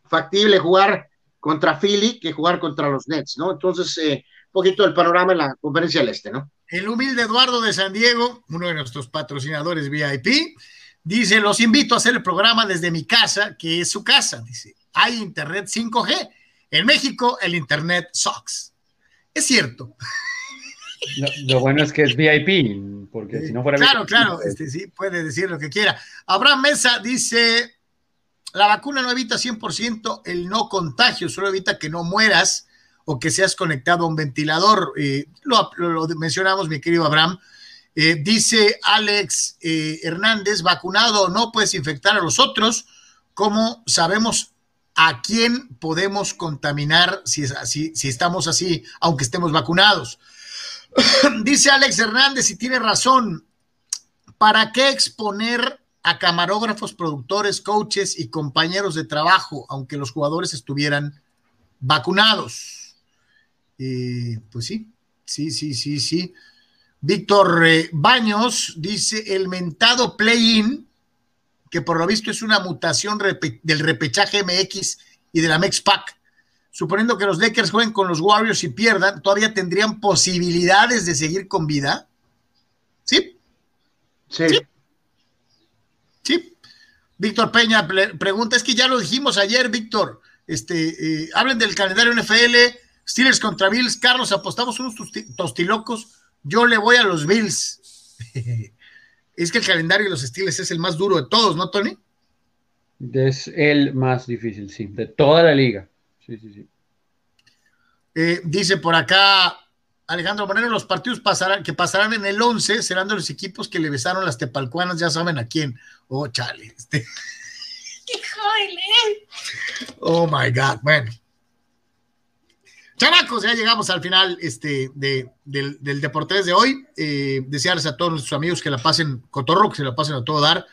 factible jugar contra Philly que jugar contra los Nets, ¿no? Entonces, eh, un poquito el panorama en la conferencia del Este, ¿no?
El humilde Eduardo de San Diego, uno de nuestros patrocinadores VIP, dice: Los invito a hacer el programa desde mi casa, que es su casa. Dice: Hay internet 5G. En México, el internet sucks. Es cierto. *laughs*
Lo, lo bueno es que es VIP, porque si no fuera
Claro,
VIP,
claro,
pues,
este, sí, puede decir lo que quiera. Abraham Mesa dice: La vacuna no evita 100% el no contagio, solo evita que no mueras o que seas conectado a un ventilador. Eh, lo, lo- lo mencionamos, mi querido Abraham. Eh, dice Alex eh, Hernández: vacunado o no puedes infectar a los otros. ¿Cómo sabemos a quién podemos contaminar si, es así, si estamos así, aunque estemos vacunados? *coughs* Dice Alex Hernández y tiene razón. ¿Para qué exponer a camarógrafos, productores, coaches y compañeros de trabajo, aunque los jugadores estuvieran vacunados? Eh, pues sí, sí, sí, sí, sí. Víctor eh, Baños dice el mentado play-in que por lo visto es una mutación del repechaje MX y de la MEXPAC. Suponiendo que los Lakers jueguen con los Warriors y pierdan, ¿todavía tendrían posibilidades de seguir con vida? ¿Sí?
Sí.
Sí. Víctor Peña pregunta, es que ya lo dijimos ayer, Víctor. Este, eh, hablen del calendario NFL, Steelers contra Bills. Carlos, apostamos unos tosti- tostilocos. Yo le voy a los Bills. *laughs* es que el calendario de los Steelers es el más duro de todos, ¿no, Tony?
Es el más difícil, sí, de toda la liga. Sí, sí, sí.
Eh, dice por acá Alejandro Moreno, los partidos pasarán, que pasarán en el 11 serán de los equipos que le besaron las tepalcuanas, ya saben a quién. Oh, chale. Este. Oh, my God. Bueno. Chamacos, ya llegamos al final este, de, del, del Deportes de hoy. Eh, desearles a todos nuestros amigos que la pasen cotorro, que se la pasen a todo dar,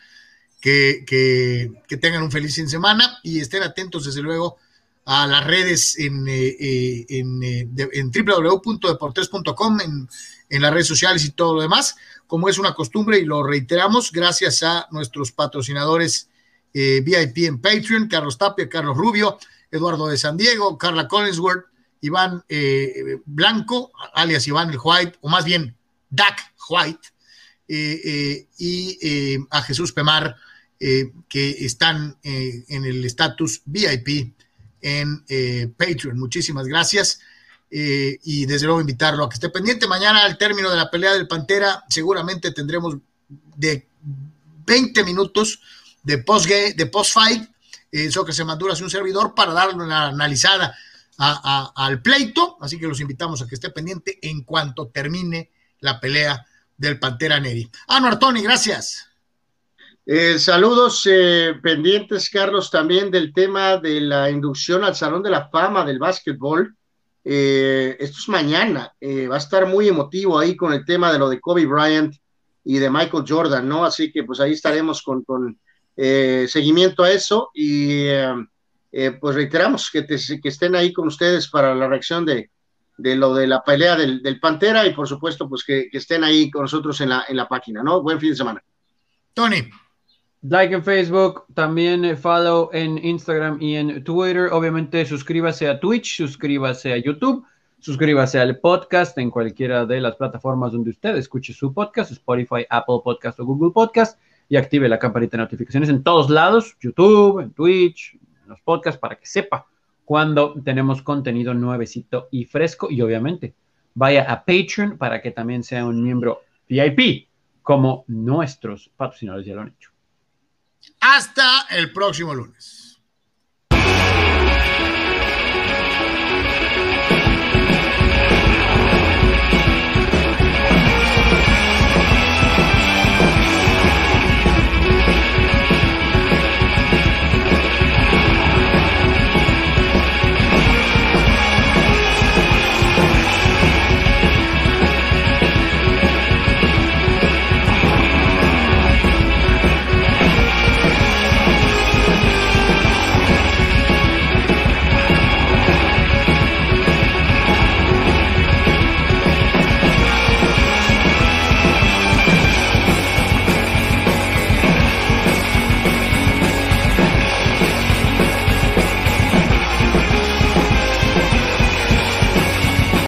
que, que, que tengan un feliz fin de semana y estén atentos, desde luego, a las redes en, eh, eh, en, eh, en www.deportes.com, en, en las redes sociales y todo lo demás. Como es una costumbre y lo reiteramos, gracias a nuestros patrocinadores VIP en Patreon, Carlos Tapia, Carlos Rubio, Eduardo de San Diego, Carla Collinsworth, Iván Blanco, alias Iván el White, o más bien Dak White, y a Jesús Pemar, que están en el estatus VIP en eh, Patreon. Muchísimas gracias. Eh, y desde luego invitarlo a que esté pendiente. Mañana al término de la pelea del Pantera, seguramente tendremos de 20 minutos de post de post fight, eso que se mandura hacia un servidor para darle una analizada a- al pleito. Así que los invitamos a que esté pendiente en cuanto termine la pelea del Pantera Neri. Ah, Tony, gracias.
Eh, saludos eh, pendientes, Carlos, también del tema de la inducción al Salón de la Fama del básquetbol. Eh, esto es mañana, eh, va a estar muy emotivo ahí con el tema de lo de Kobe Bryant y de Michael Jordan, ¿no? Así que pues ahí estaremos con, con seguimiento a eso y pues reiteramos que, que estén ahí con ustedes para la reacción de, de lo de la pelea del, del Pantera y por supuesto pues que, que estén ahí con nosotros en la, en la página, ¿no? Buen fin de semana.
Tony.
Like en Facebook, también eh, follow en Instagram y en Twitter. Obviamente suscríbase a Twitch, suscríbase a YouTube, suscríbase al podcast en cualquiera de las plataformas donde usted escuche su podcast, Spotify, Apple Podcast o Google Podcast, y active la campanita de notificaciones en todos lados, YouTube, en Twitch, en los podcasts, para que sepa cuando tenemos contenido nuevecito y fresco. Y obviamente vaya a Patreon para que también sea un miembro VIP, como nuestros patrocinadores ya lo han hecho.
Hasta el próximo lunes.